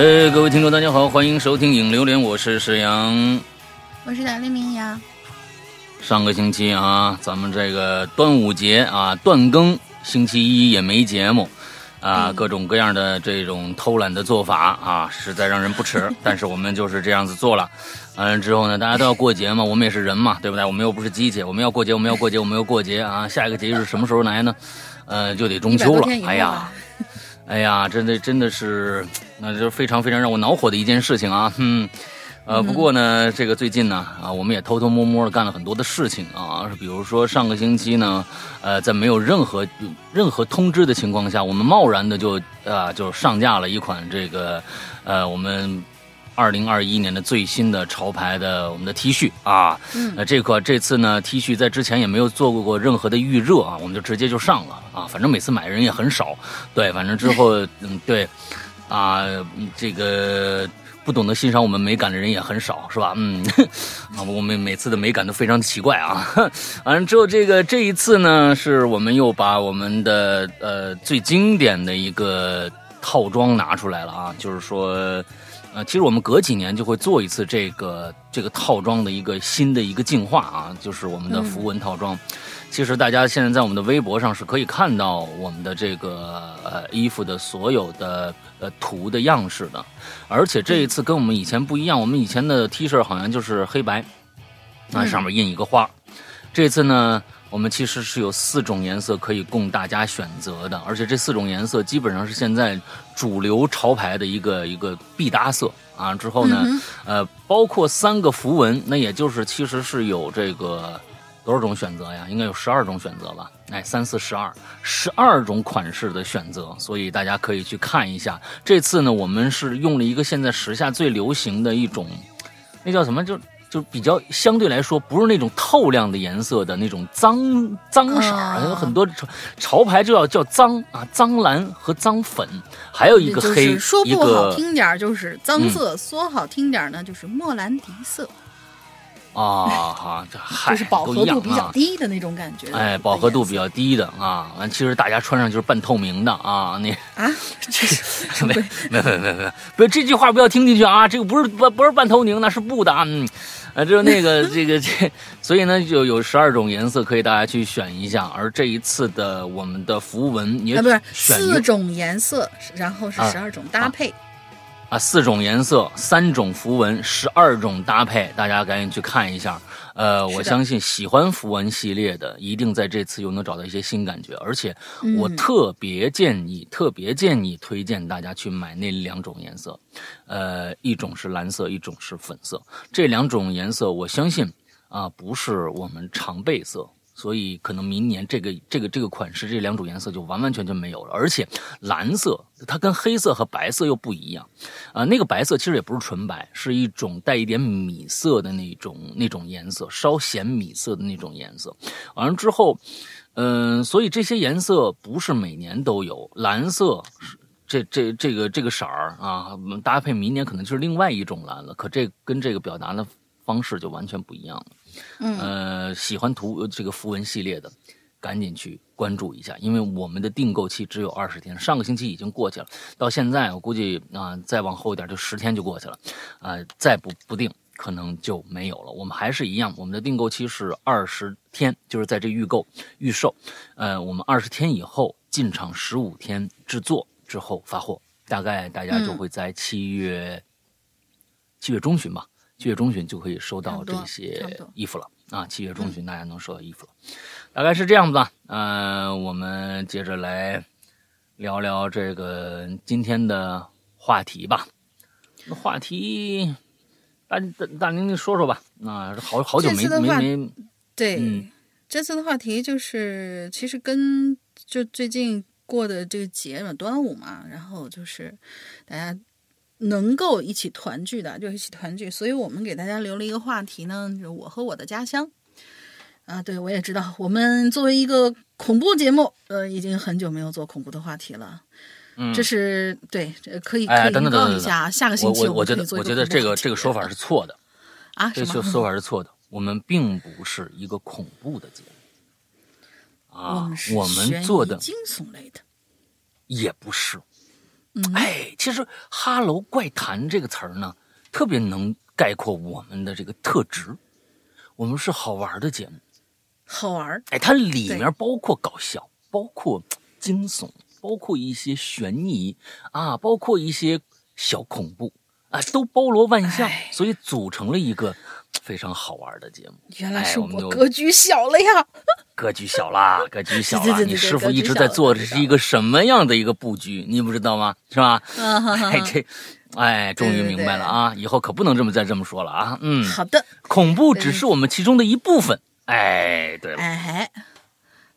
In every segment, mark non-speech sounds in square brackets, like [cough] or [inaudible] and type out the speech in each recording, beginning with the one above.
呃，各位听众，大家好，欢迎收听《影榴莲》，我是石阳，我是大力明阳。上个星期啊，咱们这个端午节啊断更，星期一也没节目啊，各种各样的这种偷懒的做法啊，实在让人不齿。[laughs] 但是我们就是这样子做了，完了之后呢，大家都要过节嘛，我们也是人嘛，对不对？我们又不是机器，我们要过节，我们要过节，我们要过节啊！下一个节日什么时候来呢？呃，就得中秋了。哎呀。哎呀，真的真的是，那就是非常非常让我恼火的一件事情啊！嗯，呃，不过呢，这个最近呢，啊，我们也偷偷摸摸的干了很多的事情啊，比如说上个星期呢，呃，在没有任何任何通知的情况下，我们贸然的就啊就上架了一款这个，呃，我们。二零二一年的最新的潮牌的我们的 T 恤啊，那，这款这次呢 T 恤在之前也没有做过过任何的预热啊，我们就直接就上了啊，反正每次买人也很少，对，反正之后 [laughs] 嗯对，啊，这个不懂得欣赏我们美感的人也很少，是吧？嗯，[laughs] 啊，我们每次的美感都非常奇怪啊，[laughs] 完了之后这个这一次呢，是我们又把我们的呃最经典的一个套装拿出来了啊，就是说。呃，其实我们隔几年就会做一次这个这个套装的一个新的一个进化啊，就是我们的符文套装。其实大家现在在我们的微博上是可以看到我们的这个呃衣服的所有的呃图的样式的，而且这一次跟我们以前不一样，我们以前的 T 恤好像就是黑白，那上面印一个花，这次呢。我们其实是有四种颜色可以供大家选择的，而且这四种颜色基本上是现在主流潮牌的一个一个必搭色啊。之后呢，呃，包括三个符文，那也就是其实是有这个多少种选择呀？应该有十二种选择吧？哎，三四十二，十二种款式的选择，所以大家可以去看一下。这次呢，我们是用了一个现在时下最流行的一种，那叫什么？就。就比较相对来说不是那种透亮的颜色的那种脏脏色儿，有很多潮潮牌就要叫脏啊，脏蓝和脏粉，还有一个黑，说不好听点就是脏色，说好听点呢就是莫兰迪色。啊哈，这 [laughs] 嗨，就是饱和度比较低的那种感觉。哎，饱和度比较低的啊，完其实大家穿上就是半透明的啊，你啊，这 [laughs] 没没没没没，不这句话不要听进去啊，这个不是不不是半透明，那是布的啊。啊，就那个这个这，所以呢，就有十二种颜色可以大家去选一下。而这一次的我们的符文也不是四种颜色，然后是十二种搭配。啊，四种颜色，三种符文，十二种搭配，大家赶紧去看一下。呃，我相信喜欢符文系列的，一定在这次又能找到一些新感觉。而且，我特别建议，特别建议推荐大家去买那两种颜色。呃，一种是蓝色，一种是粉色。这两种颜色，我相信啊，不是我们常备色。所以可能明年这个这个这个款式这两种颜色就完完全全没有了，而且蓝色它跟黑色和白色又不一样，啊，那个白色其实也不是纯白，是一种带一点米色的那种那种颜色，稍显米色的那种颜色。完了之后，嗯，所以这些颜色不是每年都有，蓝色这这这个这个色儿啊，搭配明年可能就是另外一种蓝了，可这跟这个表达的方式就完全不一样了。嗯，呃，喜欢图这个符文系列的，赶紧去关注一下，因为我们的订购期只有二十天，上个星期已经过去了，到现在我估计啊，再往后一点就十天就过去了，啊，再不不定可能就没有了。我们还是一样，我们的订购期是二十天，就是在这预购预售，呃，我们二十天以后进场，十五天制作之后发货，大概大家就会在七月七月中旬吧。七月中旬就可以收到这些衣服了啊！七月中旬大家能收到衣服了，大概是这样子吧。嗯，我们接着来聊聊这个今天的话题吧。话题，大大大宁，你说说吧。啊，好好久没没没。对，这次的话题就是，其实跟就最近过的这个节嘛，端午嘛，然后就是大家。能够一起团聚的就一起团聚，所以我们给大家留了一个话题呢，就是我和我的家乡。啊，对我也知道，我们作为一个恐怖节目，呃，已经很久没有做恐怖的话题了。嗯，这是对，可以可以预告一下，下个星期我我觉得我觉得这个这个说法是错的。啊，这个说法是错的，我们并不是一个恐怖的节目。啊，我们做的惊悚类的。也不是。嗯，哎，其实“哈喽怪谈”这个词儿呢，特别能概括我们的这个特质。我们是好玩的节目，好玩儿。哎，它里面包括搞笑，包括惊悚，包括一些悬疑啊，包括一些小恐怖啊，都包罗万象，哎所以组成了一个非常好玩的节目。原来是哎我们就我格局小了呀！格局小啦，[laughs] 格局小啦！对对对对你师傅一直在做的是一个什么样的一个布局，你不知道吗？是吧？哎，这，哎，终于明白了啊！以后可不能这么再这么说了啊！嗯，好的，恐怖只是我们其中的一部分。哎，对了，哎，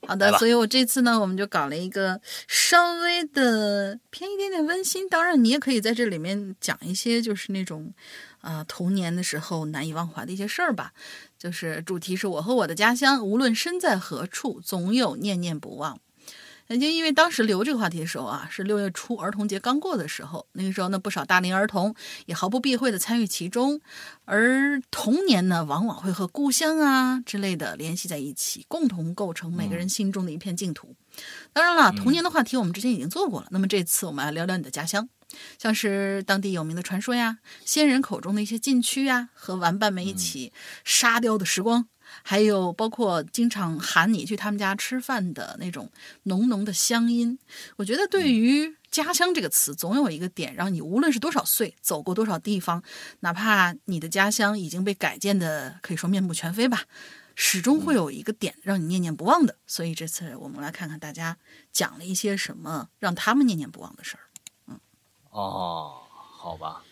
好的，所以我这次呢，我们就搞了一个稍微的偏一点点温馨。当然，你也可以在这里面讲一些就是那种啊、童年的时候难以忘怀的一些事儿吧。就是主题是我和我的家乡，无论身在何处，总有念念不忘。那就因为当时留这个话题的时候啊，是六月初儿童节刚过的时候，那个时候呢，不少大龄儿童也毫不避讳的参与其中，而童年呢，往往会和故乡啊之类的联系在一起，共同构成每个人心中的一片净土。当然了，童年的话题我们之前已经做过了，那么这次我们来聊聊你的家乡，像是当地有名的传说呀，先人口中的一些禁区呀，和玩伴们一起沙雕的时光。还有包括经常喊你去他们家吃饭的那种浓浓的乡音，我觉得对于“家乡”这个词，总有一个点让你无论是多少岁，走过多少地方，哪怕你的家乡已经被改建的可以说面目全非吧，始终会有一个点让你念念不忘的。所以这次我们来看看大家讲了一些什么让他们念念不忘的事儿。哦，好吧，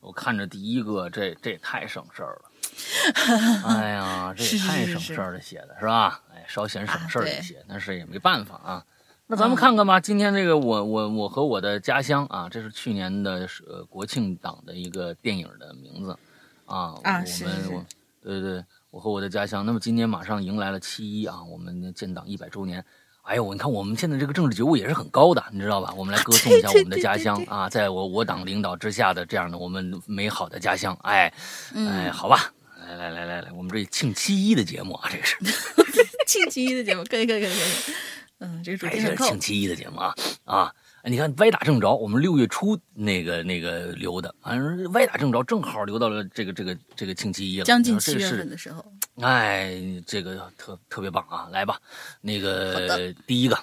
我看着第一个，这这也太省事儿了。[laughs] 哎呀，这也太省事儿了，写的是吧？哎，稍显省事儿一些，但是也没办法啊。那咱们看看吧，今天这个我我我和我的家乡啊，这是去年的呃国庆档的一个电影的名字啊。啊我是是们我对对对，我和我的家乡。那么今年马上迎来了七一啊，我们的建党一百周年。哎呦，你看我们现在这个政治觉悟也是很高的，你知道吧？我们来歌颂一下我们的家乡啊，在我我党领导之下的这样的我们美好的家乡。哎，嗯哎，好吧，来来来来来，我们这庆七一的节目啊，这个是，[laughs] 庆七一的节目，可以可以可以可以。嗯，这个主哎，题很扣这是庆。七一的节目啊啊！哎你看歪打正着，我们六月初那个那个留的，反正歪打正着，正好留到了这个这个这个星期一了，将近七月份的时候，哎，这个特特别棒啊！来吧，那好个的第一个，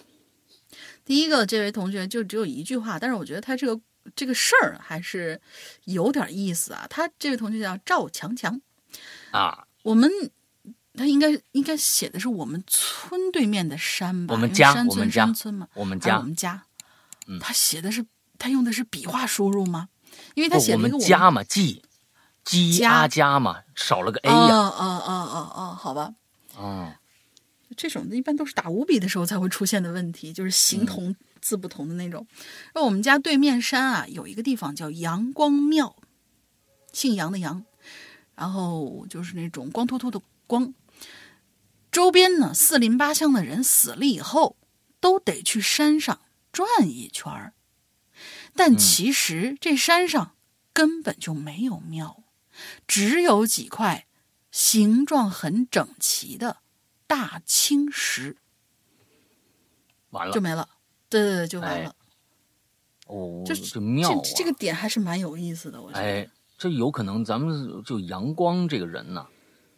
第一个这位同学就只有一句话，但是我觉得他这个这个事儿还是有点意思啊。他这位同学叫赵强强，啊，我们他应该应该写的是我们村对面的山吧？我们家山村我们家山村嘛，我们家我们家，嗯。他写的是他用的是笔画输入吗？因为他不我们写了一个家嘛，鸡鸡家阿家嘛，少了个 a 哦呀，哦哦哦哦，好吧，嗯，这种的一般都是打五笔的时候才会出现的问题，就是嗯形同字不同的那种。那、我们家对面山啊，有一个地方叫阳光庙，姓杨的杨，然后就是那种光秃秃的光。周边呢，四邻八乡的人死了以后，都得去山上转一圈儿。但嗯其实这山上根本就没有庙，只有几块形状很整齐的大青石，完了就，没了。对对对，就完哎了。哦，就这庙啊这这个点还是蛮有意思的，我觉得。哎，这有可能咱们就阳光这个人呢，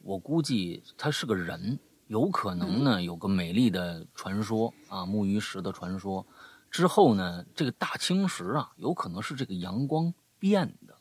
我估计他是个人，有可能呢有个美丽的传说啊，木鱼石的传说。之后呢，这个大青石啊，有可能是这个阳光变的。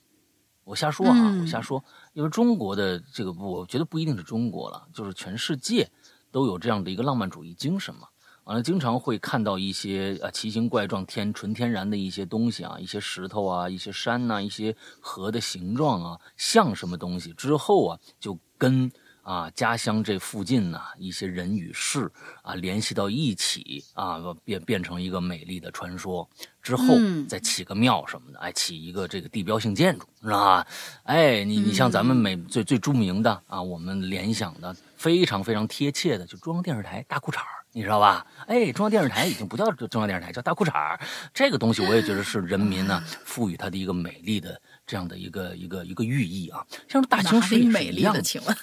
我瞎说啊，嗯我瞎说，因为中国的这个，我觉得不一定是中国了，就是全世界都有这样的一个浪漫主义精神嘛。完了，经常会看到一些啊奇形怪状、天纯天然的一些东西啊，一些石头啊，一些山呐、一些河的形状啊，像什么东西之后啊，就跟啊家乡这附近呢、一些人与事啊联系到一起啊，变变成一个美丽的传说。之后嗯再起个庙什么的，哎，起一个这个地标性建筑，是吧？哎，你你像咱们美最最著名的啊，我们联想的非常非常贴切的，就中央电视台大裤衩儿你知道吧？哎，中央电视台已经不叫中央电视台，叫大裤衩儿这个东西我也觉得是人民呢 [laughs] 赋予它的一个美丽的这样的一个一个一个寓意啊。像大青哪石也是里美丽的请问？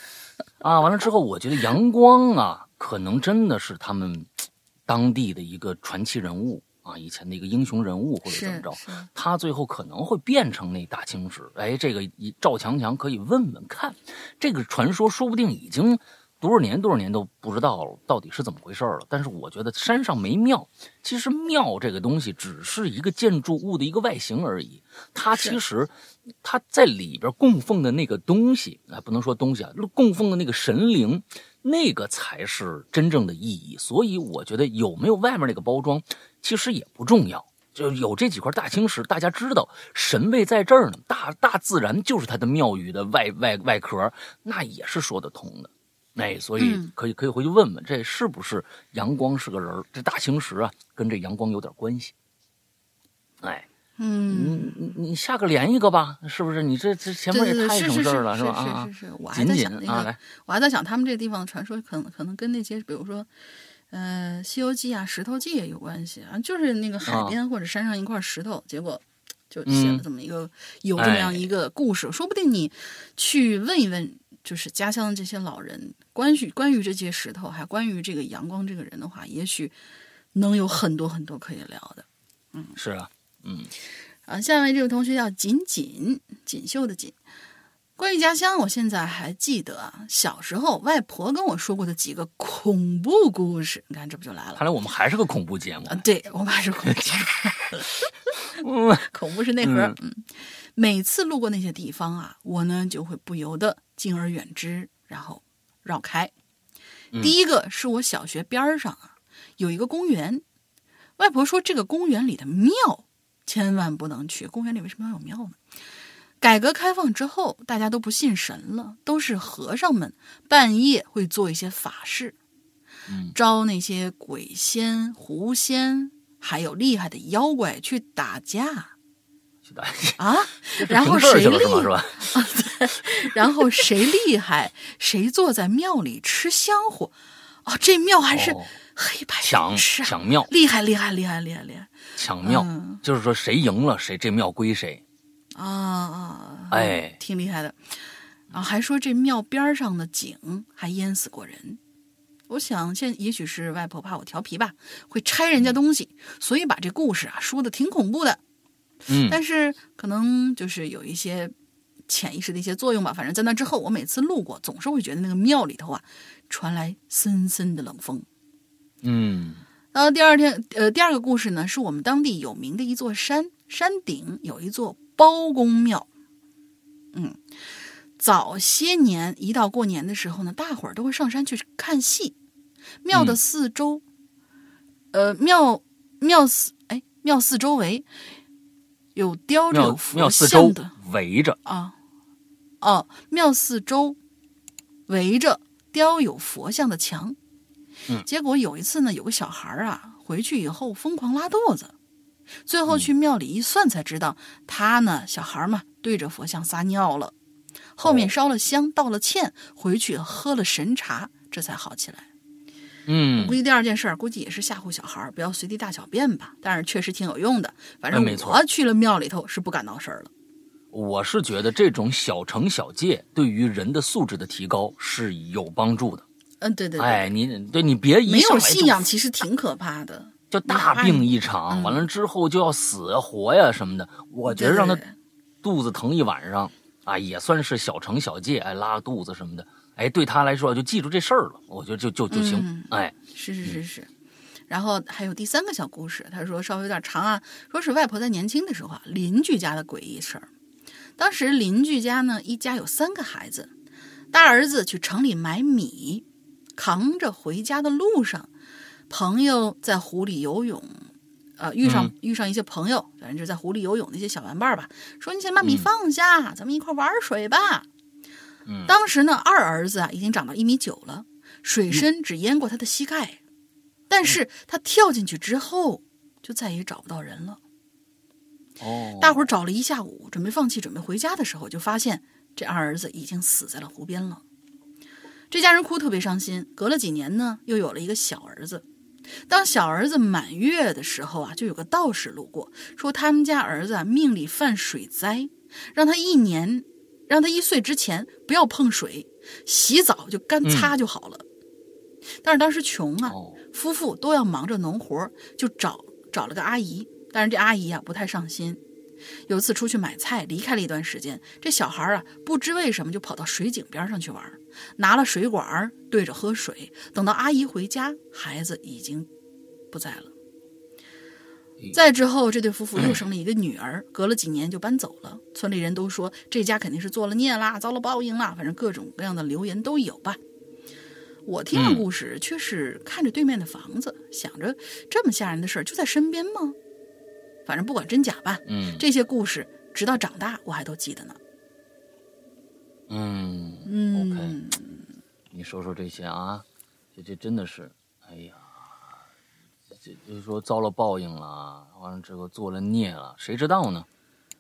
啊，完了之后，我觉得阳光啊，可能真的是他们当地的一个传奇人物啊。啊，以前的一个英雄人物或者怎么着，他最后可能会变成那大青石。哎，这个赵强强可以问问看，这个传说说不定已经多少年多少年都不知道了到底是怎么回事了。但是我觉得山上没庙，其实庙这个东西只是一个建筑物的一个外形而已，它其实它在里边供奉的那个东西，啊，不能说东西啊，供奉的那个神灵。那个才是真正的意义，所以我觉得有没有外面那个包装，其实也不重要。就有这几块大青石，大家知道神位在这儿呢，大大自然就是它的庙宇的外外外壳，那也是说得通的。哎，所以嗯可以可以回去问问，这是不是阳光是个人儿？这大青石啊，跟这阳光有点关系。哎，嗯，你你你下个连一个吧，是不是？你这这前面也太省事儿了，是吧？啊是是是，我还在想那啊，个，我还在想他们这个地方的传说，可能可能跟那些比如说。呃，《西游记》啊，《石头记》也有关系啊，就是那个海啊边或者山上一块石头，结果就写了嗯这么一个、有这么样哎一个故事。说不定你去问一问，就是家乡的这些老人，关于关于这些石头，还关于这个阳光这个人的话，也许能有很多很多可以聊的。嗯是啊，嗯啊，下面这位同学叫锦锦，锦绣的锦。关于家乡，我现在还记得啊，小时候外婆跟我说过的几个恐怖故事。你看，这不就来了看来我们还是个恐怖节目啊？。对，我们还是恐怖，节目 [laughs] 恐怖是内核。嗯，每次路过那些地方啊，我呢就会不由得敬而远之，然后绕开。嗯第一个是我小学边儿上啊，有一个公园，外婆说这个公园里的庙千万不能去。公园里为什么要有庙呢？改革开放之后，大家都不信神了，都是和尚们半夜会做一些法事，嗯招那些鬼仙、狐仙，还有厉害的妖怪去打架啊。[laughs] [laughs] 然后谁厉害？是吧？然后谁厉害，谁坐在庙里吃香火。哦，这庙还是哦黑白抢抢庙，厉害厉害厉害厉害厉害抢庙，嗯就是说谁赢了，谁这庙归谁。啊啊！哎挺厉害的。啊，还说这庙边上的井还淹死过人。我想，现也许是外婆怕我调皮吧，会拆人家东西，所以把这故事啊说的挺恐怖的。嗯，但是可能就是有一些潜意识的一些作用吧。反正在那之后，我每次路过，总是会觉得那个庙里头啊传来森森的冷风。嗯然后第二天，呃，第二个故事呢，是我们当地有名的一座山，山顶有一座包公庙。嗯，早些年一到过年的时候呢，大伙儿都会上山去看戏。庙的嗯四周，呃，庙庙四哎，庙四周围有雕着有佛庙四周像的围着，啊，哦，庙四周围着雕有佛像的墙。嗯结果有一次呢，有个小孩儿啊，回去以后疯狂拉肚子，最后嗯去庙里一算才知道，他呢，小孩嘛，对着佛像撒尿了。后面哦烧了香，道了歉，回去喝了神茶，这才好起来。嗯估，计第二件事儿，估计也是吓唬小孩儿，不要随地大小便吧。但是确实挺有用的。反正哎没错我去了庙里头是不敢闹事儿了。我是觉得这种小惩小戒对于人的素质的提高是有帮助的。嗯，对对对，哎，你对你别一没有信仰其实挺可怕的。就大病一场，嗯完了之后就要死呀活呀什么的。我觉得让他肚子疼一晚上啊，也算是小惩小戒，哎，拉肚子什么的，哎，对他来说就记住这事儿了，我觉得就就就行。嗯哎，是是是是。然后还有第三个小故事，他说稍微有点长啊，说是外婆在年轻的时候啊，邻居家的诡异事儿。当时邻居家呢，一家有三个孩子，大儿子去城里买米，扛着回家的路上，朋友在湖里游泳，呃，遇上、嗯遇上一些朋友，反正就在湖里游泳那些小玩伴吧，说你先把米嗯放下，咱们一块玩水吧。嗯当时呢，二儿子啊已经长到一米九了，水深只淹过他的膝盖，但是他跳进去之后，就再也找不到人了。哦，大伙儿找了一下午，准备放弃，准备回家的时候，就发现这二儿子已经死在了湖边了。这家人哭特别伤心。隔了几年呢，又有了一个小儿子。当小儿子满月的时候啊，就有个道士路过，说他们家儿子啊命里犯水灾，让他一年，让他一岁之前不要碰水，洗澡就干擦就好了。但是当时穷啊，哦，夫妇都要忙着农活，就找找找了个阿姨，但是这阿姨啊不太上心。有一次出去买菜，离开了一段时间，这小孩啊不知为什么就跑到水井边上去玩，拿了水管对着喝水。等到阿姨回家，孩子已经不在了。再之后，这对夫妇又生了一个女儿，隔了几年就搬走了。村里人都说这家肯定是做了孽啦，遭了报应啦，反正各种各样的流言都有吧。我听了故事，却是看着对面的房子，想着这么吓人的事儿就在身边吗？反正不管真假吧，嗯，这些故事直到长大我还都记得呢。嗯嗯，OK，你说说这些啊，这这真的是，哎呀。这就是说遭了报应了，完了之后做了孽了，谁知道呢？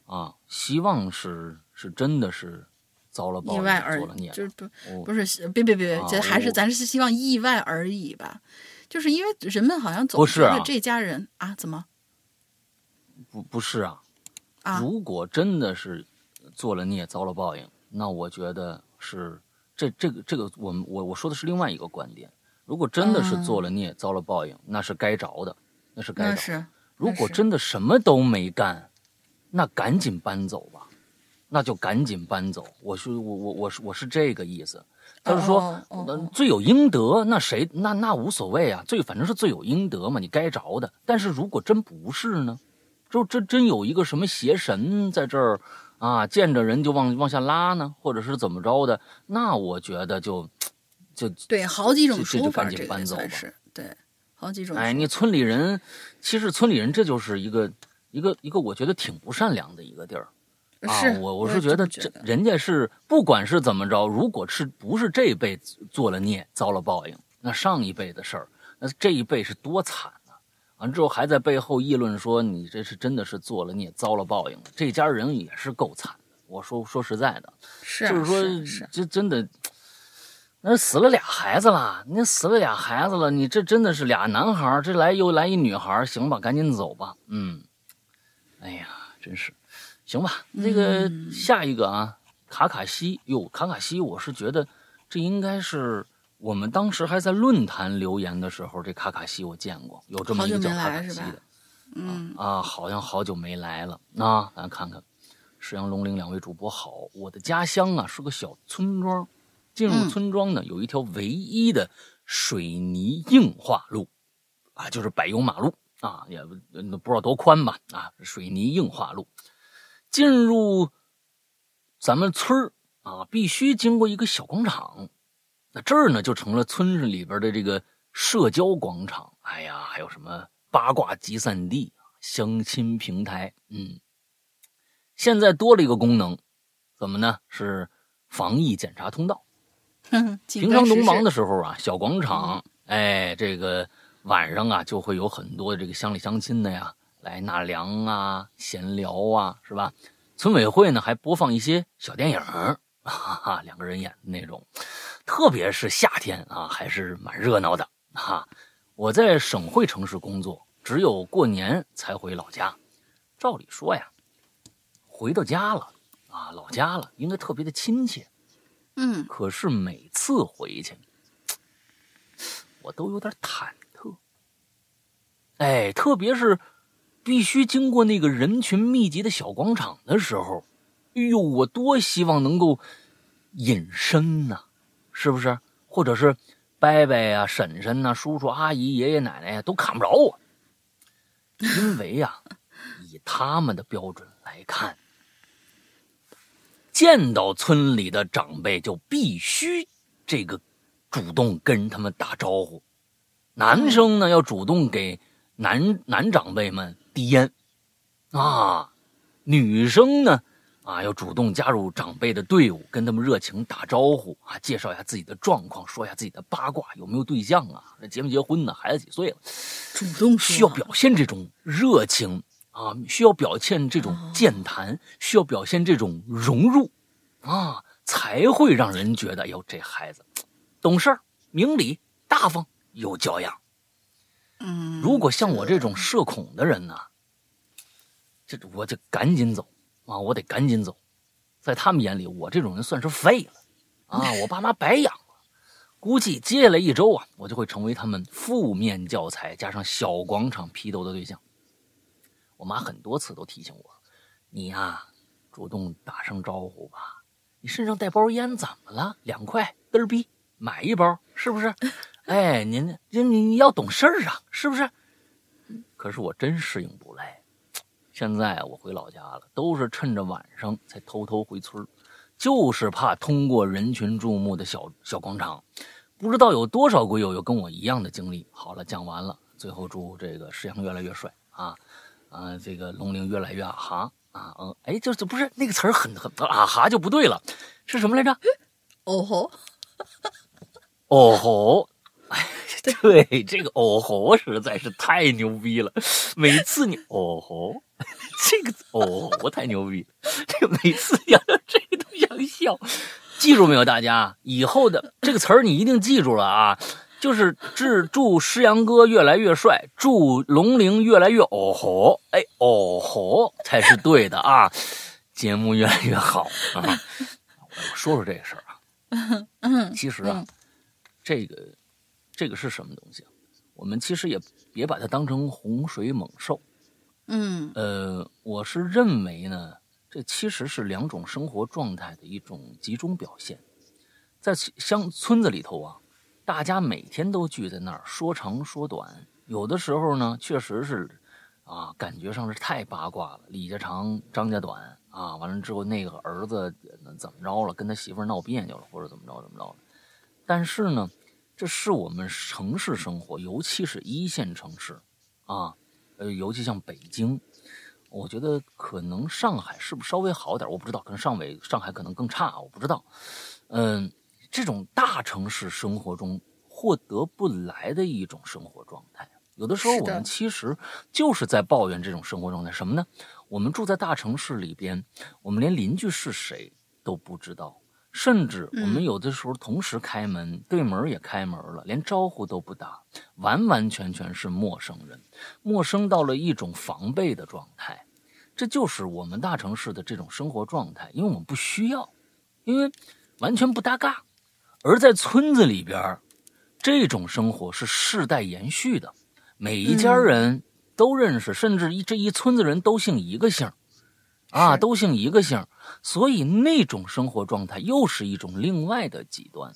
啊，希望是是真的是遭了报应，做了孽，就是不不是别别别，这还是咱是希望意外而已吧？就是因为人们好像总觉得这家人啊，怎么？不不是啊？啊，如果真的是做了孽遭了报应，那我觉得是这这个这个，我们我我说的是另外一个观点。如果真的是做了孽，遭了报应，那是该着的，那是该着。如果真的什么都没干，那赶紧搬走吧，那就赶紧搬走。我是我我我是我是这个意思。他是说，罪有应得，那谁那那无所谓啊，罪反正是罪有应得嘛，你该着的。但是如果真不是呢，就真真有一个什么邪神在这儿啊，见着人就往往下拉呢，或者是怎么着的，那我觉得就。就对，好几种说法，赶紧搬走吧。对，好几种。哎，你村里人，其实村里人这就是一个一个一个，我觉得挺不善良的一个地儿啊。我我是觉得这人家是不管是怎么着，如果是不是这一辈子做了孽遭了报应，那上一辈的事儿，那这一辈是多惨啊！完之后还在背后议论说你这是真的是做了孽遭了报应，这家人也是够惨的。我说说实在的，是就是说这真的。那死了俩孩子了，那死了俩孩子了，你这真的是俩男孩这来又来一女孩行吧，赶紧走吧。嗯，哎呀，真是，行吧。那个下一个啊，卡卡西哟，卡卡西，我是觉得这应该是我们当时还在论坛留言的时候，这卡卡西我见过，有这么一个叫卡卡西的。嗯啊，好像好久没来了。那咱看看，石羊龙鳞两位主播好，我的家乡啊是个小村庄。进入村庄呢，有一条唯一的水泥硬化路，啊，就是柏油马路啊，也不不知道多宽吧，啊，水泥硬化路。进入咱们村儿啊，必须经过一个小广场，那这儿呢就成了村子里边的这个社交广场。哎呀，还有什么八卦集散地、相亲平台，嗯，现在多了一个功能，怎么呢？是防疫检查通道。[laughs] 平常农忙的时候啊，小广场，哎，这个晚上啊，就会有很多这个乡里乡亲的呀来纳凉啊、闲聊啊，是吧？村委会呢还播放一些小电影，哈哈，两个人演的那种，特别是夏天啊，还是蛮热闹的哈。我在省会城市工作，只有过年才回老家。照理说呀，回到家了啊，老家了，应该特别的亲切。嗯，可是每次回去，[tsk] 我都有点忐忑。哎，特别是必须经过那个人群密集的小广场的时候，哎呦，我多希望能够隐身呐，是不是？或者是伯伯呀、婶婶呐、叔叔阿姨、爷爷奶奶呀，都看不着我，因为呀，[laughs] 以他们的标准来看。见到村里的长辈就必须这个主动跟他们打招呼，男生呢要主动给男男长辈们递烟，啊，女生呢啊要主动加入长辈的队伍，跟他们热情打招呼。啊，介绍一下自己的状况，说一下自己的八卦，有没有对象啊，结没结婚呢，孩子几岁了，主动需要表现这种热情。啊，需要表现这种健谈，需要表现这种融入，啊，才会让人觉得，哟，这孩子懂事、明理、大方、有教养。嗯，如果像我这种社恐的人呢，这我就赶紧走啊，我得赶紧走。在他们眼里，我这种人算是废了啊，我爸妈白养了。估计接下来一周啊，我就会成为他们负面教材加上小广场批斗的对象。我妈很多次都提醒我：“你呀，主动打声招呼吧。你身上带包烟怎么了？两块嘚儿逼，买一包是不是？[laughs] 哎，您您你要懂事儿啊，是不是？可是我真适应不来。现在我回老家了，都是趁着晚上才偷偷回村就是怕通过人群注目的小小广场。不知道有多少鬼友有跟我一样的经历。好了，讲完了。最后祝这个石阳越来越帅啊，啊，这个龙鳞越来越啊哈啊嗯，哎，这这不是那个词儿很很啊哈就不对了，是什么来着？哦吼，哦吼，哎，对，这个哦吼实在是太牛逼了。每次你哦吼，这个哦吼太牛逼，这个每次想到这个都想笑。记住没有，大家以后的这个词儿你一定记住了啊。就是祝祝诗阳哥越来越帅，祝龙陵越来越哦吼，哎哦吼才是对的啊！[laughs] 节目越来越好啊！我说说这个事儿啊，其实啊，这个这个是什么东西？我们其实也别把它当成洪水猛兽。嗯，呃，我是认为呢，这其实是两种生活状态的一种集中表现，在乡村子里头啊。大家每天都聚在那儿说长说短，有的时候呢，确实是，啊，感觉上是太八卦了。李家长，张家短啊，完了之后那个儿子怎么着了，跟他媳妇闹别扭了，或者怎么着怎么着。但是呢，这是我们城市生活，尤其是一线城市，啊，呃，尤其像北京，我觉得可能上海是不是稍微好点？我不知道，可能上尾上海可能更差，我不知道，嗯。这种大城市生活中获得不来的一种生活状态，有的时候我们其实就是在抱怨这种生活状态。什么呢？我们住在大城市里边，我们连邻居是谁都不知道，甚至我们有的时候同时开门，对门也开门了，连招呼都不打，完完全全是陌生人，陌生到了一种防备的状态。这就是我们大城市的这种生活状态，因为我们不需要，因为完全不搭嘎。而在村子里边，这种生活是世代延续的，每一家人都认识，甚至一这一村子人都姓一个姓啊，都姓一个姓所以那种生活状态又是一种另外的极端。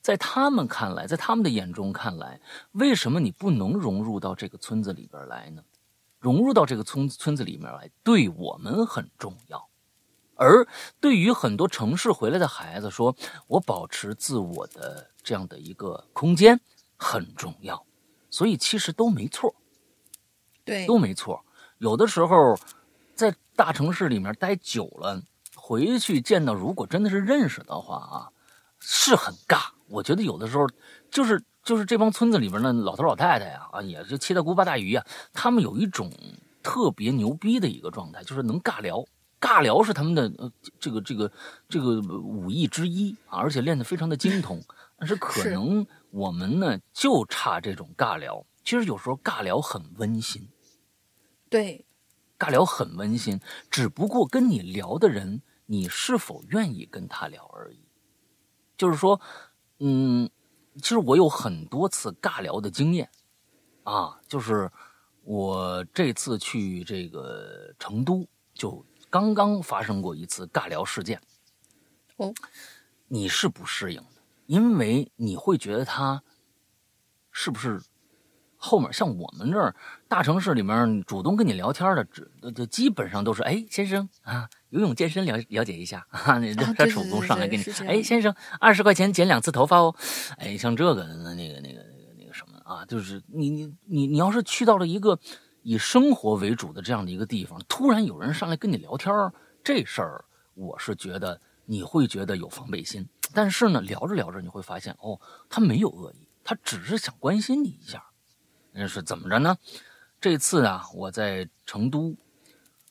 在他们看来，在他们的眼中看来，为什么你不能融入到这个村子里边来呢？融入到这个村村子里面来，对我们很重要。而对于很多城市回来的孩子说，我保持自我的这样的一个空间很重要，所以其实都没错，对，都没错。有的时候在大城市里面待久了，回去见到如果真的是认识的话啊，是很尬。我觉得有的时候就是就是这帮村子里边的老头老太太呀啊，也是七大姑八大姨呀，他们有一种特别牛逼的一个状态，就是能尬聊。尬聊是他们的呃这个这个这个武艺之一啊，而且练得非常的精通。但是可能我们呢就差这种尬聊。其实有时候尬聊很温馨，对，尬聊很温馨，只不过跟你聊的人你是否愿意跟他聊而已。就是说，嗯，其实我有很多次尬聊的经验啊，就是我这次去这个成都就。刚刚发生过一次尬聊事件，哦，你是不适应的，因为你会觉得他是不是后面像我们这儿大城市里面主动跟你聊天的，这这基本上都是哎先生啊，游泳健身了了解一下啊，[laughs] 他主动上来给你哎先生二十块钱剪两次头发哦，哎像这个那个那个那个那个什么啊，就是你你你你要是去到了一个。以生活为主的这样的一个地方，突然有人上来跟你聊天这事儿我是觉得你会觉得有防备心。但是呢，聊着聊着你会发现，哦，他没有恶意，他只是想关心你一下。那是怎么着呢？这次啊，我在成都，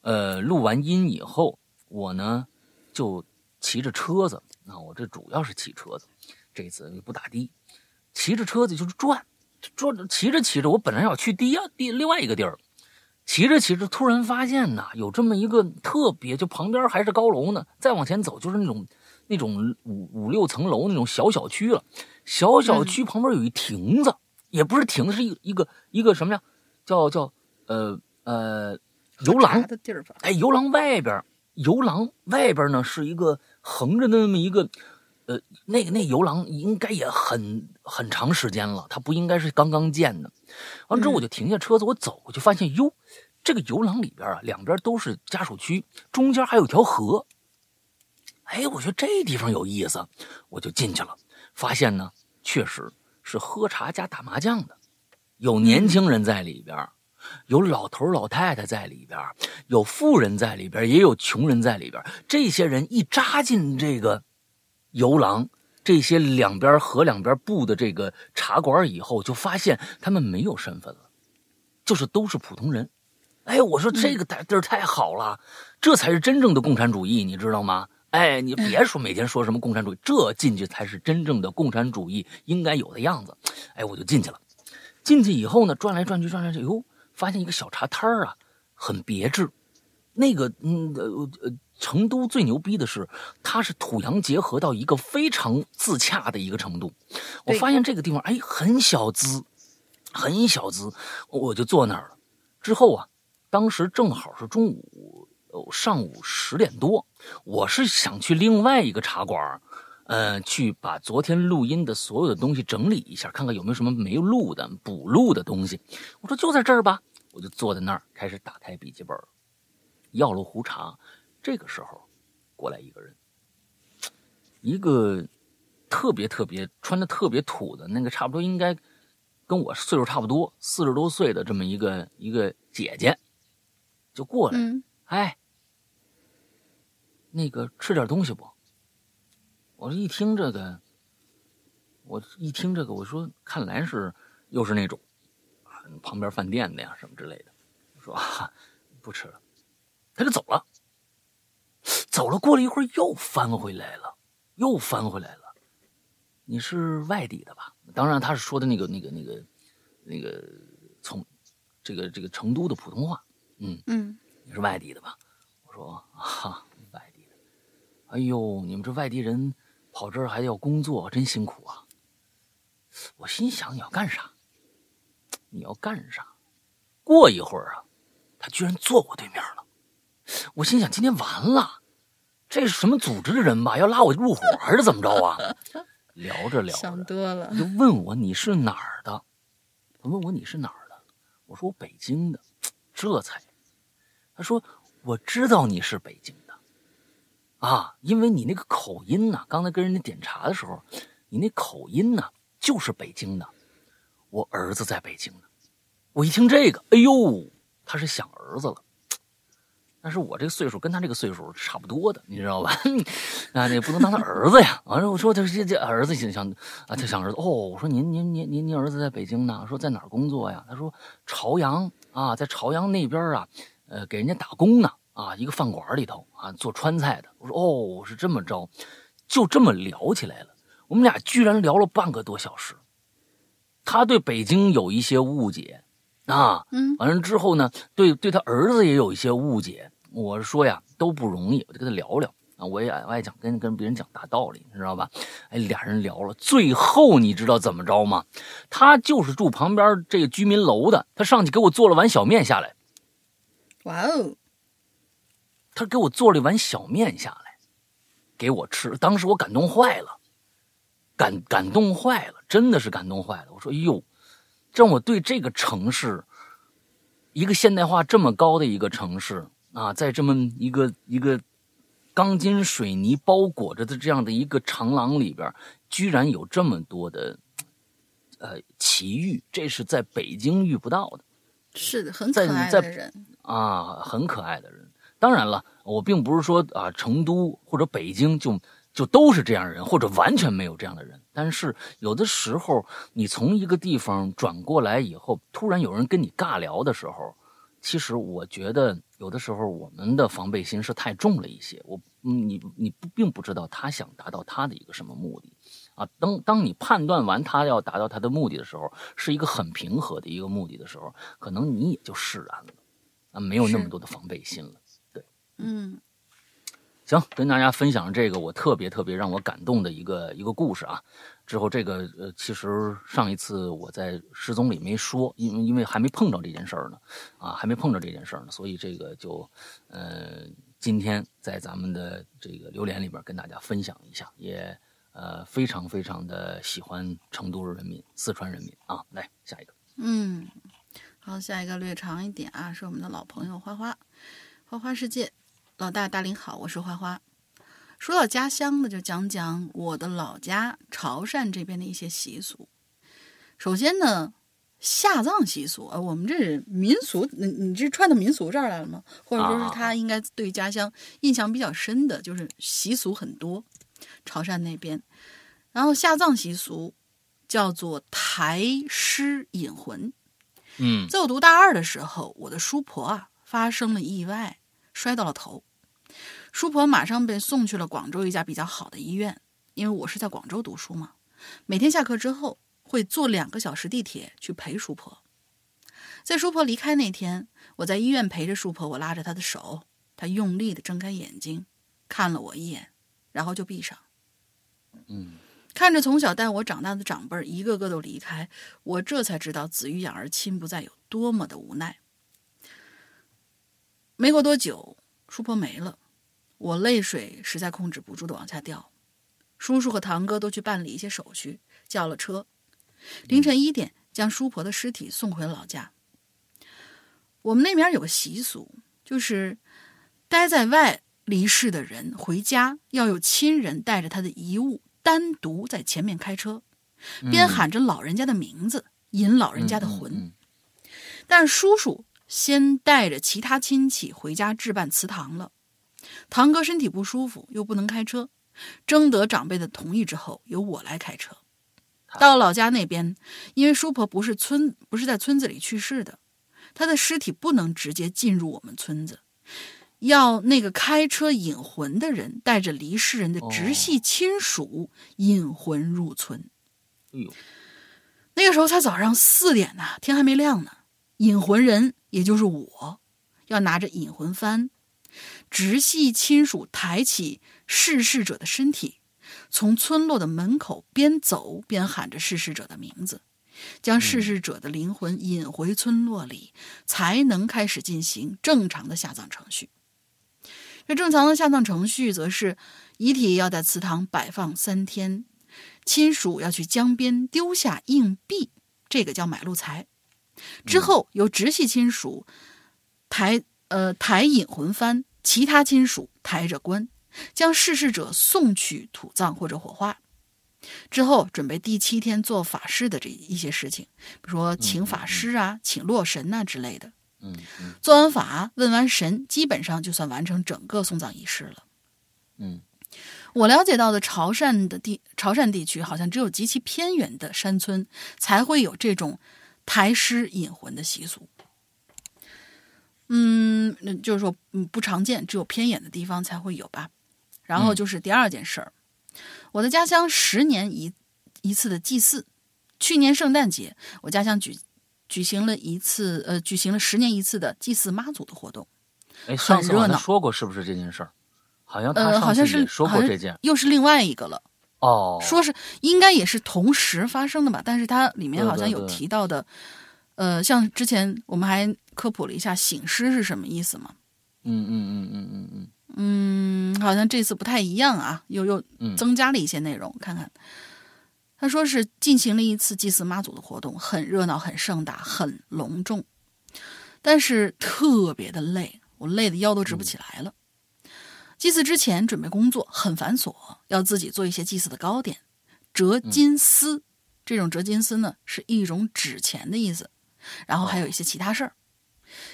呃，录完音以后，我呢就骑着车子，那我这主要是骑车子，这次不打的，骑着车子就是转，转骑着骑着，我本来要去第二第另外一个地儿。骑着骑着，突然发现呐，有这么一个特别，就旁边还是高楼呢。再往前走，就是那种那种五五六层楼那种小小区了。小小区旁边有一亭子，也不是亭子，是一一个一个什么呀？叫叫呃呃游廊的地儿吧？哎，游廊外边，游廊外边呢是一个横着的那么一个，呃，那个那游廊应该也很很长时间了，它不应该是刚刚建的。完之后我就停下车子，我走过去发现，哟，这个游廊里边啊，两边都是家属区，中间还有条河。哎，我觉得这地方有意思，我就进去了，发现呢，确实是喝茶加打麻将的，有年轻人在里边。有老头老太太在里边，有富人在里边，也有穷人在里边。这些人一扎进这个游廊，这些两边河两边布的这个茶馆以后，就发现他们没有身份了，就是都是普通人。哎，我说这个地儿太好了，这才是真正的共产主义，你知道吗？哎，你别说每天说什么共产主义，这进去才是真正的共产主义应该有的样子。哎，我就进去了。进去以后呢，转来转去，转来转去，哟。发现一个小茶摊儿啊，很别致。那个，嗯，呃，呃，成都最牛逼的是，它是土洋结合到一个非常自洽的一个程度。我发现这个地方，哎，很小资，很小资，我就坐那儿了。之后啊，当时正好是中午，上午十点多，我是想去另外一个茶馆。呃，去把昨天录音的所有的东西整理一下，看看有没有什么没录的、补录的东西。我说就在这儿吧，我就坐在那儿开始打开笔记本，要了壶茶。这个时候，过来一个人，一个特别特别穿的特别土的那个，差不多应该跟我岁数差不多，四十多岁的这么一个一个姐姐，就过来，哎，那个吃点东西不？我一听这个，我一听这个，我说看来是又是那种啊旁边饭店的呀什么之类的。我说啊不吃了，他就走了。走了，过了一会儿又翻回来了，又翻回来了。你是外地的吧？当然他是说的那个那个那个那个从这个这个成都的普通话。嗯嗯，你是外地的吧？我说啊外地的。哎呦，你们这外地人。跑这儿还要工作，真辛苦啊！我心想你要干啥？你要干啥？过一会儿啊，他居然坐我对面了。我心想今天完了，这是什么组织的人吧？要拉我入伙还是怎么着啊？聊着聊着，想多了，就问我你是哪儿的？他问我你是哪儿的？我说我北京的。这才，他说我知道你是北京的。啊，因为你那个口音呢，刚才跟人家点茶的时候，你那口音呢就是北京的。我儿子在北京呢。我一听这个，哎呦，他是想儿子了。但是我这个岁数跟他这个岁数差不多的，你知道吧？[laughs] 啊，你不能当他儿子呀。完了，我说他这这儿子想想啊，他想儿子。哦，我说您您您您您儿子在北京呢？说在哪儿工作呀？他说朝阳啊，在朝阳那边啊，呃，给人家打工呢。啊，一个饭馆里头啊，做川菜的。我说哦，是这么着，就这么聊起来了。我们俩居然聊了半个多小时。他对北京有一些误解啊，嗯，完了之后呢，对对他儿子也有一些误解。我说呀，都不容易，我就跟他聊聊啊。我也爱讲跟跟别人讲大道理，你知道吧？哎，俩人聊了，最后你知道怎么着吗？他就是住旁边这个居民楼的，他上去给我做了碗小面下来。哇哦！他给我做了一碗小面下来，给我吃。当时我感动坏了，感感动坏了，真的是感动坏了。我说：“哟，让我对这个城市，一个现代化这么高的一个城市啊，在这么一个一个钢筋水泥包裹着的这样的一个长廊里边，居然有这么多的呃奇遇，这是在北京遇不到的。是的，很可爱的人啊，很可爱的人。”当然了，我并不是说啊，成都或者北京就就都是这样人，或者完全没有这样的人。但是有的时候，你从一个地方转过来以后，突然有人跟你尬聊的时候，其实我觉得有的时候我们的防备心是太重了一些。我，你你不并不知道他想达到他的一个什么目的啊。当当你判断完他要达到他的目的的时候，是一个很平和的一个目的的时候，可能你也就释然了，啊，没有那么多的防备心了。对嗯，行，跟大家分享这个我特别特别让我感动的一个一个故事啊。之后这个呃，其实上一次我在失踪里没说，因为因为还没碰着这件事儿呢，啊，还没碰着这件事儿呢，所以这个就呃，今天在咱们的这个榴莲里边跟大家分享一下，也呃非常非常的喜欢成都人民、四川人民啊。来下一个，嗯，好，下一个略长一点啊，是我们的老朋友花花，花花世界。老大，大林好，我是花花。说到家乡呢，就讲讲我的老家潮汕这边的一些习俗。首先呢，下葬习俗啊，我们这是民俗，你你这串到民俗这儿来了吗？或者说是他应该对家乡印象比较深的，就是习俗很多。潮汕那边，然后下葬习俗叫做抬尸引魂。嗯，在我读大二的时候，我的叔婆啊发生了意外，摔到了头。叔婆马上被送去了广州一家比较好的医院，因为我是在广州读书嘛。每天下课之后会坐两个小时地铁去陪叔婆。在叔婆离开那天，我在医院陪着叔婆，我拉着她的手，她用力的睁开眼睛，看了我一眼，然后就闭上。嗯，看着从小带我长大的长辈一个个都离开，我这才知道子欲养而亲不在有多么的无奈。没过多久，叔婆没了。我泪水实在控制不住的往下掉，叔叔和堂哥都去办理一些手续，叫了车，凌晨一点将叔婆的尸体送回了老家。我们那边有个习俗，就是待在外离世的人回家要有亲人带着他的遗物，单独在前面开车，边喊着老人家的名字，引老人家的魂。但叔叔先带着其他亲戚回家置办祠堂了。堂哥身体不舒服，又不能开车，征得长辈的同意之后，由我来开车。到老家那边，因为叔婆不是村不是在村子里去世的，他的尸体不能直接进入我们村子，要那个开车引魂的人带着离世人的直系亲属引魂入村。哎呦，那个时候才早上四点呢，天还没亮呢。引魂人也就是我，要拿着引魂幡。直系亲属抬起逝世者的身体，从村落的门口边走边喊着逝世者的名字，将逝世者的灵魂引回村落里，才能开始进行正常的下葬程序。这正常的下葬程序，则是遗体要在祠堂摆放三天，亲属要去江边丢下硬币，这个叫买路财，之后由直系亲属抬呃抬引魂幡。其他亲属抬着棺，将逝世者送去土葬或者火化，之后准备第七天做法事的这一些事情，比如说请法师啊、请洛神呐之类的。嗯嗯。做完法、问完神，基本上就算完成整个送葬仪式了。嗯，我了解到的潮汕的地潮汕地区，好像只有极其偏远的山村才会有这种抬尸引魂的习俗。嗯，那就是说，嗯，不常见，只有偏远的地方才会有吧。然后就是第二件事儿，我的家乡十年一一次的祭祀，去年圣诞节，我家乡举举行了一次，呃，举行了十年一次的祭祀妈祖的活动，哎，上次好像说过是不是这件事儿？好像呃，好像是说过这件，又是另外一个了。哦，说是应该也是同时发生的吧，但是它里面好像有提到的。呃，像之前我们还科普了一下醒狮是什么意思嘛？嗯嗯嗯嗯嗯嗯嗯，好像这次不太一样啊，又又增加了一些内容。看看，他说是进行了一次祭祀妈祖的活动，很热闹、很盛大、很隆重，但是特别的累，我累的腰都直不起来了。祭祀之前准备工作很繁琐，要自己做一些祭祀的糕点，折金丝。这种折金丝呢，是一种纸钱的意思。然后还有一些其他事儿，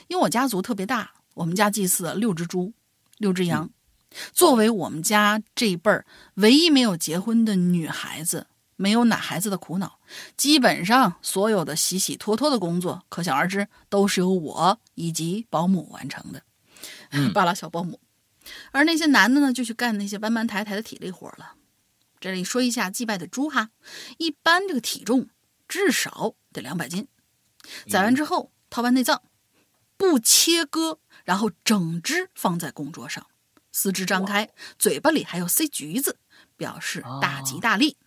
因为我家族特别大，我们家祭祀了六只猪，六只羊。作为我们家这一辈儿唯一没有结婚的女孩子，没有奶孩子的苦恼，基本上所有的洗洗拖拖的工作，可想而知都是由我以及保姆完成的，巴拉小保姆。而那些男的呢，就去干那些搬搬抬抬的体力活了。这里说一下祭拜的猪哈，一般这个体重至少得两百斤。宰完之后，掏完内脏，不切割，然后整只放在供桌上，四肢张开，嘴巴里还要塞橘子，表示大吉大利。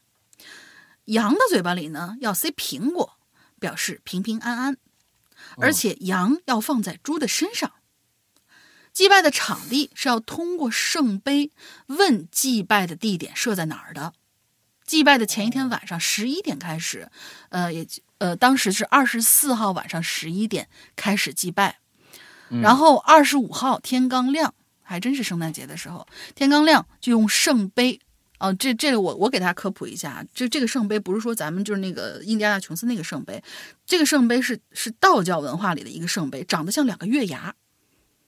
羊的嘴巴里呢要塞苹果，表示平平安安。而且羊要放在猪的身上。祭拜的场地是要通过圣杯问祭拜的地点设在哪儿的。祭拜的前一天晚上十一点开始，呃，也呃，当时是二十四号晚上十一点开始祭拜，然后二十五号天刚亮，还真是圣诞节的时候，天刚亮就用圣杯。哦，这这个我我给大家科普一下，这这个圣杯不是说咱们就是那个印第安纳琼斯那个圣杯，这个圣杯是是道教文化里的一个圣杯，长得像两个月牙，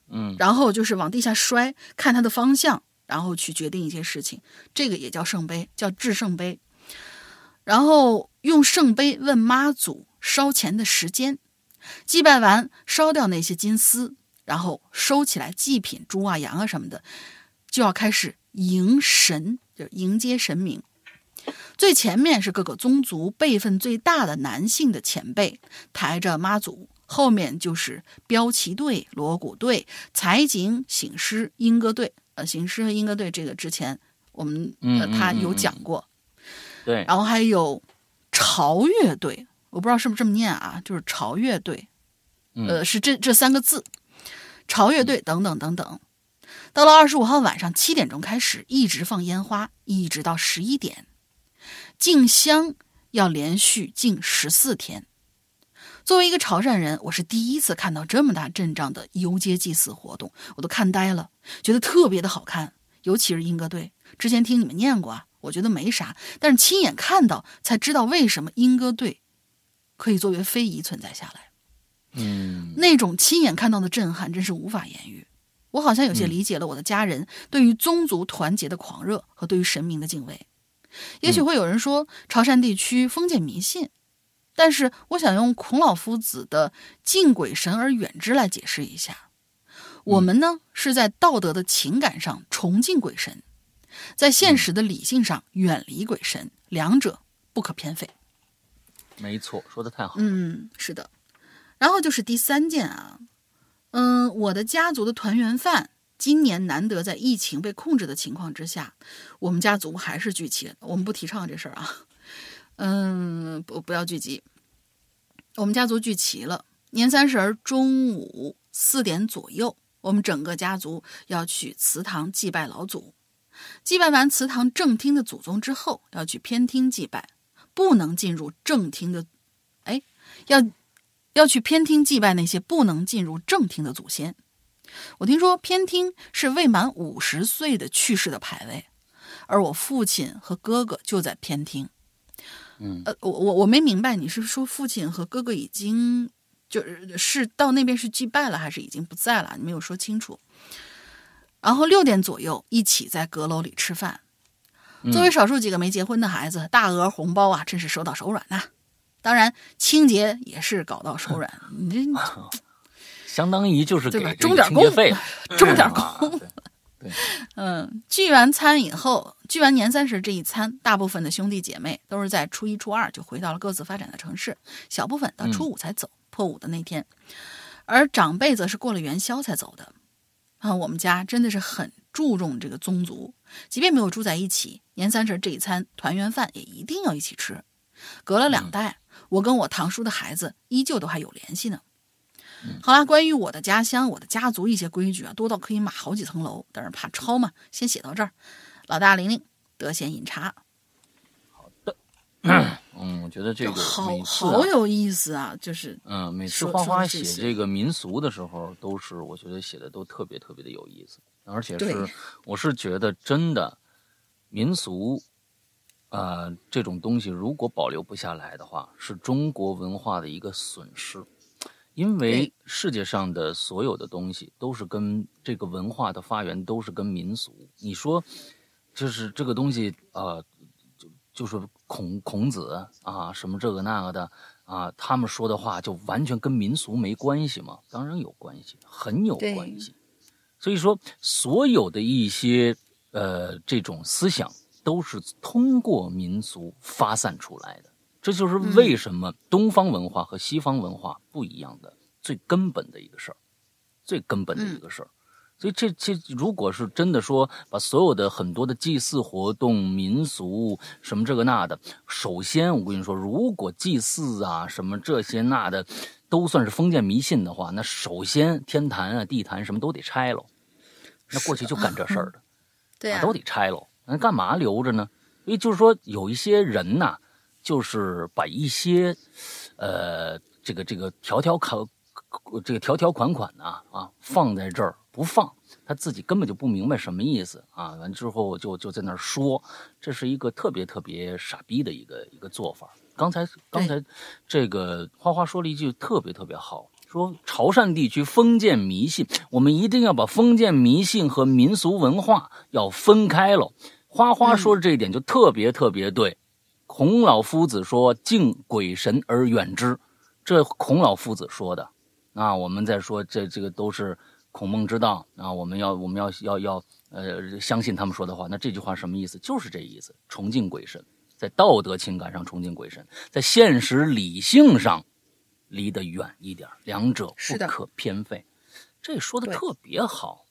嗯，然后就是往地下摔，看它的方向，然后去决定一些事情，这个也叫圣杯，叫制圣杯。然后用圣杯问妈祖烧钱的时间，祭拜完烧掉那些金丝，然后收起来祭品猪啊羊啊什么的，就要开始迎神。就迎接神明，最前面是各个宗族辈分最大的男性的前辈抬着妈祖，后面就是标旗队、锣鼓队、财警、醒狮、莺歌队。呃，醒狮和莺歌队这个之前我们呃他有讲过，对。然后还有潮乐队，我不知道是不是这么念啊，就是潮乐队，呃，是这这三个字，潮乐队等等等等。到了二十五号晚上七点钟开始，一直放烟花，一直到十一点。敬香要连续敬十四天。作为一个潮汕人，我是第一次看到这么大阵仗的游街祭祀活动，我都看呆了，觉得特别的好看。尤其是英歌队，之前听你们念过啊，我觉得没啥，但是亲眼看到才知道为什么莺歌队可以作为非遗存在下来。嗯，那种亲眼看到的震撼，真是无法言喻。我好像有些理解了我的家人对于宗族团结的狂热和对于神明的敬畏。也许会有人说潮汕地区封建迷信，但是我想用孔老夫子的“敬鬼神而远之”来解释一下。我们呢是在道德的情感上崇敬鬼神，在现实的理性上远离鬼神，两者不可偏废。没错，说的太好。嗯，是的。然后就是第三件啊。嗯，我的家族的团圆饭今年难得在疫情被控制的情况之下，我们家族还是聚齐了。我们不提倡这事儿啊，嗯，不不要聚集。我们家族聚齐了，年三十儿中午四点左右，我们整个家族要去祠堂祭拜老祖。祭拜完祠堂正厅的祖宗之后，要去偏厅祭拜，不能进入正厅的，哎，要。要去偏厅祭拜那些不能进入正厅的祖先。我听说偏厅是未满五十岁的去世的牌位，而我父亲和哥哥就在偏厅。嗯，呃，我我我没明白，你是说父亲和哥哥已经就是是到那边是祭拜了，还是已经不在了？你没有说清楚。然后六点左右一起在阁楼里吃饭。作为少数几个没结婚的孩子，大额红包啊，真是收到手软呐。当然，清洁也是搞到手软，[laughs] 你这相当于就是对吧？钟点工费，钟点工。[laughs] [laughs] 对，嗯，聚完餐以后，聚完年三十这一餐，大部分的兄弟姐妹都是在初一、初二就回到了各自发展的城市，小部分到初五才走，破五的那天，而长辈则是过了元宵才走的。啊，我们家真的是很注重这个宗族，即便没有住在一起，年三十这一餐团圆饭也一定要一起吃，隔了两代。我跟我堂叔的孩子依旧都还有联系呢。好啦，关于我的家乡、我的家族一些规矩啊，多到可以码好几层楼，但是怕抄嘛，先写到这儿。老大玲玲得闲饮茶。嗯，我觉得这个好好有意思啊，就是嗯，每次花花写这个民俗的时候，都是我觉得写的都特别特别的有意思，而且是我是觉得真的民俗。呃，这种东西如果保留不下来的话，是中国文化的一个损失。因为世界上的所有的东西都是跟这个文化的发源都是跟民俗。你说，就是这个东西，呃，就就是孔孔子啊，什么这个那个的啊，他们说的话就完全跟民俗没关系吗？当然有关系，很有关系。所以说，所有的一些呃这种思想。都是通过民俗发散出来的，这就是为什么东方文化和西方文化不一样的最根本的一个事儿，最根本的一个事儿。所以这这如果是真的说把所有的很多的祭祀活动、民俗什么这个那的，首先我跟你说，如果祭祀啊什么这些那的都算是封建迷信的话，那首先天坛啊、地坛什么都得拆喽。那过去就干这事儿的，[laughs] 对呀、都得拆喽。那干嘛留着呢？因为就是说有一些人呐，就是把一些呃这个这个条条款这个条条款款呐啊放在这儿不放，他自己根本就不明白什么意思啊。完之后就就在那儿说，这是一个特别特别傻逼的一个一个做法。刚才刚才这个花花说了一句特别特别好，说潮汕地区封建迷信，我们一定要把封建迷信和民俗文化要分开了。花花说的这一点就特别特别对。孔老夫子说：“敬鬼神而远之。”这孔老夫子说的。啊，我们在说这这个都是孔孟之道啊，我们要我们要要要呃相信他们说的话。那这句话什么意思？就是这意思，崇敬鬼神，在道德情感上崇敬鬼神，在现实理性上离得远一点，两者不可偏废。这说的特别好，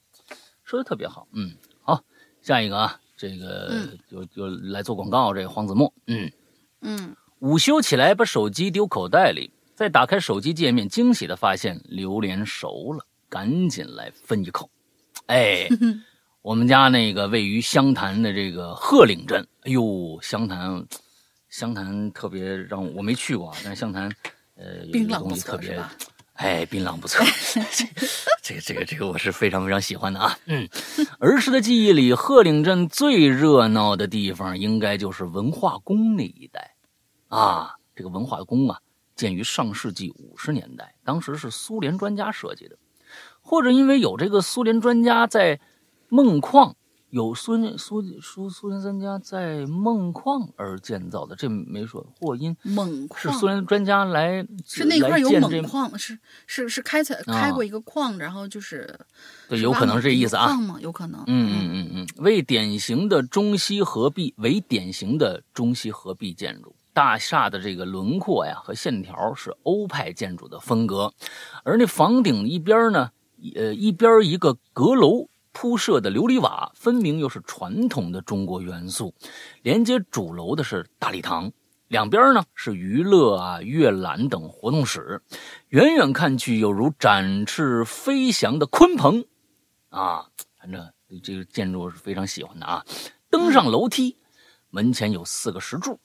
说的特别好。嗯，好，下一个啊。这个就就来做广告，这个黄子墨，嗯嗯，午休起来把手机丢口袋里，再打开手机界面，惊喜的发现榴莲熟了，赶紧来分一口。哎，[laughs] 我们家那个位于湘潭的这个鹤岭镇，哎呦，湘潭，湘潭特别让我没去过，但是湘潭，呃，有一个东西特别。哎，槟榔不错，[laughs] 这个这个这个我是非常非常喜欢的啊。嗯，儿时的记忆里，鹤岭镇最热闹的地方应该就是文化宫那一带啊。这个文化宫啊，建于上世纪五十年代，当时是苏联专家设计的，或者因为有这个苏联专家在梦矿。有苏苏苏苏联专家在梦矿而建造的，这没说。或因锰是苏联专家来是那块有锰矿，是是是开采开过一个矿，然后就是对，有可能是这意思啊。有可能。嗯嗯嗯嗯，为典型的中西合璧，为典型的中西合璧建筑，大厦的这个轮廓呀和线条是欧派建筑的风格，而那房顶一边呢，呃，一边一个阁楼。铺设的琉璃瓦，分明又是传统的中国元素。连接主楼的是大礼堂，两边呢是娱乐啊、阅览等活动室。远远看去，有如展翅飞翔的鲲鹏。啊，反正这个建筑是非常喜欢的啊。登上楼梯，门前有四个石柱。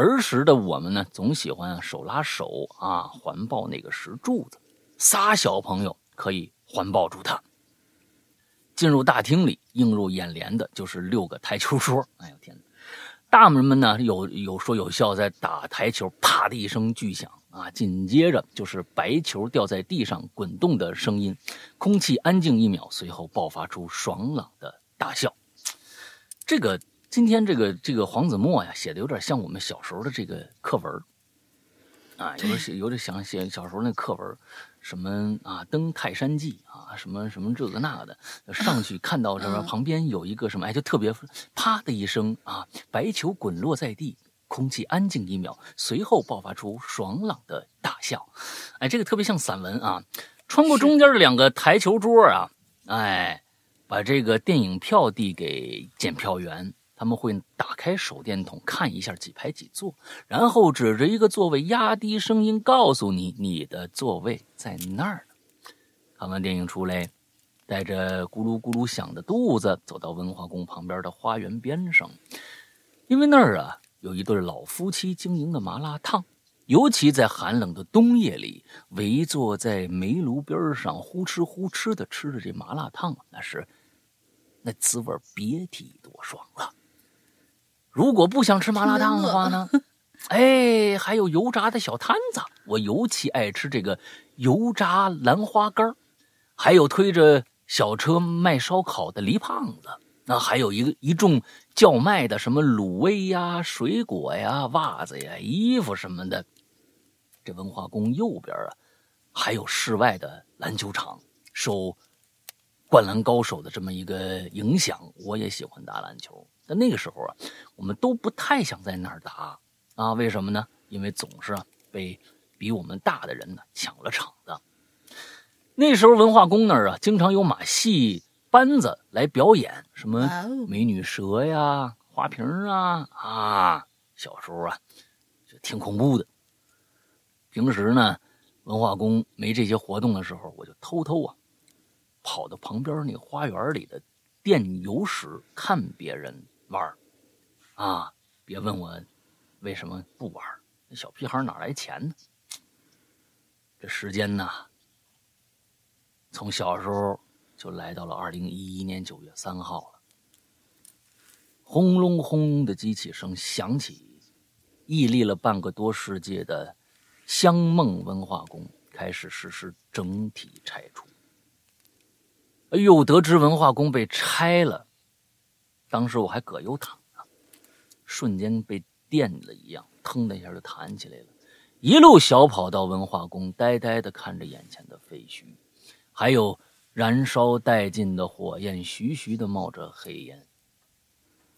儿时的我们呢，总喜欢手拉手啊，环抱那个石柱子。仨小朋友可以环抱住它。进入大厅里，映入眼帘的就是六个台球桌。哎呦天哪！大人们呢有有说有笑在打台球，啪的一声巨响啊！紧接着就是白球掉在地上滚动的声音，空气安静一秒，随后爆发出爽朗的大笑。这个今天这个这个黄子墨呀写的有点像我们小时候的这个课文啊，有点有点想写小时候那课文。什么啊？登泰山记啊？什么什么这个那个的，上去看到什么？旁边有一个什么？哎，就特别啪的一声啊，白球滚落在地，空气安静一秒，随后爆发出爽朗的大笑。哎，这个特别像散文啊！穿过中间的两个台球桌啊，哎，把这个电影票递给检票员。他们会打开手电筒看一下几排几座，然后指着一个座位，压低声音告诉你你的座位在那儿呢。看完电影出来，带着咕噜咕噜响的肚子，走到文化宫旁边的花园边上，因为那儿啊有一对老夫妻经营的麻辣烫，尤其在寒冷的冬夜里，围坐在煤炉边上，呼哧呼哧的吃着这麻辣烫，那是那滋味别提多爽了。如果不想吃麻辣烫的话呢？[laughs] 哎，还有油炸的小摊子，我尤其爱吃这个油炸兰花干还有推着小车卖烧烤的黎胖子，那还有一个一众叫卖的什么卤味呀、水果呀、袜子呀、衣服什么的。这文化宫右边啊，还有室外的篮球场，受灌篮高手的这么一个影响，我也喜欢打篮球。但那个时候啊，我们都不太想在那儿打啊？为什么呢？因为总是啊被比我们大的人呢抢了场子。那时候文化宫那儿啊，经常有马戏班子来表演，什么美女蛇呀、花瓶啊啊，小时候啊就挺恐怖的。平时呢，文化宫没这些活动的时候，我就偷偷啊跑到旁边那个花园里的电游室看别人玩啊。别问我为什么不玩，那小屁孩哪来钱呢？这时间呢，从小时候就来到了二零一一年九月三号了。轰隆轰隆的机器声响起，屹立了半个多世纪的香梦文化宫开始实施整体拆除。哎呦，得知文化宫被拆了，当时我还葛优躺呢，瞬间被电了一样，腾的一下就弹起来了，一路小跑到文化宫，呆呆的看着眼前的废墟，还有燃烧殆尽的火焰，徐徐的冒着黑烟。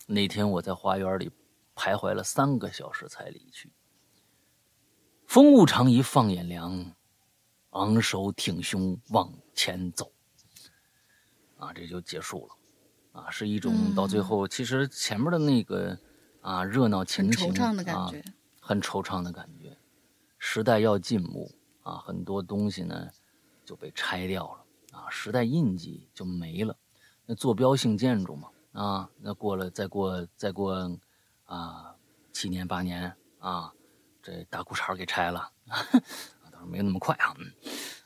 那天我在花园里徘徊了三个小时才离去。风物长宜放眼量，昂首挺胸往前走。啊，这就结束了。啊，是一种嗯到最后，其实前面的那个啊热闹情很情惆怅的感啊觉。很惆怅的感觉。时代要进步啊，很多东西呢就被拆掉了啊，时代印记就没了。那坐标性建筑嘛啊，那过了再过再过啊七年八年啊，这大裤衩给拆了，啊，当然没那么快啊，嗯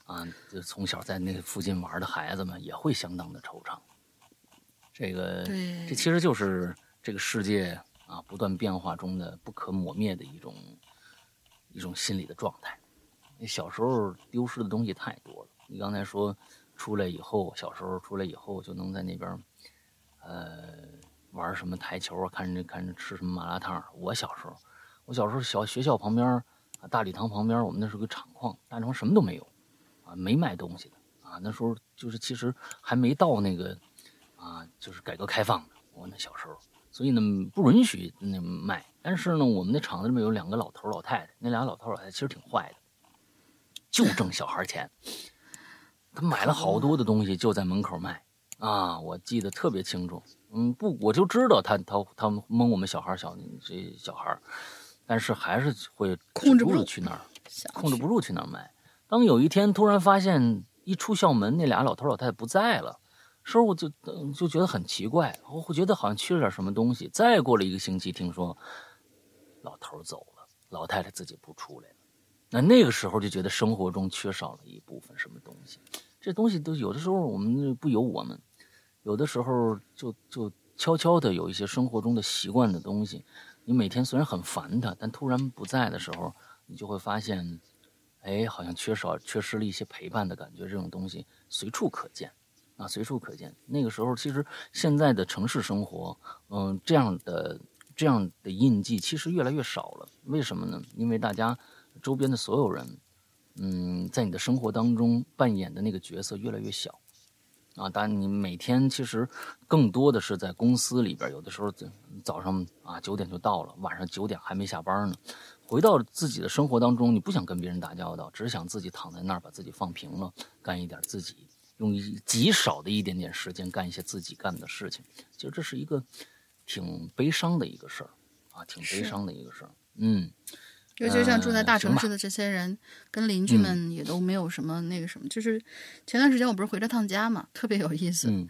啊，就从小在那附近玩的孩子们也会相当的惆怅。这个这其实就是这个世界啊不断变化中的不可磨灭的一种一种心理的状态。你小时候丢失的东西太多了。你刚才说出来以后，小时候出来以后就能在那边，呃，玩什么台球啊，看着看着吃什么麻辣烫。我小时候，我小时候小学校旁边啊，大礼堂旁边，我们那是个厂矿，大礼堂什么都没有，啊，没卖东西的啊。那时候就是其实还没到那个啊，就是改革开放的，我那小时候，所以呢不允许那卖。但是呢，我们那厂子里面有两个老头老太太，那俩老头老太太其实挺坏的，就挣小孩钱。他买了好多的东西，就在门口卖啊，我记得特别清楚。嗯，不，我就知道他他他蒙我们小孩小这小孩，但是还是会控制不住去那儿。控制不住去那儿买。当有一天突然发现一出校门，那俩老头老太太不在了，时候我就就觉得很奇怪，我会觉得好像缺了点什么东西。再过了一个星期，听说老头走了，老太太自己不出来了。那那个时候就觉得生活中缺少了一部分什么东西，这东西都有的时候我们不由我们，有的时候就就悄悄的有一些生活中的习惯的东西，你每天虽然很烦它，但突然不在的时候，你就会发现，哎，好像缺少缺失了一些陪伴的感觉。这种东西随处可见，啊，随处可见。那个时候，其实现在的城市生活，嗯、这样的这样的印记其实越来越少了。为什么呢？因为大家周边的所有人，嗯，在你的生活当中扮演的那个角色越来越小。啊，当然，你每天其实更多的是在公司里边，有的时候早上啊九点就到了，晚上九点还没下班呢。回到自己的生活当中，你不想跟别人打交道，只想自己躺在那儿，把自己放平了，干一点自己用极少的一点点时间干一些自己干的事情。其实这是一个挺悲伤的一个事儿啊，挺悲伤的一个事儿。嗯，尤其像住在大城市的这些人，跟邻居嗯们也都没有什么那个什么。就是前段时间我不是回了趟家嘛，特别有意思。嗯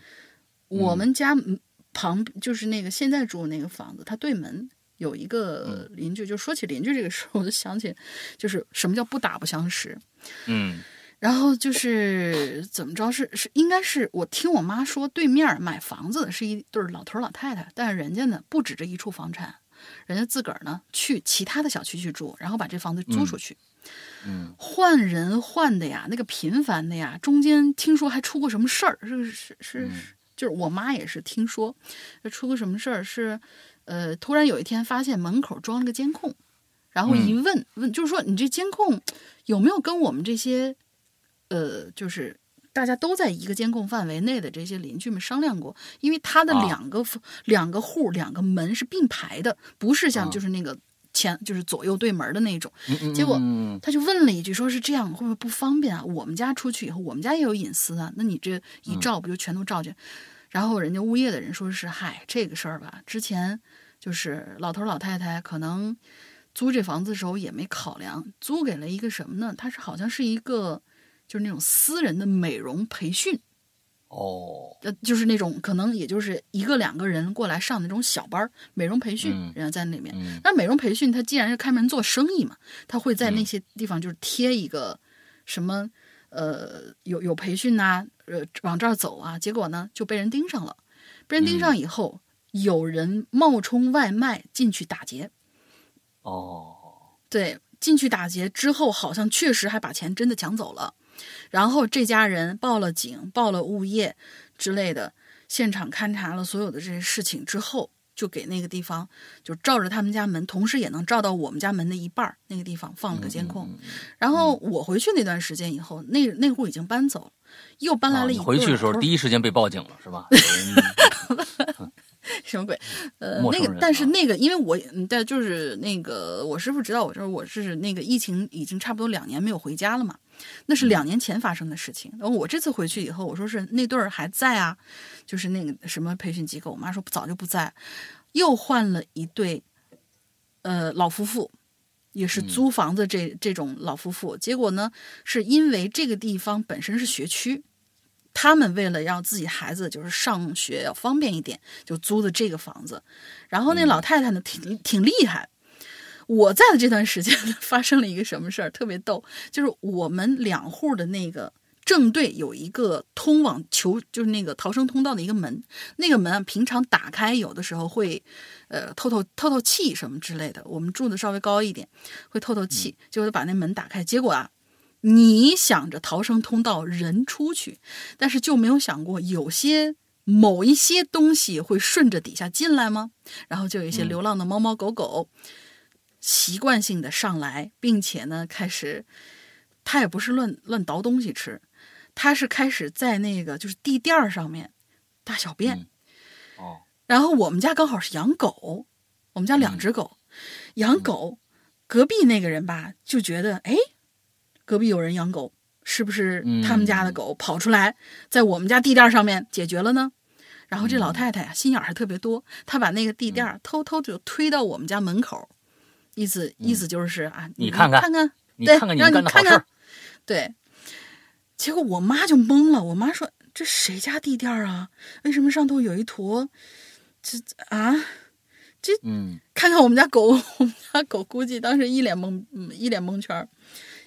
我们家嗯旁就是那个现在住的那个房子，它对门有一个邻居。就说起邻居这个事儿，我就想起，就是什么叫不打不相识。嗯然后就是怎么着是是应该是我听我妈说，对面买房子的是一对儿老头老太太，但是人家呢不止这一处房产，人家自个儿呢去其他的小区去住，然后把这房子租出去。嗯换人换的呀，那个频繁的呀，中间听说还出过什么事儿，是是是，嗯就是我妈也是听说，出过什么事儿是，呃，突然有一天发现门口装了个监控，然后一问、问，就是说你这监控有没有跟我们这些，呃，就是大家都在一个监控范围内的这些邻居们商量过，因为他的啊两个、两个户两个门是并排的，不是像啊就是那个。前前就是左右对门的那种。结果嗯他就问了一句，说是这样会不会不方便啊？我们家出去以后，我们家也有隐私啊，那你这一照不就全都照见？然后人家物业的人说是，嗨，这个事儿吧，之前就是老头老太太可能租这房子的时候也没考量，租给了一个什么呢？他是好像是一个就是那种私人的美容培训。哦，呃，就是那种可能也就是一个两个人过来上那种小班儿美容培训，嗯人家在那里面。嗯那美容培训，他既然是开门做生意嘛，他会在那些地方就是贴一个什么呃有有培训呐、呃往这儿走啊，结果呢就被人盯上了，被人盯上以后，有人冒充外卖进去打劫，哦，对，进去打劫之后，好像确实还把钱真的抢走了。然后这家人报了警，报了物业之类的，现场勘察了所有的这些事情之后，就给那个地方就照着他们家门，同时也能照到我们家门的一半儿那个地方放了个监控。然后我回去那段时间以后，那那户已经搬走了，又搬来啊了一、你回去的时候，第一一时间被报警了是吧？什么鬼？呃，那个，但是啊那个，因为我，嗯但就是那个，我师傅知道我就是我是那个疫情已经差不多两年没有回家了嘛，那是两年前发生的事情。然后我这次回去以后，我说是那对儿还在啊，就是那个什么培训机构，我妈说早就不在，又换了一对，呃，老夫妇。也是租房子这这种老夫妇，结果呢，是因为这个地方本身是学区，他们为了让自己孩子就是上学要方便一点，就租的这个房子。然后那老太太呢，挺挺厉害。我在的这段时间呢，发生了一个什么事儿，特别逗，就是我们两户的那个正对有一个通往求，就是那个逃生通道的一个门。那个门啊，平常打开有的时候会，呃，透透透透气什么之类的。我们住的稍微高一点，会透透气，就把那门打开，结果啊。你想着逃生通道人出去，但是就没有想过有些某一些东西会顺着底下进来吗？然后就有一些流浪的猫猫狗狗，习惯性的上来，并且呢开始，他也不是乱乱倒东西吃，他是开始在那个就是地垫儿上面大小便。嗯。哦，然后我们家刚好是养狗，我们家两只狗，养狗，隔壁那个人吧就觉得，哎，隔壁有人养狗，是不是他们家的狗跑出来，在我们家地垫上面解决了呢？然后这老太太呀、心眼儿还特别多，她把那个地垫儿偷偷就推到我们家门口，意思意思就是啊，你看看看看，你对，让看看你们干的好看看事儿，，对。结果我妈就懵了，我妈说：“这谁家地垫儿啊？为什么上头有一坨？这啊？这嗯看看我们家狗，我们家狗估计当时一脸懵，嗯一脸蒙圈儿。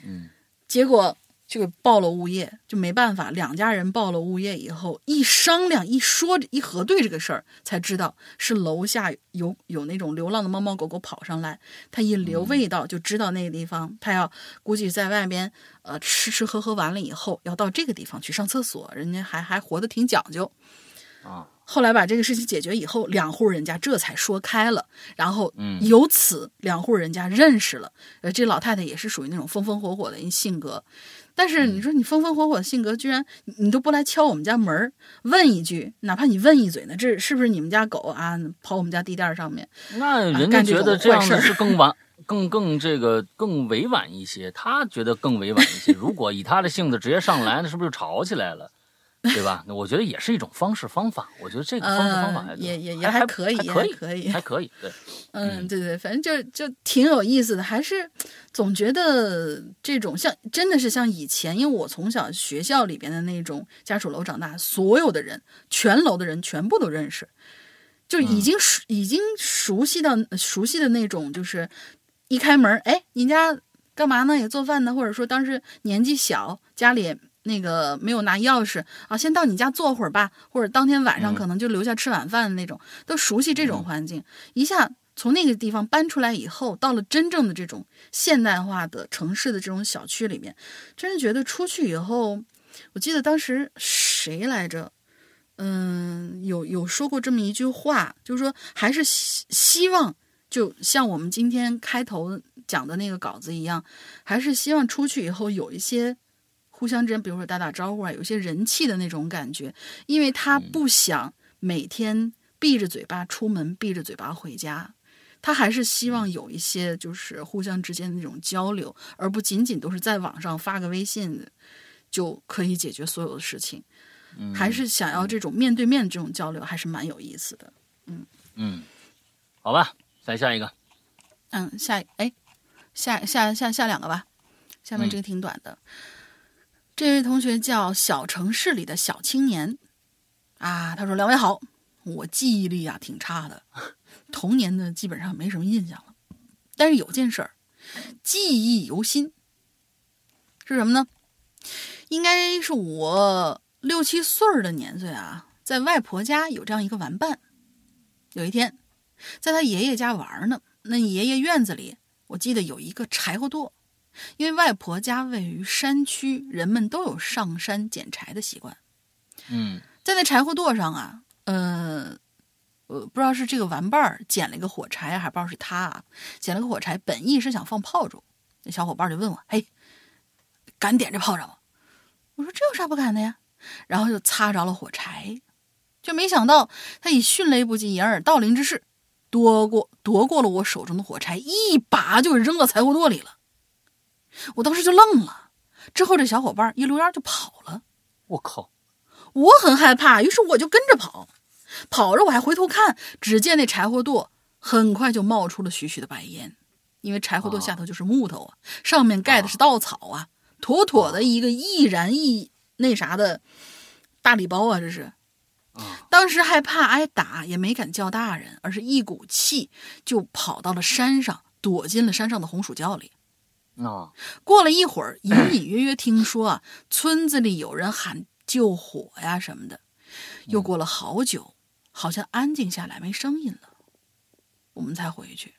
嗯结果就给报了物业，就没办法，两家人报了物业以后，一商量一说一核对这个事儿，才知道是楼下有有那种流浪的猫猫狗狗跑上来，它一留味道就知道那个地方，它要估计在外边呃吃吃喝喝完了以后，要到这个地方去上厕所，人家还还活得挺讲究。啊，后来把这个事情解决以后，两户人家这才说开了，然后嗯由此两户人家认识了。呃，这老太太也是属于那种风风火火的一性格，但是嗯你说你风风火火的性格，居然你你都不来敲我们家门儿问一句，哪怕你问一嘴呢，这是不是你们家狗啊跑我们家地垫儿上面？那人家觉得这样的是更完、更更这个更委婉一些，他觉得更委婉一些。如果以他的性子直接上来，那是不是就吵起来了？[laughs] 对吧？那我觉得也是一种方式方法。我觉得这个方式方法也也也还还可以还可以，还可以还可以。对，[laughs] 嗯，对对，反正就就挺有意思的，还是总觉得这种像真的是像以前，因为我从小学校里边的那种家属楼长大，所有的人全楼的人全部都认识，就已经熟、已经熟悉到熟悉的那种，就是一开门，哎，你家干嘛呢？也做饭呢，或者说当时年纪小，家里也那个没有拿钥匙啊，先到你家坐会儿吧，或者当天晚上嗯可能就留下吃晚饭的那种，都熟悉这种环境。一下从那个地方搬出来以后，到了真正的这种现代化的城市的这种小区里面，真是觉得出去以后，我记得当时谁来着？嗯，有有说过这么一句话，就是说还是希希望，就像我们今天开头讲的那个稿子一样，还是希望出去以后有一些互相之间，比如说打打招呼啊，有一些人气的那种感觉，因为他不想每天闭着嘴巴出门，闭着嘴巴回家。他还是希望有一些就是互相之间的那种交流，而不仅仅都是在网上发个微信就可以解决所有的事情。嗯还是想要这种面对面这种交流，还是蛮有意思的。嗯嗯，好吧，再下一个。嗯，下哎，下下下下两个吧，下面嗯这个挺短的。这位同学叫小城市里的小青年。啊，他说：“两位好，我记忆力啊挺差的，童年呢基本上没什么印象了，但是有件事儿记忆犹新，是什么呢？应该是我六七岁儿的年岁啊，在外婆家有这样一个玩伴。有一天，在他爷爷家玩呢，那爷爷院子里，我记得有一个柴火垛，因为外婆家位于山区，人们都有上山捡柴的习惯。嗯在那柴火垛上啊，呃，呃，不知道是这个玩伴儿捡了一个火柴，还不知道是他啊，捡了个火柴，本意是想放炮竹。那小伙伴就问我：“嘿，敢点这炮仗吗？”我说：“这有啥不敢的呀？”然后就擦着了火柴，就没想到他以迅雷不及掩耳盗铃之势，夺过夺过了我手中的火柴，一把就扔到柴火垛里了。我当时就愣了，之后这小伙伴一溜烟就跑了。我靠，我很害怕，于是我就跟着跑，跑着我还回头看，只见那柴火垛很快就冒出了许许的白烟，因为柴火垛下头就是木头啊，上面盖的是稻草啊，妥妥的一个易燃易那啥的大礼包啊，这是。啊当时害怕挨打，也没敢叫大人，而是一股气就跑到了山上，躲进了山上的红薯窖里。啊过了一会儿，隐隐约约听说啊，[clears throat] 村子里有人喊救火呀什么的。又过了好久，好像安静下来，没声音了，我们才回去。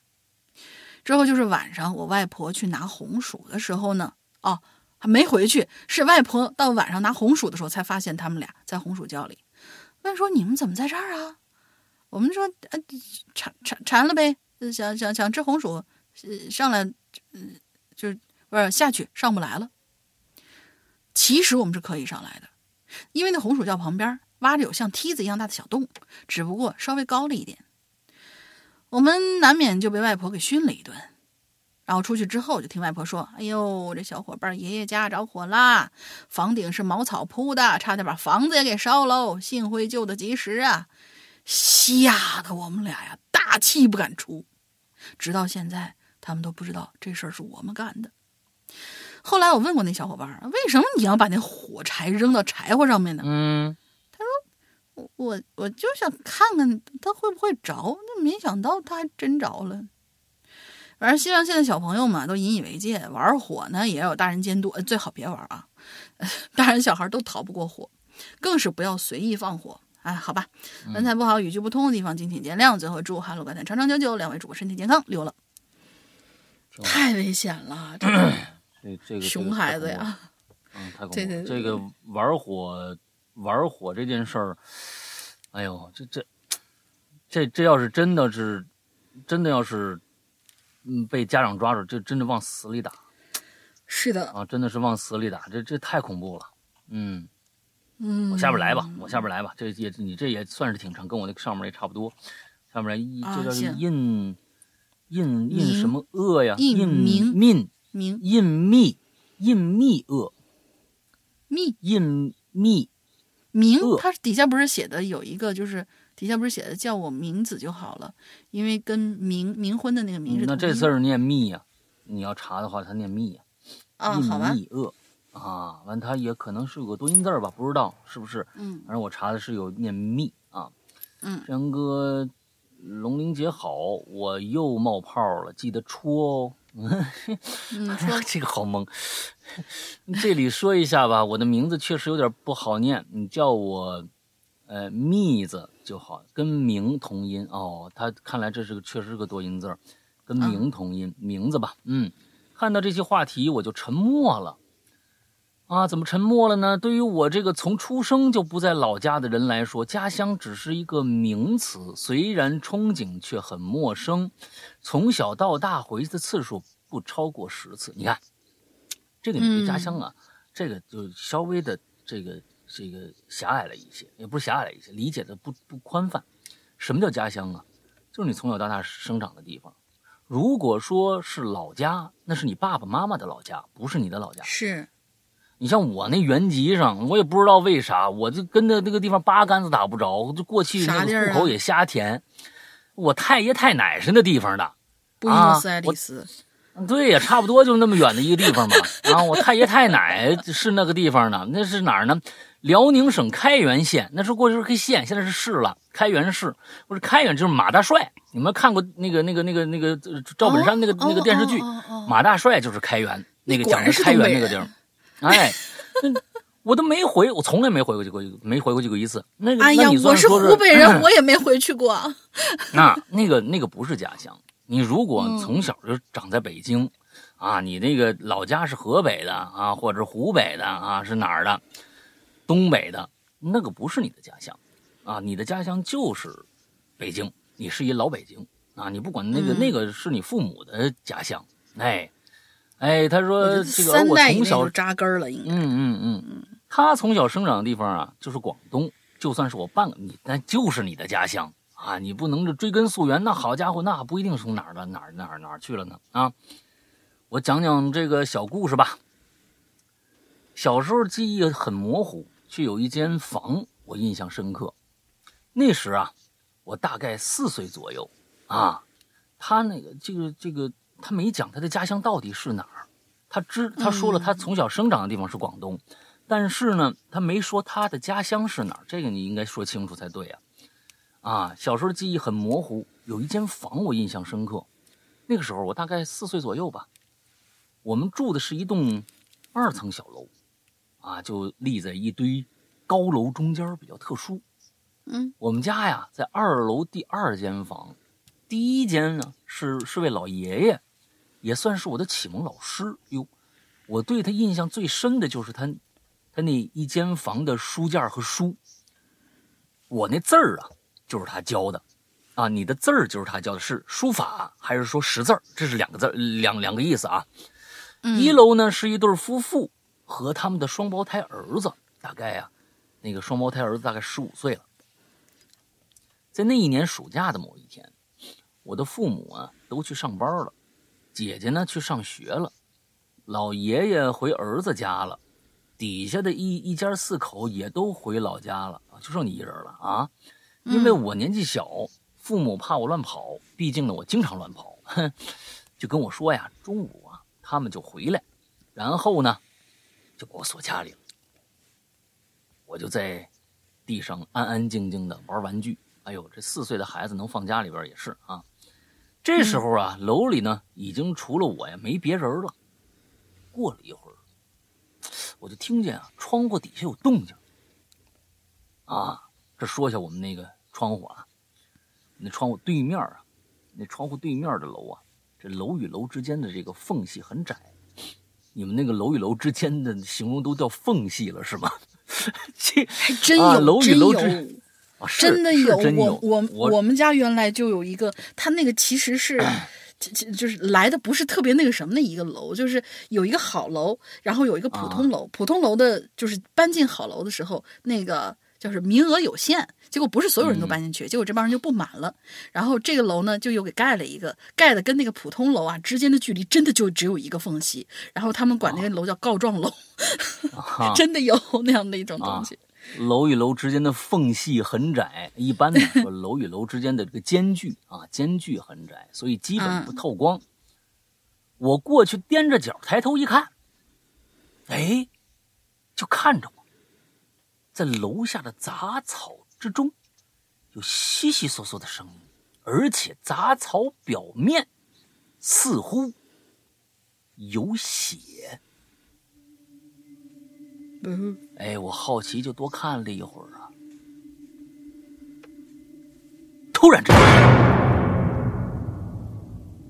之后就是晚上，我外婆去拿红薯的时候呢，哦，还没回去，是外婆到晚上拿红薯的时候才发现他们俩在红薯窖里。问说你们怎么在这儿啊？我们说呃馋馋馋了呗，想想想吃红薯，上来，呃就是不是下去上不来了。其实我们是可以上来的，因为那红薯窖旁边挖着有像梯子一样大的小洞，只不过稍微高了一点。我们难免就被外婆给训了一顿。然后出去之后，就听外婆说：“哎呦，这小伙伴爷爷家着火啦，房顶是茅草铺的，差点把房子也给烧喽，幸亏救得及时啊！”吓得我们俩呀，大气不敢出。直到现在，他们都不知道这事儿是我们干的。后来我问过那小伙伴儿，为什么你要把那火柴扔到柴火上面呢？嗯他说我我就想看看它会不会着，那没想到它还真着了。反正希望现在小朋友们都引以为戒，玩火呢也要有大人监督，呃最好别玩啊，[laughs] 大人小孩都逃不过火，更是不要随意放火。哎，好吧，文采不好、语句不通的地方，敬请见谅。最后祝哈喽怪谈长长久久，两位主播身体健康，溜了。太危险了，这个这这个熊孩子，呀！嗯，太恐怖了。对对对这个玩火玩火这件事儿，哎呦，这这这这要是真的是真的要是嗯被家长抓住，这真的往死里打是的，啊！真的是往死里打，这这太恐怖了。嗯，嗯，我下边来吧，我下边来吧，这也你这也算是挺长，跟我那上面也差不多。下面来一啊这叫行印印印什么恶呀？印印明印密印密恶。密。印密。明恶，它底下不是写的有一个，就是底下不是写的叫我名字就好了，因为跟冥冥婚的那个冥是那这字儿念密呀、你要查的话，它念密呀、啊，印好吧，密恶。啊，完它也可能是有个多音字儿吧，不知道是不是？嗯。反正我查的是有念密啊。嗯，山哥，龙玲姐好，我又冒泡了，记得戳哦。嗯，[laughs] 说这个好懵。这里说一下吧，我的名字确实有点不好念，你叫我呃蜜子就好，跟名同音哦。他看来这是个确实是个多音字，跟名同音，名字吧。嗯，看到这些话题我就沉默了。啊，怎么沉默了呢？对于我这个从出生就不在老家的人来说，家乡只是一个名词，虽然憧憬，却很陌生。从小到大回去的次数不超过十次。你看，这个你对家乡啊，这个就稍微的这个这个狭隘了一些，也不是狭隘了一些，理解的不不宽泛。什么叫家乡啊？就是你从小到大生长的地方。如果说是老家，那是你爸爸妈妈的老家，不是你的老家。是，你像我那原籍上，我也不知道为啥，我就跟着那个地方八竿子打不着，就过去那个户口也瞎填。我太爷太奶是那地方的，布宜诺斯艾利斯。对呀，差不多就那么远的一个地方嘛。啊，我太爷太奶是那个地方的，那是哪儿呢？辽宁省开原县，那时候过去是个县，现在是市了。开原市，不是开原就是马大帅。你们看过那个那个那个那个赵本山那个那个电视剧？马大帅就是开原，那个讲的开原那个地儿。[laughs] 哎，我都没回，我从来没回过去过，没回过去过一次。那个，哎呀，我是湖北人，我也没回去过。那那个那个不是家乡。你如果从小就长在北京，啊，你那个老家是河北的啊，或者是湖北的啊，是哪儿的？东北的，那个不是你的家乡，啊，你的家乡就是北京，你是一老北京啊，你不管那个那个是你父母的家乡，哎，哎，他说这个我从小扎根了，应该，嗯嗯嗯嗯，他从小生长的地方啊，就是广东，就算是我半个你，那就是你的家乡。啊，你不能这追根溯源，那好家伙，那不一定从哪儿的哪儿哪儿哪儿去了呢啊！我讲讲这个小故事吧。小时候记忆很模糊，却有一间房我印象深刻。那时啊，我大概四岁左右啊。他那个这个这个，他没讲他的家乡到底是哪儿。他知他说了，他从小生长的地方是广东，但是呢，他没说他的家乡是哪儿。这个你应该说清楚才对呀。啊，小时候记忆很模糊，有一间房我印象深刻。那个时候我大概四岁左右吧。我们住的是一栋二层小楼，啊，就立在一堆高楼中间，比较特殊。嗯，我们家呀在二楼第二间房，第一间呢是是位老爷爷，也算是我的启蒙老师哟。我对他印象最深的就是他，他那一间房的书架和书。我那字儿啊。就是他教的，啊，你的字儿就是他教的，是书法还是说识字儿？这是两个字，两两个意思啊。一楼呢是一对夫妇和他们的双胞胎儿子，大概呀，那个双胞胎儿子大概十五岁了。在那一年暑假的某一天，我的父母啊都去上班了，姐姐呢去上学了，老爷爷回儿子家了，底下的一一家四口也都回老家了啊，就剩你一人了啊。因为我年纪小，父母怕我乱跑，毕竟呢我经常乱跑，哼，就跟我说呀，中午啊他们就回来，然后呢就把我锁家里了。我就在地上安安静静的玩玩具。哎呦，这四岁的孩子能放家里边也是啊。这时候啊，楼里呢已经除了我呀没别人了。过了一会儿，我就听见啊窗户底下有动静，啊。这说一下我们那个窗户啊，那窗户对面啊，那窗户对面的楼啊，这楼与楼之间的这个缝隙很窄。你们那个楼与楼之间的形容都叫缝隙了是吗？[laughs] 这还真有，楼与楼之 [laughs] 啊，真的有。我我我们家原来就有一个，他那个其实是，[clears throat] 就就是来的不是特别那个什么的一个楼，就是有一个好楼，然后有一个普通楼。普通楼的就是搬进好楼的时候那个。就是名额有限，结果不是所有人都搬进去，结果这帮人就不满了。然后这个楼呢，就又给盖了一个，盖的跟那个普通楼啊之间的距离真的就只有一个缝隙。然后他们管那个楼叫告状楼，[laughs] 真的有那样的一种东西。楼与楼之间的缝隙很窄，一般呢说楼与楼之间的这个间距啊，间距很窄，所以基本不透光。我过去踮着脚抬头一看，哎，就看着我。在楼下的杂草之中，有悉悉索索的声音，而且杂草表面似乎有血。哎，我好奇就多看了一会儿啊。突然之间，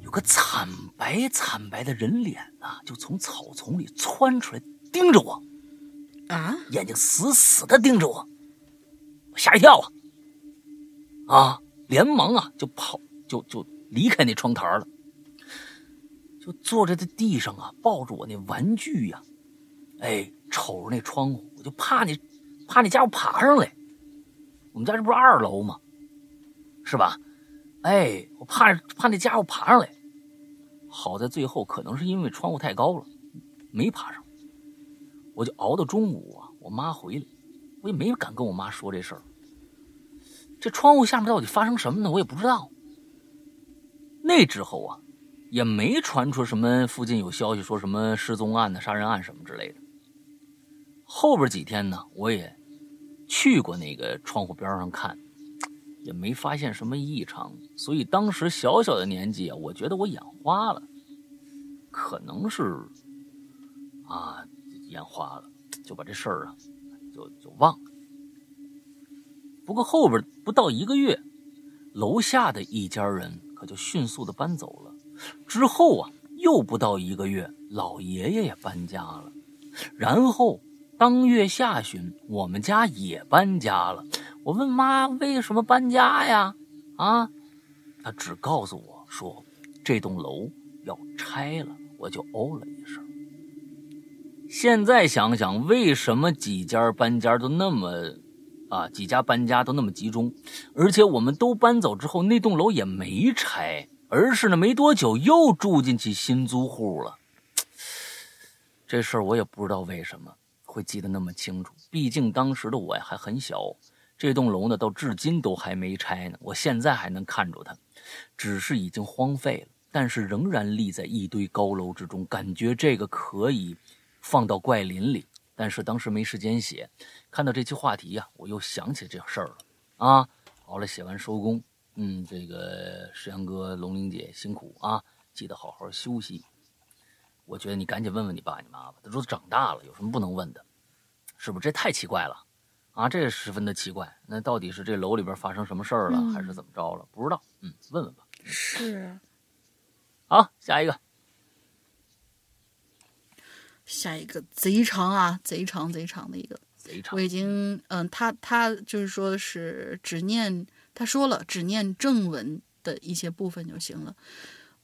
有个惨白惨白的人脸呐，就从草丛里窜出来，盯着我。啊！眼睛死死的盯着我，我吓一跳啊！啊，连忙啊就跑，就就离开那窗台了，就坐在这地上啊，抱着我那玩具呀，哎，瞅着那窗户，我就怕你，怕那家伙爬上来。我们家这不是二楼吗？是吧？哎，我怕怕那家伙爬上来。好在最后可能是因为窗户太高了，没爬上。我就熬到中午啊，我妈回来，我也没敢跟我妈说这事儿。这窗户下面到底发生什么呢？我也不知道。那之后啊，也没传出什么附近有消息说什么失踪案呢、杀人案什么之类的。后边几天呢，我也去过那个窗户边上看，也没发现什么异常。所以当时小小的年纪啊，我觉得我眼花了，可能是啊眼花了，就把这事儿啊就就忘了。不过后边不到一个月，楼下的一家人可就迅速的搬走了。之后啊，又不到一个月，老爷爷也搬家了。然后当月下旬，我们家也搬家了。我问妈为什么搬家呀？啊，她只告诉我说这栋楼要拆了。我就哦了一声。现在想想，为什么几家搬家都那么……啊，几家搬家都那么集中，而且我们都搬走之后，那栋楼也没拆，而是呢没多久又住进去新租户了。这事儿我也不知道为什么会记得那么清楚，毕竟当时的我还很小。这栋楼呢到至今都还没拆呢，我现在还能看着它，只是已经荒废了，但是仍然立在一堆高楼之中，感觉这个可以放到怪林里。但是当时没时间写，看到这期话题呀，我又想起这事儿了啊！好了，写完收工。嗯，这个石阳哥、龙玲姐辛苦啊，记得好好休息。我觉得你赶紧问问你爸你妈吧，他说长大了，有什么不能问的？是不是？这太奇怪了啊！这十分的奇怪。那到底是这楼里边发生什么事儿了，还是怎么着了？不知道。嗯，问问吧。是。好，下一个。下一个贼长啊，贼长贼长的一个，贼长。我已经嗯，他他就是说是只念，他说了只念正文的一些部分就行了。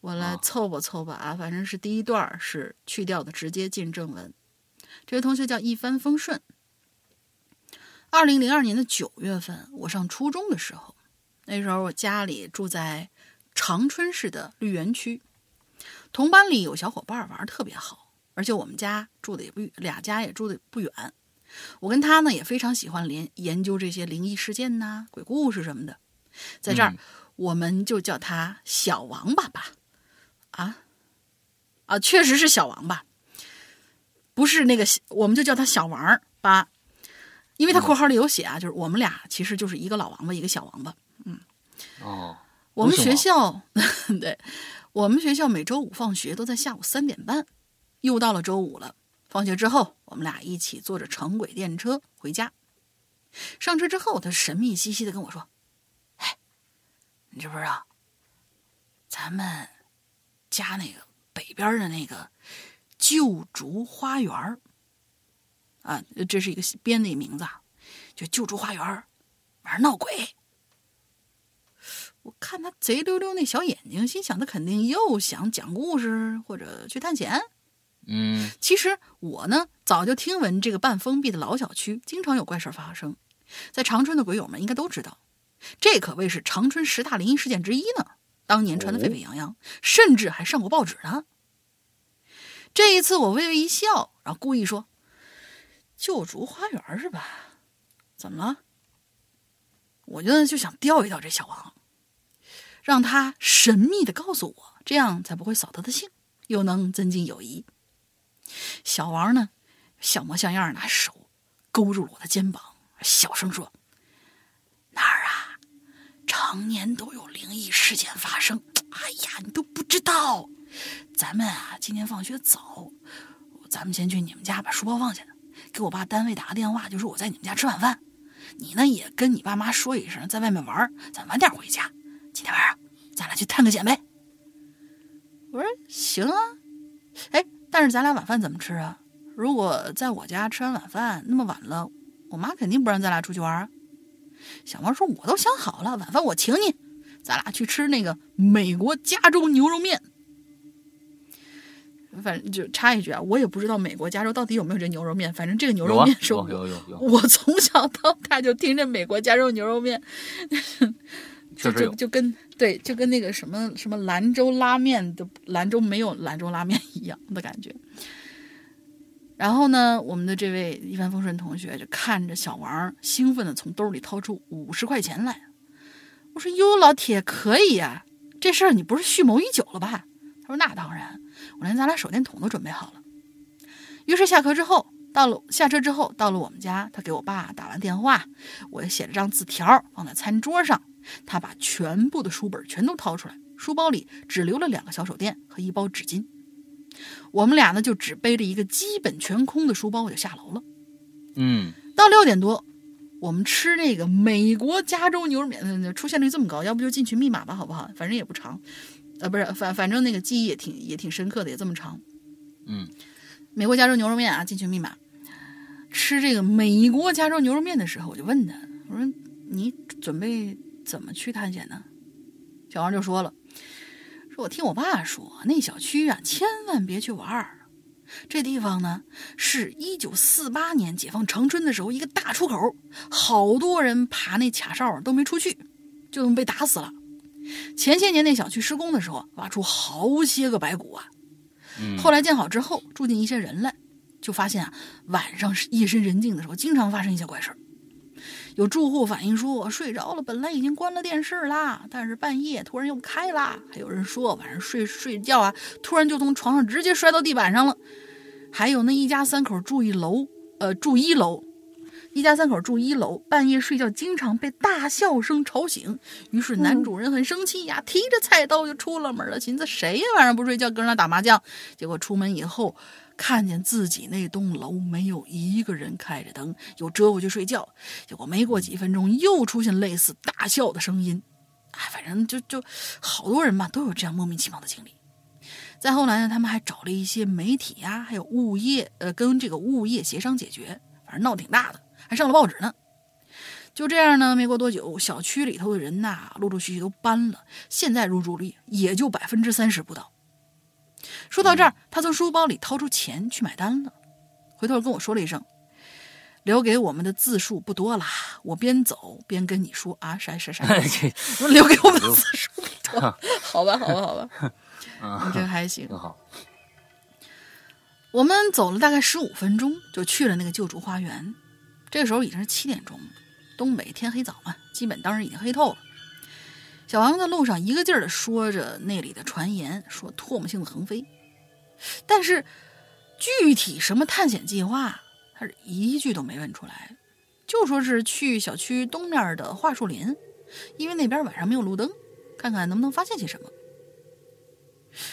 我来凑吧凑吧啊，反正是第一段是去掉的，直接进正文。这位同学叫一帆风顺。二零零二年的九月份，我上初中的时候，那时候我家里住在长春市的绿园区，同班里有小伙伴玩特别好。而且我们家住的也不远，俩家也住的不远。我跟他呢也非常喜欢研研究这些灵异事件呐、鬼故事什么的。在这儿，我们就叫他小王八吧。啊啊，确实是小王八，不是那个，我们就叫他小王八，因为他括号里有写啊，就是我们俩其实就是一个老王八，一个小王八。嗯，哦，我们学校，[laughs] 对我们学校每周五放学都在下午三点半。又到了周五了，放学之后，我们俩一起坐着城轨电车回家。上车之后，他神秘兮兮的跟我说：“哎，你知不知道，咱们家那个北边的那个旧竹花园啊，这是一个编的一名字，就旧竹花园玩闹鬼。”我看他贼溜溜那小眼睛，心想他肯定又想讲故事或者去探险。嗯，其实我呢早就听闻这个半封闭的老小区经常有怪事发生，在长春的鬼友们应该都知道，这可谓是长春十大灵异事件之一呢。当年传得沸沸扬扬，甚至还上过报纸呢。这一次我微微一笑，然后故意说：“旧竹花园是吧？怎么了？”我觉得就想钓一钓这小王，让他神秘的告诉我，这样才不会扫他的兴，又能增进友谊。小王呢，像模像样拿手勾住了我的肩膀，小声说：“哪儿啊，常年都有灵异事件发生。哎呀，你都不知道。咱们啊，今天放学早，咱们先去你们家把书包放下，给我爸单位打个电话，就说我在你们家吃晚饭。你呢，也跟你爸妈说一声，在外面玩，咱晚点回家。今天晚上咱俩去探个险呗。”我说：“行啊。”哎。但是咱俩晚饭怎么吃啊？如果在我家吃完晚饭那么晚了，我妈肯定不让咱俩出去玩啊。小王说：“我都想好了，晚饭我请你，咱俩去吃那个美国加州牛肉面。反正就插一句啊，我也不知道美国加州到底有没有这牛肉面。反正这个牛肉面是，有有有。我从小到大就听着美国加州牛肉面。就，就就跟对，就跟那个什么什么兰州拉面的兰州没有兰州拉面一样的感觉。然后呢，我们的这位一帆风顺同学就看着小王兴奋的从兜里掏出五十块钱来。我说：“哟，老铁，可以呀，这事儿你不是蓄谋已久了吧？”他说：“那当然，我连咱俩手电筒都准备好了。”于是下课之后，到了下车之后，到了我们家，他给我爸打完电话，我也写了张字条放在餐桌上。他把全部的书本全都掏出来，书包里只留了两个小手电和一包纸巾。我们俩呢，就只背着一个基本全空的书包，我就下楼了。嗯，到六点多，我们吃那个美国加州牛肉面，出现率这么高，要不就进群密码吧，好不好？反正也不长，呃，不是，反反正那个记忆也挺也挺深刻的，也这么长。嗯，美国加州牛肉面啊，进群密码。吃这个美国加州牛肉面的时候，我就问他，我说你准备怎么去探险呢？小王就说了。说我听我爸说，那小区啊，千万别去玩儿。这地方呢，是一九四八年解放长春的时候一个大出口，好多人爬那卡哨都没出去，就这么被打死了。前些年那小区施工的时候，挖出好些个白骨啊。后来建好之后，住进一些人来，就发现啊，晚上是夜深人静的时候，经常发生一些怪事儿。有住户反映说，我睡着了，本来已经关了电视啦，但是半夜突然又开啦。还有人说，晚上睡睡觉啊，突然就从床上直接摔到地板上了。还有那一家三口住一楼，呃，住一楼，一家三口住一楼，半夜睡觉经常被大笑声吵醒。于是男主人很生气呀，提着菜刀就出了门了，寻思谁呀晚上不睡觉跟那打麻将？结果出门以后。看见自己那栋楼没有一个人开着灯，又折回去睡觉。结果没过几分钟，又出现类似大笑的声音。哎，反正就就好多人吧，都有这样莫名其妙的经历。再后来呢，他们还找了一些媒体呀，还有物业，呃，跟这个物业协商解决。反正闹挺大的，还上了报纸呢。就这样呢，没过多久，小区里头的人呐，陆陆续续都搬了。现在入住率也就百分之三十不到。说到这儿，他从书包里掏出钱去买单了，回头跟我说了一声：“留给我们的字数不多了。”我边走边跟你说：“啊，啥啥啥，留给我们的字数不 [laughs] 多，好吧，好吧，好吧，[laughs] 你这还行，好。”我们走了大概十五分钟，就去了那个救助花园。这个时候已经是七点钟，东北天黑早嘛，基本当时已经黑透了。小王在路上一个劲儿的说着那里的传言，说唾沫星子横飞，但是具体什么探险计划，他是一句都没问出来，就说是去小区东面的桦树林，因为那边晚上没有路灯，看看能不能发现些什么。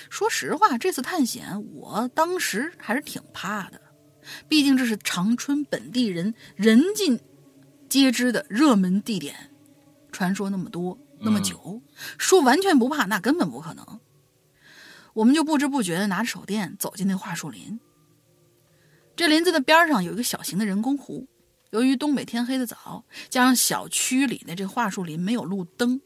说实话，这次探险我当时还是挺怕的，毕竟这是长春本地人人尽皆知的热门地点，传说那么多。那么久，说完全不怕，那根本不可能。我们就不知不觉的拿着手电走进那桦树林。这林子的边上有一个小型的人工湖。由于东北天黑的早，加上小区里的这桦树林没有路灯，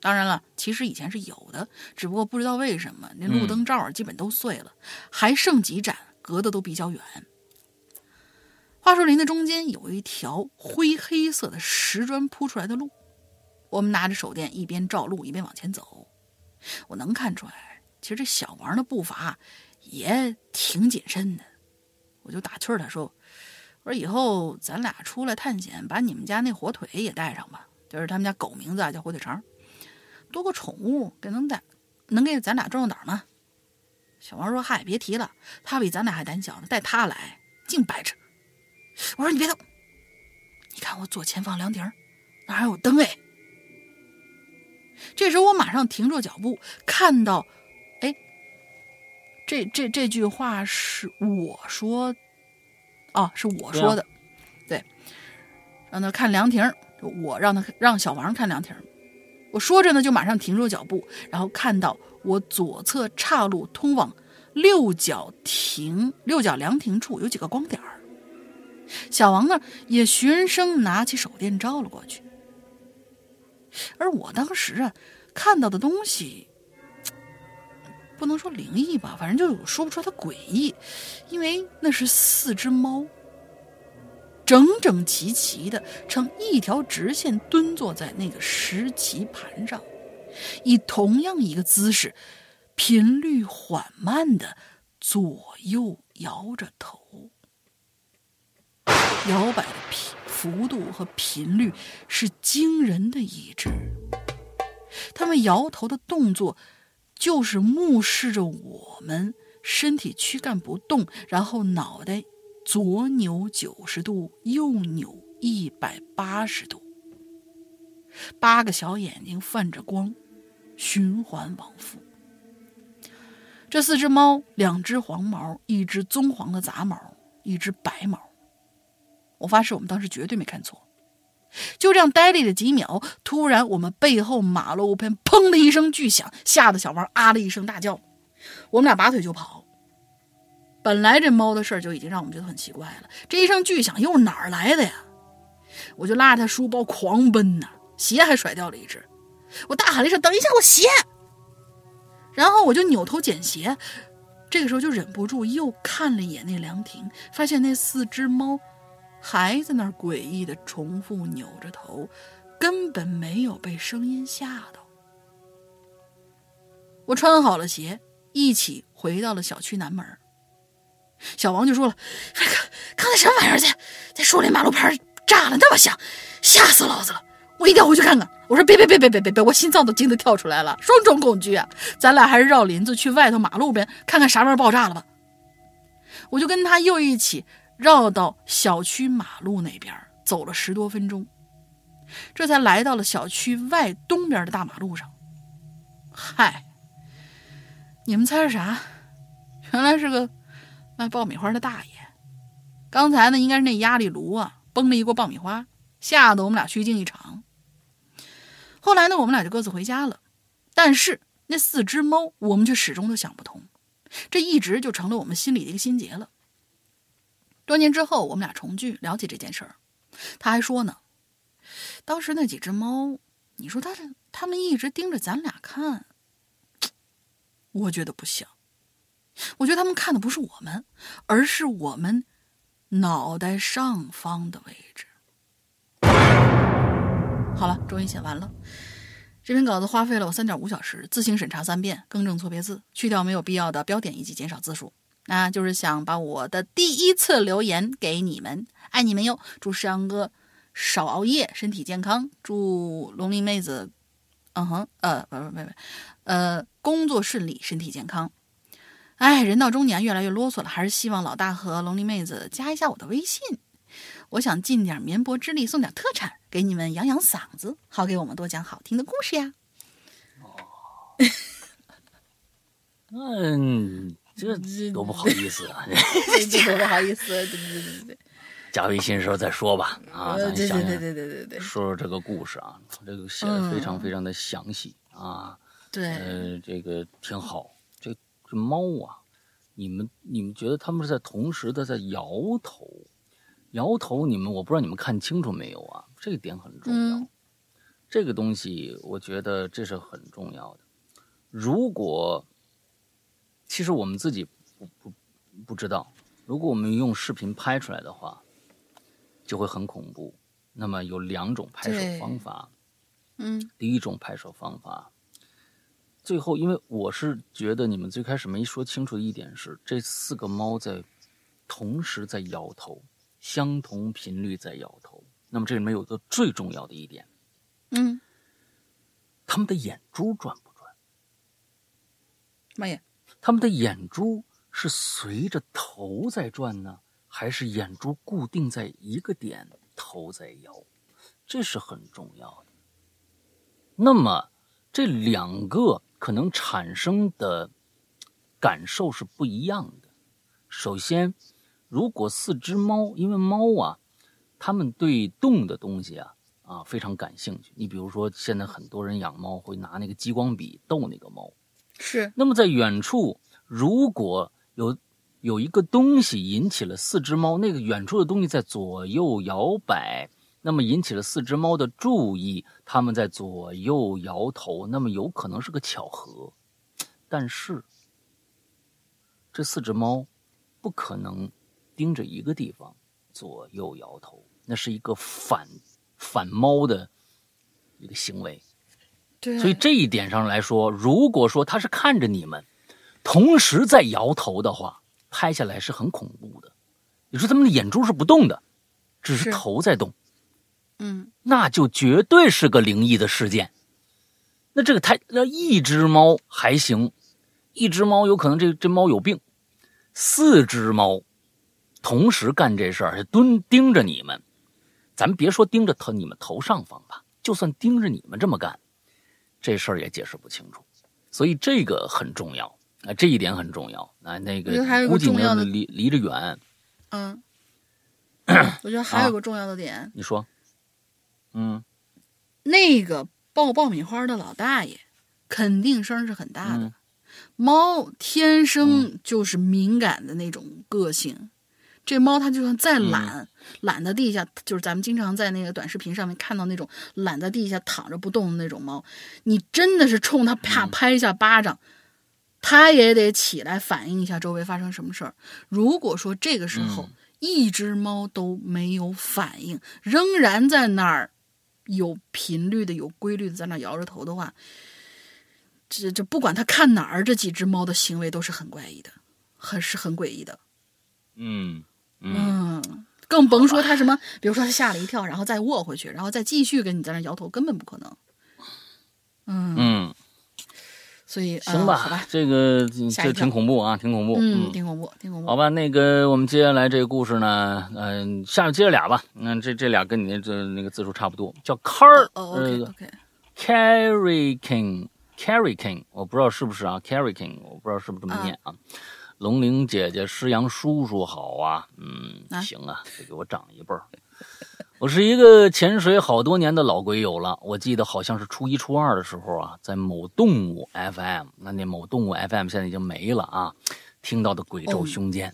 当然了，其实以前是有的，只不过不知道为什么那路灯罩基本都碎了，还剩几盏，隔的都比较远。桦树林的中间有一条灰黑色的石砖铺出来的路。我们拿着手电，一边照路一边往前走。我能看出来，其实这小王的步伐也挺谨慎的。我就打趣他说：“我说以后咱俩出来探险，把你们家那火腿也带上吧，就是他们家狗名字啊，叫火腿肠，多个宠物，给能带，能给咱俩壮壮胆吗？”小王说：“嗨，别提了，他比咱俩还胆小呢，带他来净白痴。”我说：“你别动，你看我左前方凉亭，那还有灯哎。”这时候我马上停住脚步，看到，这这这句话是我说，啊，是我说的，对，让他看凉亭，我让他让小王看凉亭，我说着呢，就马上停住脚步，然后看到我左侧岔路通往六角亭六角凉亭处有几个光点儿，小王呢也循声拿起手电照了过去。而我当时啊，看到的东西，不能说灵异吧，反正就说不出来它诡异，因为那是四只猫，整整齐齐的呈一条直线蹲坐在那个石棋盘上，以同样一个姿势，频率缓慢的左右摇着头，摇摆的频幅度和频率是惊人的一致。他们摇头的动作，就是目视着我们，身体躯干不动，然后脑袋。左扭九十度，右扭一百八十度，八个小眼睛泛着光，循环往复。这四只猫，两只黄毛，一只棕黄的杂毛，一只白毛。我发誓，我们当时绝对没看错。就这样呆立了几秒，突然，我们背后马路边“砰”的一声巨响，吓得小王啊了一声大叫，我们俩拔腿就跑。本来这猫的事儿就已经让我们觉得很奇怪了，这一声巨响又哪儿来的呀？我就拉着他书包狂奔呐，鞋还甩掉了一只。我大喊了一声：“等一下，我鞋！”然后我就扭头捡鞋，这个时候就忍不住又看了一眼那凉亭，发现那四只猫还在那儿诡异的重复扭着头，根本没有被声音吓到。我穿好了鞋，一起回到了小区南门。小王就说了：“刚刚才什么玩意儿？在在树林马路牌炸了，那么响，吓死老子了！我一定要回去看看。”我说：“别别别别别别别！我心脏都惊得跳出来了，双重恐惧啊！咱俩还是绕林子去外头马路边看看啥玩意儿爆炸了吧。”我就跟他又一起绕到小区马路那边，走了十多分钟，这才来到了小区外东边的大马路上。嗨，你们猜是啥？原来是个……卖爆米花的大爷，刚才呢，应该是那压力炉啊，崩了一锅爆米花，吓得我们俩虚惊一场。后来呢，我们俩就各自回家了。但是那四只猫，我们却始终都想不通，这一直就成了我们心里的一个心结了。多年之后，我们俩重聚，聊起这件事儿，他还说呢，当时那几只猫，你说他他们一直盯着咱俩看，我觉得不像。我觉得他们看的不是我们，而是我们脑袋上方的位置。好了，终于写完了。这篇稿子花费了我三点五小时，自行审查三遍，更正错别字，去掉没有必要的标点以及减少字数。那就是想把我的第一次留言给你们，爱你们哟！祝石阳哥少熬夜，身体健康。祝龙鳞妹子，嗯哼，呃，不不不不，呃，工作顺利，身体健康。哎，人到中年越来越啰嗦了，还是希望老大和龙鳞妹子加一下我的微信。我想尽点绵薄之力，送点特产给你们养养嗓子，好给我们多讲好听的故事呀。哦，嗯，这多不好意思啊！[laughs] 这多不好意思，对对对对对。加微信的时候再说吧。啊，咱想想，对对对对对，说说这个故事啊，这个写的非常非常的详细啊。对，呃，这个挺好。这猫啊，你们你们觉得它们是在同时的在摇头，摇头。你们我不知道你们看清楚没有啊？这一点很重要。这个东西我觉得这是很重要的。如果其实我们自己不不不知道，如果我们用视频拍出来的话，就会很恐怖。那么有两种拍摄方法。嗯，第一种拍摄方法。最后，因为我是觉得你们最开始没说清楚的一点是，这四个猫在同时在摇头，相同频率在摇头。那么这里面有个最重要的一点，嗯，他们的眼珠转不转？妈呀，他们的眼珠是随着头在转呢，还是眼珠固定在一个点，头在摇？这是很重要的。那么这两个。可能产生的感受是不一样的。首先，如果四只猫，因为猫啊，它们对动的东西啊啊非常感兴趣。你比如说，现在很多人养猫会拿那个激光笔逗那个猫，是。那么在远处，如果有有一个东西引起了四只猫，那个远处的东西在左右摇摆。那么引起了四只猫的注意，它们在左右摇头。那么有可能是个巧合，但是这四只猫不可能盯着一个地方。左右摇头，那是一个反反猫的一个行为。对，所以这一点上来说，如果说他是看着你们，同时在摇头的话，拍下来是很恐怖的。你说他们的眼珠是不动的，只是是。头在动，嗯，那就绝对是个灵异的事件。那这个太那一只猫还行，一只猫有可能这这猫有病，四只猫同时干这事儿，蹲盯着你们，咱别说盯着头你们头上方吧，就算盯着你们这么干，这事儿也解释不清楚。所以这个很重要啊，这一点很重要啊。那个估计离离着远，嗯，我觉得还有 [clears throat] 个重要的点，你说，嗯那个爆爆米花的老大爷肯定声是很大的。嗯猫天生就是敏感的那种个性，这猫它就算再嗯懒，懒在地下，就是咱们经常在那个短视频上面看到那种懒在地下躺着不动的那种猫，你真的是冲它啪嗯拍一下巴掌，它也得起来反应一下周围发生什么事儿。如果说这个时候、嗯一只猫都没有反应，仍然在那儿有频率的、有规律的在那儿摇着头的话，这这不管它看哪儿，这几只猫的行为都是很怪异的，很是很诡异的。嗯嗯嗯，更甭说他什么，比如说他吓了一跳，然后再卧回去，然后再继续跟你在那摇头，根本不可能。嗯，嗯，所以行吧，呃好吧，这个这挺恐怖啊，挺恐怖。嗯，挺恐怖，挺恐怖。好吧，那个我们接下来这个故事呢，嗯、下面接着俩吧。那、这这俩跟你那这那个字数差不多，叫 Car 哦呃，OK OK，Carry King Carry King，我不知道是不是啊，Carry King，我不知道是不是这么念啊。龙玲姐姐、施阳叔叔好啊，嗯，啊行啊，得给我长一辈儿。[laughs] 我是一个潜水好多年的老鬼友了，我记得好像是初一初二的时候啊，在某动物 FM，那那某动物 FM 现在已经没了啊，听到的鬼咒哦凶间，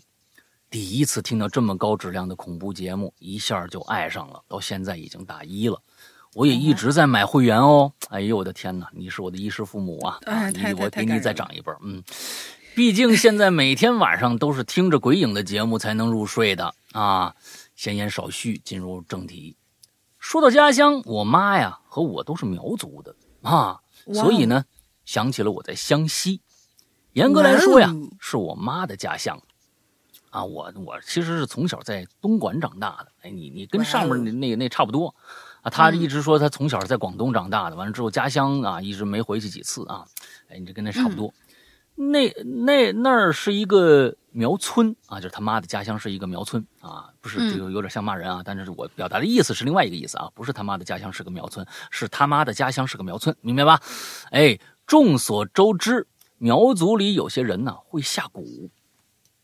第一次听到这么高质量的恐怖节目，一下就爱上了，到现在已经大一了。我也一直在买会员哦。哎呦我的天哪，你是我的衣食父母啊！你我给你再长一辈儿，嗯。毕竟现在每天晚上都是听着鬼影的节目才能入睡的啊。闲言少叙，进入正题。说到家乡，我妈呀和我都是苗族的啊，所以呢，想起了我在湘西。严格来说呀是我妈的家乡。啊，我我其实是从小在东莞长大的。哎，你你跟上面那那那差不多啊。他一直说他从小在广东长大的，完了之后家乡啊一直没回去几次啊。哎，你这跟那差不多。那那那儿是一个苗村啊，就是他妈的家乡是一个苗村啊，不是嗯这个有点像骂人啊，但是我表达的意思是另外一个意思啊，不是他妈的家乡是个苗村，是他妈的家乡是个苗村，明白吧？哎，众所周知，苗族里有些人呢会下蛊，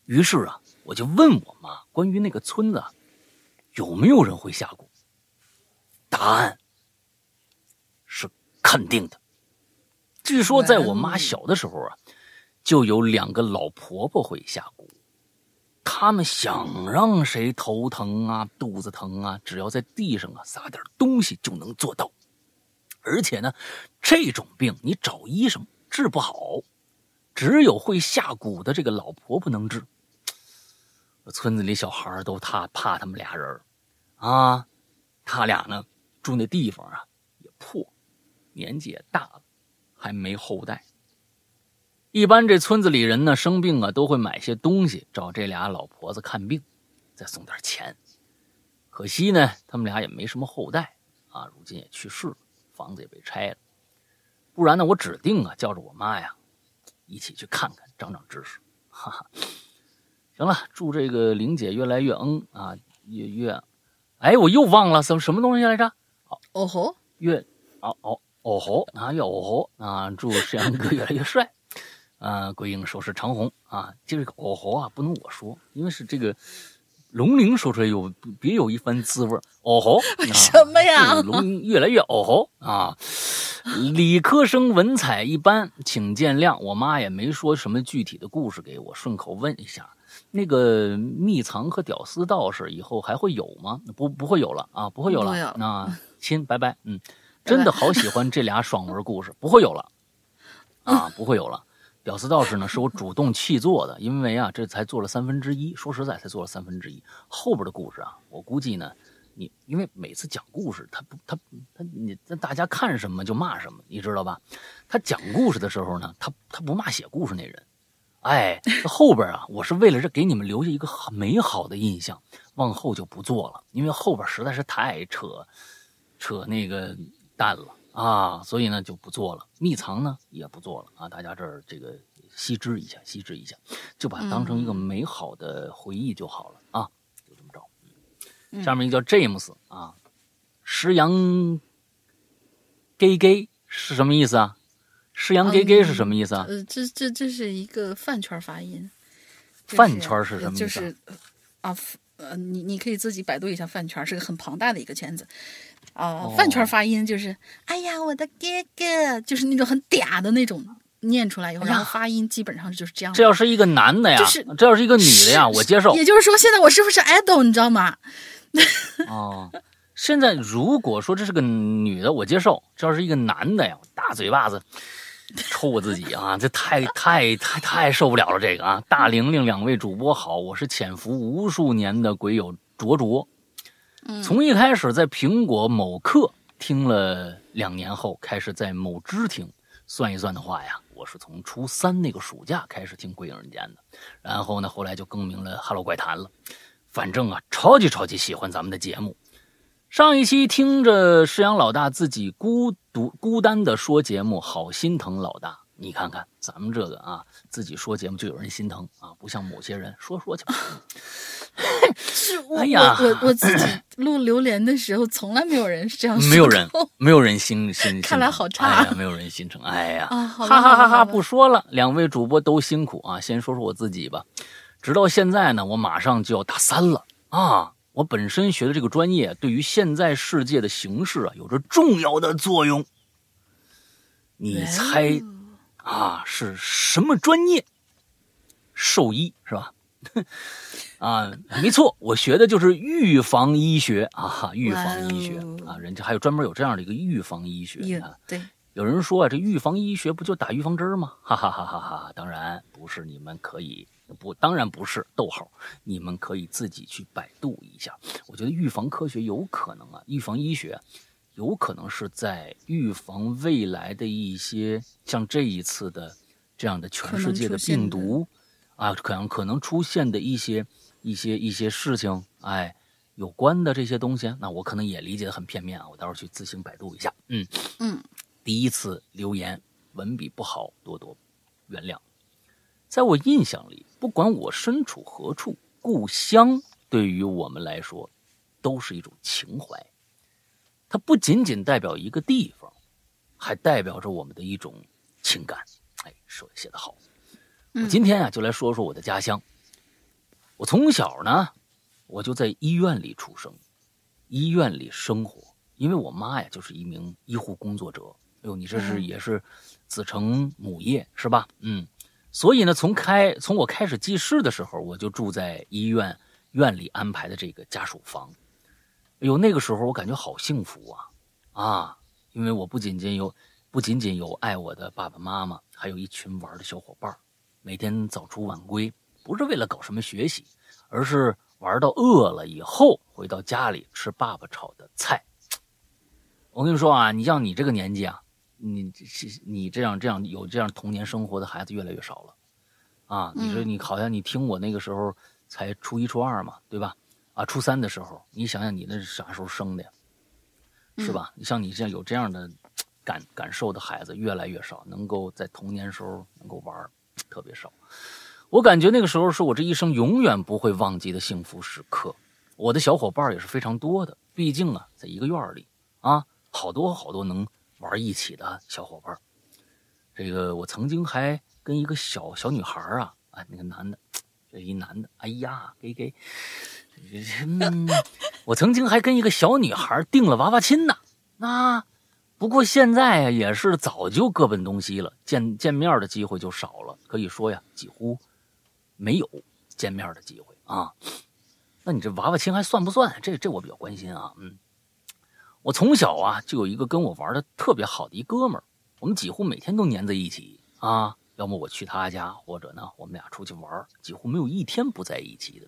于是啊，我就问我妈关于那个村子有没有人会下蛊，答案是肯定的。据说在我妈小的时候啊，就有两个老婆婆会下蛊，她们想让谁头疼啊、肚子疼啊，只要在地上啊撒点东西就能做到。而且呢，这种病你找医生治不好，只有会下蛊的这个老婆婆能治。村子里小孩都怕怕他们俩人啊，他俩呢住那地方啊也破，年纪也大了，还没后代。一般这村子里人呢生病啊，都会买些东西找这俩老婆子看病，再送点钱。可惜呢，他们俩也没什么后代啊，如今也去世了，房子也被拆了。不然呢，我指定啊叫着我妈呀，一起去看看，长长知识。哈哈，行了，祝这个玲姐越来越嗯啊，越越，哎，我又忘了什么什么东西来着？哦吼，越哦哦哦吼啊，越哦吼啊！祝沈阳哥 [laughs] 越来越帅。啊，鬼影手是长虹啊，这个哦吼啊，不能我说，因为是这个龙鳞说出来有别有一番滋味儿。哦吼，啊什么呀祝龙鳞越来越哦吼啊！理科生文采一般，请见谅。我妈也没说什么具体的故事给我，顺口问一下，那个秘藏和屌丝道士以后还会有吗？不，不会有了啊，不会有了。不会有了那 [laughs] 亲，拜拜。嗯，真的好喜欢这俩爽文故事，不会有了 [laughs] 啊，不会有了。屌丝道士呢，是我主动弃做的，因为啊，这才做了三分之一。说实在，才做了三分之一。后边的故事啊，我估计呢，你因为每次讲故事，他不，他他你大家看什么就骂什么，你知道吧？他讲故事的时候呢，他他不骂写故事那人。哎，后边啊，我是为了这给你们留下一个很美好的印象，往后就不做了，因为后边实在是太扯扯那个淡了。啊，所以呢就不做了，密藏呢也不做了啊，大家这儿这个悉知一下，悉知一下，就把它当成一个美好的回忆就好了啊，就这么着。下面一个叫 James 啊，石羊 gay gay 是什么意思啊？石羊 gay gay 是什么意思啊？呃，这这这是一个饭圈发音，饭圈是什么意思？就是啊，呃，你你可以自己百度一下，饭圈是个很庞大的一个圈子。啊，饭圈发音就是，哎呀，我的哥哥，就是那种很嗲的那种，念出来以后，然后发音基本上就是这样。这要是一个男的呀，就是这要是一个女的呀，我接受。也就是说，现在我是不是 idol，你知道吗？[laughs] 哦，现在如果说这是个女的，我接受；这要是一个男的呀，大嘴巴子抽我自己啊，[laughs] 这太太太太受不了了。这个啊，大玲玲两位主播好，我是潜伏无数年的鬼友卓卓。从一开始在苹果某课听了两年后，开始在某知听。算一算的话呀，我是从初三那个暑假开始听《鬼影人间》的，然后呢，后来就更名了《Hello 怪谈》了。反正啊，超级超级喜欢咱们的节目。上一期听着石阳老大自己孤独孤单的说节目，好心疼老大。你看看咱们这个啊，自己说节目就有人心疼啊，不像某些人说说去。是 [laughs] 我我我我自己录榴莲的时候，从来没有人是这样说。没有人，[laughs] 没有人心心。看来好差呀，[laughs] 没有人心疼。哎呀，哈哈哈哈！不说了，两位主播都辛苦啊。先说说我自己吧。直到现在呢，我马上就要大三了啊。我本身学的这个专业，对于现在世界的形势啊，有着重要的作用。你猜？啊，是什么专业？兽医是吧？啊，没错，我学的就是预防医学啊，预防医学啊，人家还有专门有这样的一个预防医学啊。对，有人说啊，这预防医学不就打预防针吗？哈哈哈哈哈！当然不是，你们可以不，当然不是。逗号，你们可以自己去百度一下。我觉得预防科学有可能啊，预防医学。有可能是在预防未来的一些像这一次的这样的全世界的病毒啊，可能可能出现的一些一些一些事情，哎，有关的这些东西，那我可能也理解的很片面啊，我待会儿去自行百度一下。嗯嗯，第一次留言文笔不好，多多原谅。在我印象里，不管我身处何处，故乡对于我们来说都是一种情怀。它不仅仅代表一个地方，还代表着我们的一种情感。哎，说写得好。我今天啊，就来说说我的家乡。我从小呢，我就在医院里出生，医院里生活。因为我妈呀，就是一名医护工作者。哎呦，你这是也是子承母业是吧？嗯。所以呢，从开从我开始记事的时候，我就住在医院院里安排的这个家属房。哎呦，那个时候我感觉好幸福啊！啊，因为我不仅仅有，不仅仅有爱我的爸爸妈妈，还有一群玩的小伙伴每天早出晚归，不是为了搞什么学习，而是玩到饿了以后回到家里吃爸爸炒的菜。我跟你说啊，你像你这个年纪啊，你你这样这样有这样童年生活的孩子越来越少了啊！你说你好像你听我那个时候才初一初二嘛，对吧？啊，初三的时候，你想想你那是啥时候生的呀？是吧？你像你这样有这样的感感受的孩子越来越少，能够在童年时候能够玩特别少。我感觉那个时候是我这一生永远不会忘记的幸福时刻。我的小伙伴也是非常多的，毕竟啊，在一个院里啊，好多好多能玩一起的小伙伴。这个我曾经还跟一个小小女孩啊，哎，那个男的，这一男的，哎呀，给给。嗯，我曾经还跟一个小女孩定了娃娃亲呢。那不过现在呀，也是早就各奔东西了，见见面的机会就少了，可以说呀，几乎没有见面的机会啊。那你这娃娃亲还算不算？这这我比较关心啊。嗯，我从小啊就有一个跟我玩的特别好的一哥们儿，我们几乎每天都黏在一起啊。要么我去他家，或者呢，我们俩出去玩几乎没有一天不在一起的。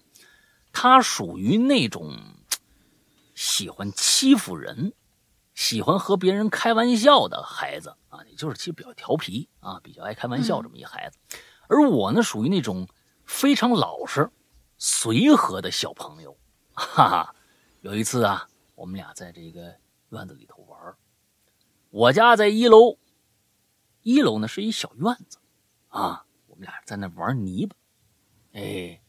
他属于那种喜欢欺负人、喜欢和别人开玩笑的孩子啊，也就是其实比较调皮啊，比较爱开玩笑这么一孩子。而我呢，属于那种非常老实、随和的小朋友。哈哈，有一次啊，我们俩在这个院子里头玩，我家在一楼，一楼呢是一小院子啊，我们俩在那玩泥巴，哎。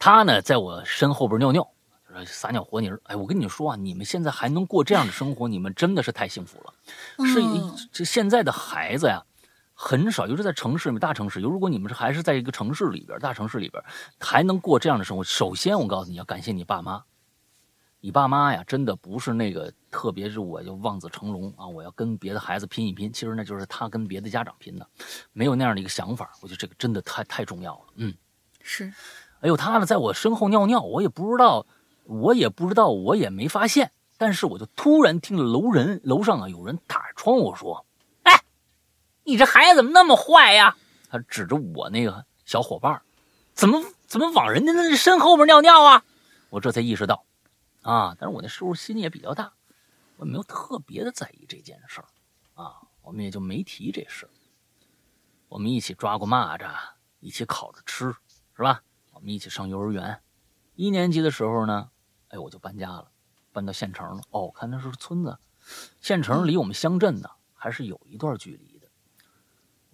他呢，在我身后边尿尿，说撒尿和泥哎，我跟你说啊，你们现在还能过这样的生活，你们真的是太幸福了。是，这现在的孩子呀，很少，尤其是在城市里面，大城市。如果你们是还是在一个城市里边，大城市里边，还能过这样的生活，首先我告诉你要感谢你爸妈。你爸妈呀，真的不是那个特别是我就望子成龙啊，我要跟别的孩子拼一拼。其实那就是他跟别的家长拼的，没有那样的一个想法。我觉得这个真的太太重要了。嗯，是。哎呦，他呢，在我身后尿尿，我也不知道，我也不知道，我也没发现。但是我就突然听着楼人楼上啊有人打窗户说：“哎，你这孩子怎么那么坏呀？”他指着我那个小伙伴，怎么怎么往人家那身后边尿尿啊？我这才意识到，啊，但是我那时候心也比较大，我没有特别的在意这件事儿，啊，我们也就没提这事。我们一起抓过蚂蚱，一起烤着吃，是吧？我们一起上幼儿园，一年级的时候呢，哎，我就搬家了，搬到县城了。哦，看那是村子，县城离我们乡镇呢还是有一段距离的。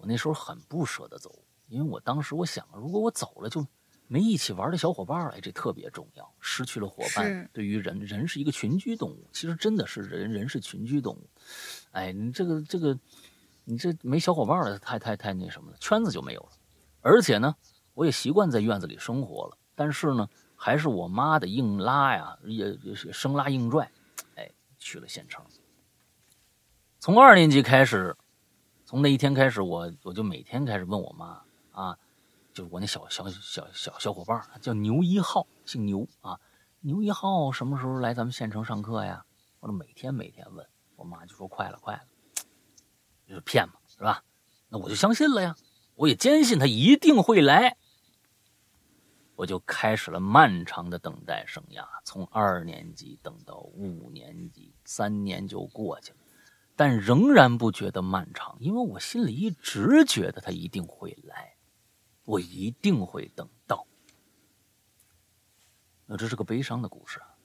我那时候很不舍得走，因为我当时我想，如果我走了，就没一起玩的小伙伴了，这特别重要。失去了伙伴，对于人，人是一个群居动物，其实真的是人，人是群居动物。哎，你这个这个，你这没小伙伴了，太太太那什么了，圈子就没有了，而且呢。我也习惯在院子里生活了，但是呢，还是我妈的硬拉呀，也也是生拉硬拽，哎，去了县城。从二年级开始，从那一天开始，我我就每天开始问我妈啊，就是我那小小小小小伙伴叫牛一号，姓牛啊，牛一号什么时候来咱们县城上课呀？我每天每天问我妈，就说快了快了，就是骗嘛，是吧？那我就相信了呀，我也坚信他一定会来。我就开始了漫长的等待生涯，从二年级等到五年级，三年就过去了，但仍然不觉得漫长，因为我心里一直觉得他一定会来，我一定会等到。那这是个悲伤的故事啊！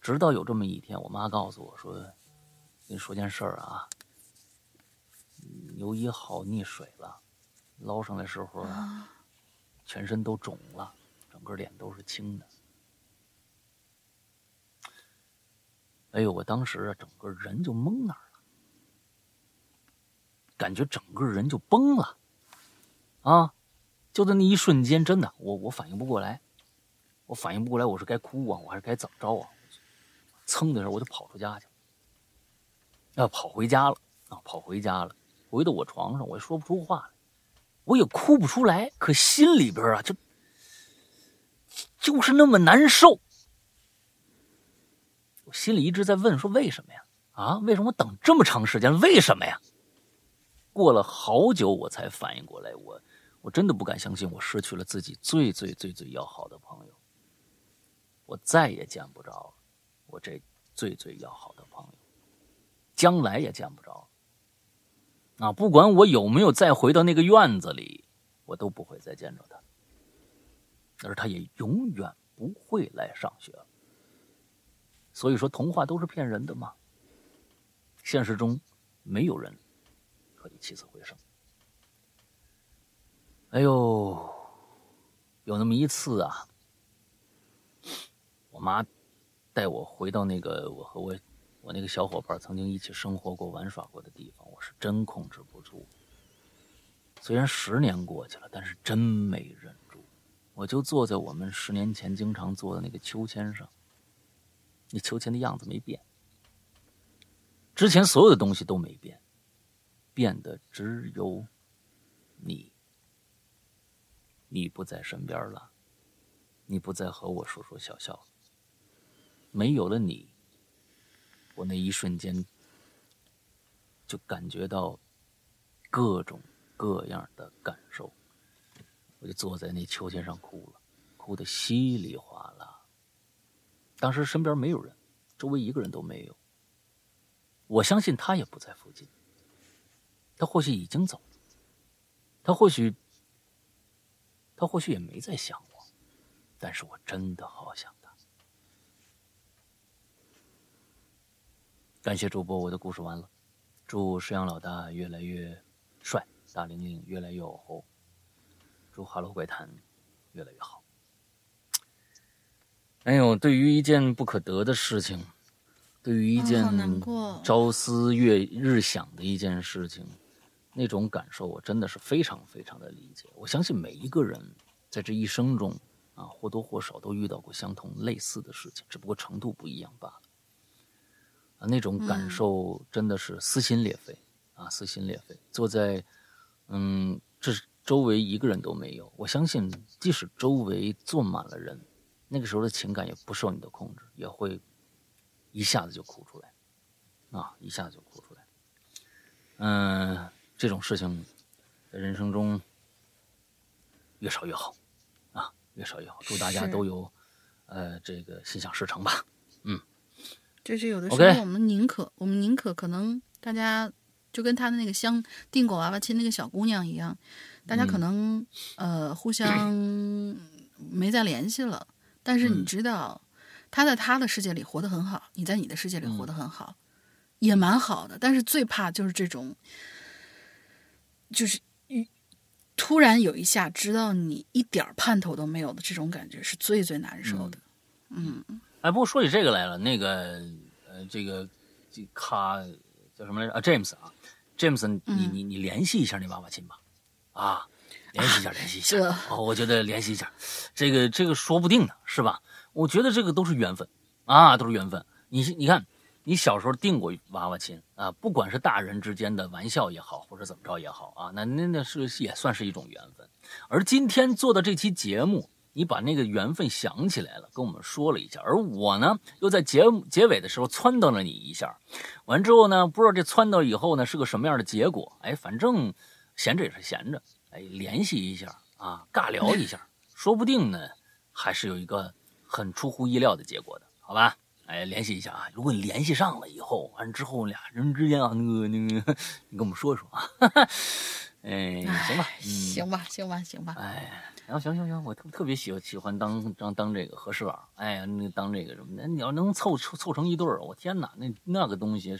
直到有这么一天，我妈告诉我说：“跟你说件事儿啊，牛一号溺水了，捞上来时候啊。”全身都肿了，整个脸都是青的。哎呦，我当时啊，整个人就懵那儿了，感觉整个人就崩了，啊！就在那一瞬间，真的，我我反应不过来，我反应不过来，我是该哭啊，我还是该怎么着啊？噌的时候，我就跑出家去，要跑回家了啊！跑回家了，回到我床上，我也说不出话来。我也哭不出来，可心里边啊，就就是那么难受。心里一直在问：说为什么呀？啊，为什么等这么长时间？为什么呀？过了好久，我才反应过来，我我真的不敢相信，我失去了自己最最最最要好的朋友。我再也见不着我这最最要好的朋友，将来也见不着。啊，不管我有没有再回到那个院子里，我都不会再见着他，而他也永远不会来上学了。所以说，童话都是骗人的嘛。现实中，没有人可以起死回生。哎呦，有那么一次啊，我妈带我回到那个我和我。我那个小伙伴曾经一起生活过、玩耍过的地方，我是真控制不住。虽然十年过去了，但是真没忍住。我就坐在我们十年前经常坐的那个秋千上，那秋千的样子没变，之前所有的东西都没变，变的只有你。你不在身边了，你不再和我说说笑笑，没有了你。我那一瞬间就感觉到各种各样的感受。我就坐在那秋千上哭了，哭得稀里哗啦。当时身边没有人，周围一个人都没有。我相信他也不在附近，他或许已经走了，他或许，他或许也没在想我，但是我真的好想他。感谢主播，我的故事完了。祝石阳老大越来越帅，大玲玲越来越火。祝《哈喽怪谈》越来越好。哎呦，对于一件不可得的事情，对于一件朝思月日想的一件事情，那种感受，我真的是非常非常的理解。我相信每一个人在这一生中啊，或多或少都遇到过相同类似的事情，只不过程度不一样罢了。啊，那种感受真的是撕心裂肺啊，撕心裂肺。坐在，嗯，这。周围一个人都没有，我相信，即使周围坐满了人，那个时候的情感也不受你的控制，也会一下子就哭出来，啊，一下子就哭出来。嗯，这种事情在人生中越少越好，啊，越少越好。祝大家都有，呃，这个心想事成吧。嗯，就是有的时候我们宁可，我们宁可可能大家就跟他的那个相订果娃娃亲那个小姑娘一样。大家可能呃互相没再联系了，但是你知道他在他的世界里活得很好，你在你的世界里活得很好，也蛮好的。但是最怕就是这种，就是突然有一下知道你一点盼头都没有的这种感觉，是最最难受的。嗯，哎，不过说起这个来了，那个呃，这个这卡叫什么来着啊？James 啊，James，你你你联系一下那娃娃亲吧。啊，联系一下，联系一下。哦，我觉得联系一下，这个这个说不定呢，是吧？我觉得这个都是缘分啊，都是缘分。你你看，你小时候订过娃娃亲啊，不管是大人之间的玩笑也好，或者怎么着也好啊，那那那是也算是一种缘分。而今天做的这期节目，你把那个缘分想起来了，跟我们说了一下。而我呢，又在节目结尾的时候撺掇了你一下，完之后呢，不知道这撺掇以后呢是个什么样的结果？哎，反正。闲着也是闲着，哎，联系一下啊，尬聊一下，说不定呢，还是有一个很出乎意料的结果的，好吧？哎，联系一下啊，如果你联系上了以后，完之后俩人之间啊，那个那个，你跟我们说说啊，[laughs] 哎，行吧，行吧，行吧，行吧，哎，然后行行行，我特特别喜欢喜欢当当当这个和事佬，哎呀，那当这个什么，的你要能凑凑凑成一对儿，我天哪，那那个东西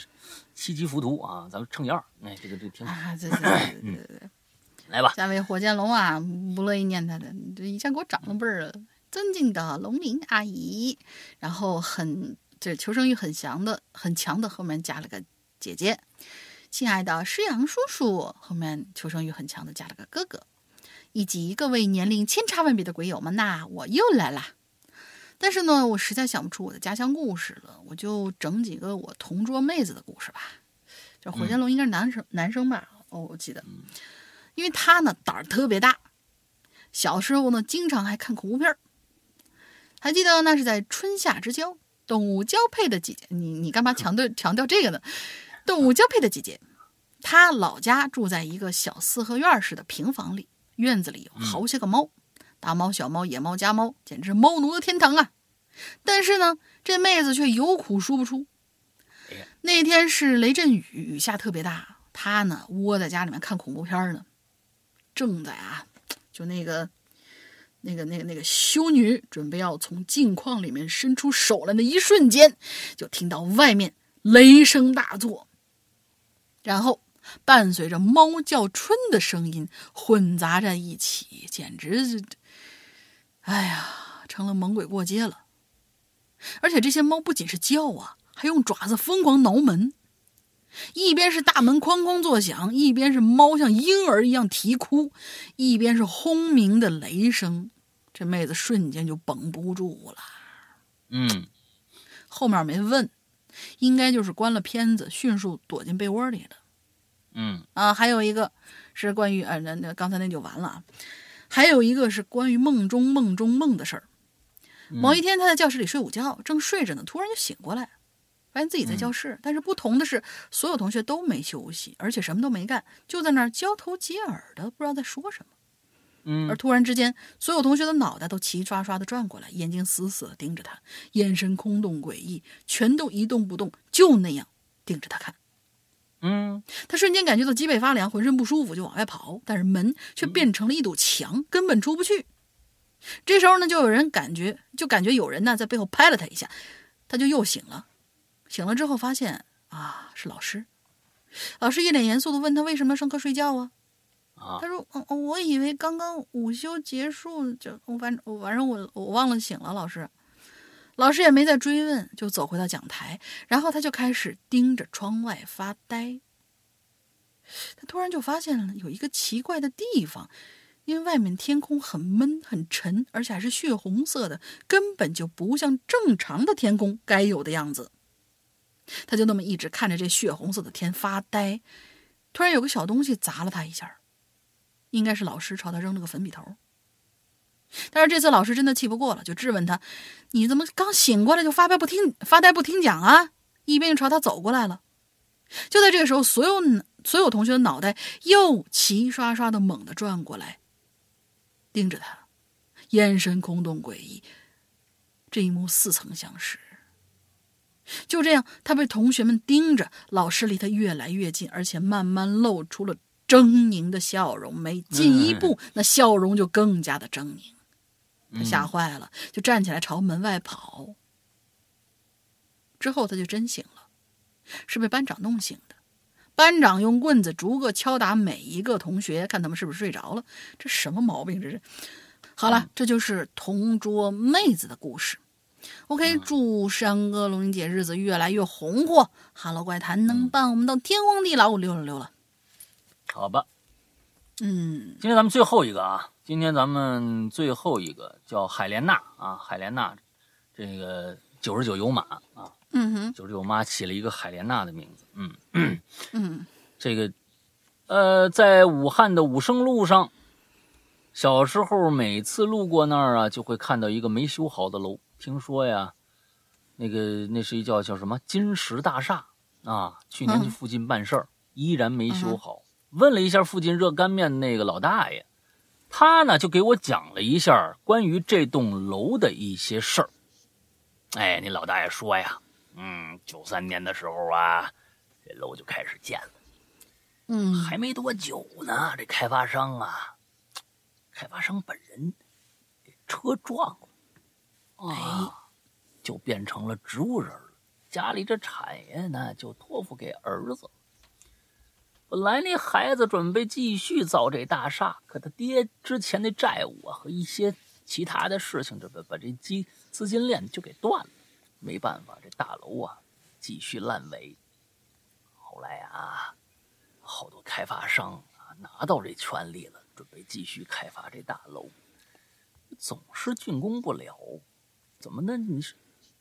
七级浮屠啊，咱们乘以二，哎，这个这挺好，对对对对对，来吧，下位火箭龙啊，不乐意念他的，这一下给我长了辈儿了，尊敬的龙鳞阿姨，然后很这求生欲很强的很强的，后面加了个姐姐。亲爱的施阳叔叔，后面求生欲很强的加了个哥哥，以及各位年龄千差万别的鬼友们，那我又来啦。但是呢，我实在想不出我的家乡故事了，我就整几个我同桌妹子的故事吧。这火箭龙应该是男生男生吧？哦，我记得，因为他呢胆儿特别大，小时候呢经常还看恐怖片儿。还记得那是在春夏之交，动物交配的季节。你你干嘛 [laughs] 强调强调这个呢？动物交配的季节，他老家住在一个小四合院似的平房里，院子里有好些个猫，大猫、小猫、野猫、家猫，简直猫奴的天堂啊！但是呢，这妹子却有苦说不出。那天是雷阵雨，雨下特别大，她呢窝在家里面看恐怖片呢，正在啊，[tsk] 就那个、那个、那个、那个修女准备要从镜框里面伸出手来的一瞬间，就听到外面雷声大作。然后伴随着猫叫春的声音混杂在一起，简直，哎呀，成了猛鬼过街了。而且这些猫不仅是叫啊，还用爪子疯狂挠门。一边是大门哐哐作响，一边是猫像婴儿一样啼哭，一边是轰鸣的雷声。这妹子瞬间就绷不住了。嗯，后面没问。应该就是关了片子，迅速躲进被窝里了。嗯啊，还有一个是关于呃，那那刚才那就完了啊。还有一个是关于梦中梦中梦的事儿。某一天，他在教室里睡午觉，正睡着呢，突然就醒过来。发现自己在教室，但是不同的是，所有同学都没休息，而且什么都没干，就在那儿交头接耳的，不知道在说什么。嗯而突然之间，所有同学的脑袋都齐刷刷的转过来，眼睛死死的盯着他，眼神空洞诡异，全都一动不动，就那样盯着他看。嗯他瞬间感觉到脊背发凉，浑身不舒服，就往外跑，但是门却变成了一堵墙，根本出不去。这时候呢，就有人感觉，就感觉有人呢在背后拍了他一下，他就又醒了。醒了之后发现啊，是老师。老师一脸严肃的问他为什么要上课睡觉啊？啊他说：“嗯，我以为刚刚午休结束，就我反正我反正我我忘了醒了。”老师，老师也没再追问，就走回到讲台，然后他就开始盯着窗外发呆。他突然就发现了有一个奇怪的地方，因为外面天空很闷很沉，而且还是血红色的，根本就不像正常的天空该有的样子。他就那么一直看着这血红色的天发呆。突然有个小东西砸了他一下，应该是老师朝他扔了个粉笔头。但是这次老师真的气不过了，就质问他：“你怎么刚醒过来就发呆不听发呆不听讲啊？”一边就朝他走过来了。就在这个时候，所有所有同学的脑袋又齐刷刷的猛地转过来，盯着他，眼神空洞诡异。这一幕似曾相识。就这样，他被同学们盯着，老师离他越来越近，而且慢慢露出了狰狞的笑容。每进一步，那笑容就更加的狰狞。他吓坏了，就站起来朝门外跑。之后他就真醒了，是被班长弄醒的。班长用棍子逐个敲打每一个同学，看他们是不是睡着了。这什么毛病？这是。好了，这就是同桌妹子的故事。OK，祝山哥龙吟姐日子越来越红火。Hello 怪谈能伴我们到天荒地老，溜了溜了。好吧，嗯今天咱们最后一个啊，今天咱们最后一个叫海莲娜啊，海莲娜，这个九十九有马啊，嗯哼九十九妈起了一个海莲娜的名字，嗯，嗯 [clears throat] 这个呃，在武汉的武胜路上，小时候每次路过那儿啊，就会看到一个没修好的楼。听说呀，那个那是一叫叫什么金石大厦啊，去年去附近办事儿，依然没修好。问了一下附近热干面那个老大爷，他呢就给我讲了一下关于这栋楼的一些事儿。哎，那老大爷说呀，嗯，九三年的时候啊，这楼就开始建了。嗯，还没多久呢，这开发商啊，开发商本人给车撞了，啊，就变成了植物人了。家里这产业呢，就托付给儿子。本来那孩子准备继续造这大厦，可他爹之前的债务啊和一些其他的事情，这把把这金资金链就给断了。没办法，这大楼啊继续烂尾。后来啊，好多开发商啊拿到这权利了，准备继续开发这大楼，总是竣工不了。怎么呢？你是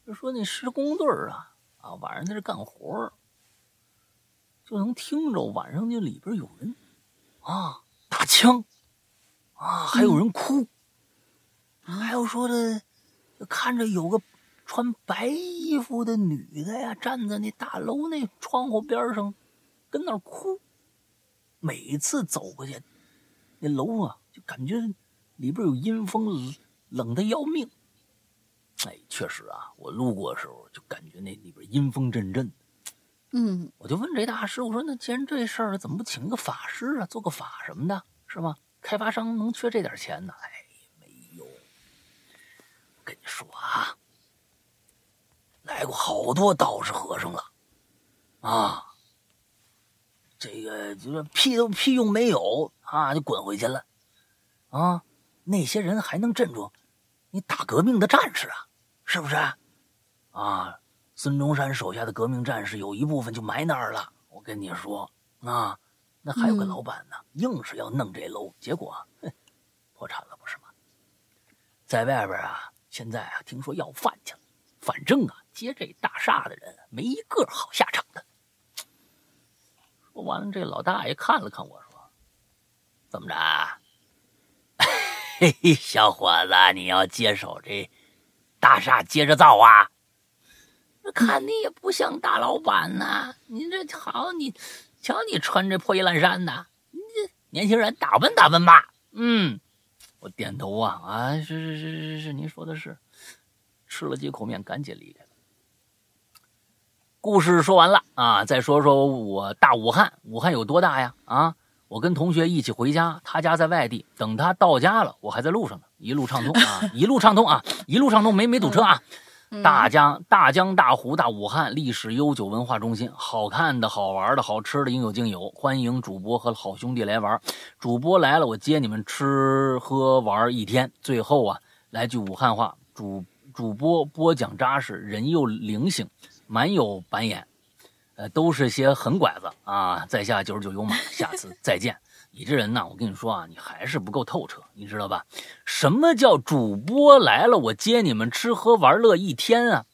就说那施工队儿啊啊，晚上在这干活儿就能听着晚上那里边有人啊打枪啊，还有人哭，还有说的就看着有个穿白衣服的女的呀，站在那大楼那窗户边上，跟那儿哭。每次走过去，那楼啊，就感觉里边有阴风，冷冷的要命。哎，确实啊，我路过的时候就感觉那里边阴风阵阵。嗯我就问这大师，我说那既然这事儿，怎么不请个法师啊，做个法什么的，是吧？开发商能缺这点钱呢？哎，没有。我跟你说啊，来过好多道士和尚了，啊，这个就是屁都屁用没有啊，就滚回去了，啊，那些人还能镇住你打革命的战士啊，是不是？啊，孙中山手下的革命战士有一部分就埋那儿了。我跟你说啊，那还有个嗯老板呢，硬是要弄这楼，结果破产了，不是吗？在外边啊，现在啊，听说要饭去了。反正啊，接这大厦的人没一个好下场的。说完了，这老大爷看了看我说：“怎么着？嘿 [laughs] 嘿，小伙子，你要接手这大厦接着造啊？”看你也不像大老板呐，你这好，你瞧你穿这破衣烂衫的，你这年轻人打扮打扮吧。嗯，我点头啊啊，是是是是是，您说的是。吃了几口面，赶紧离开。故事说完了啊，再说说我大武汉，武汉有多大呀？啊，我跟同学一起回家，他家在外地，等他到家了，我还在路上呢，一路畅通啊，[laughs] 一路畅通啊，一路畅通，没没堵车啊。大江大江大湖大武汉，历史悠久，文化中心，好看的好玩的好吃的应有尽有，欢迎主播和好兄弟来玩。主播来了，我接你们吃喝玩一天。最后啊，来句武汉话，主。主播播讲扎实，人又灵性，蛮有板眼，呃，都是些狠拐子啊！在下九十九有马，下次再见。你这人呐，我跟你说啊，你还是不够透彻，你知道吧？什么叫主播来了，我接你们吃喝玩乐一天啊？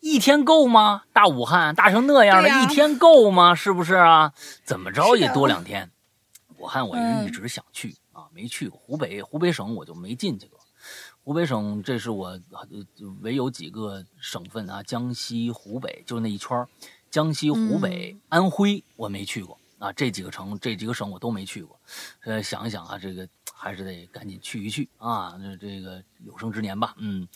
一天够吗？大武汉大成那样的一天够吗？是不是啊？怎么着也多两天。武汉我一直想去啊，没去过。湖北湖北省我就没进去过。湖北省，这是我唯有几个省份啊，江西、湖北，就那一圈江西、湖北、安徽，我没去过啊。这几个城，这几个省我都没去过。呃，想一想啊，这个还是得赶紧去一去啊。那这个有生之年吧，嗯，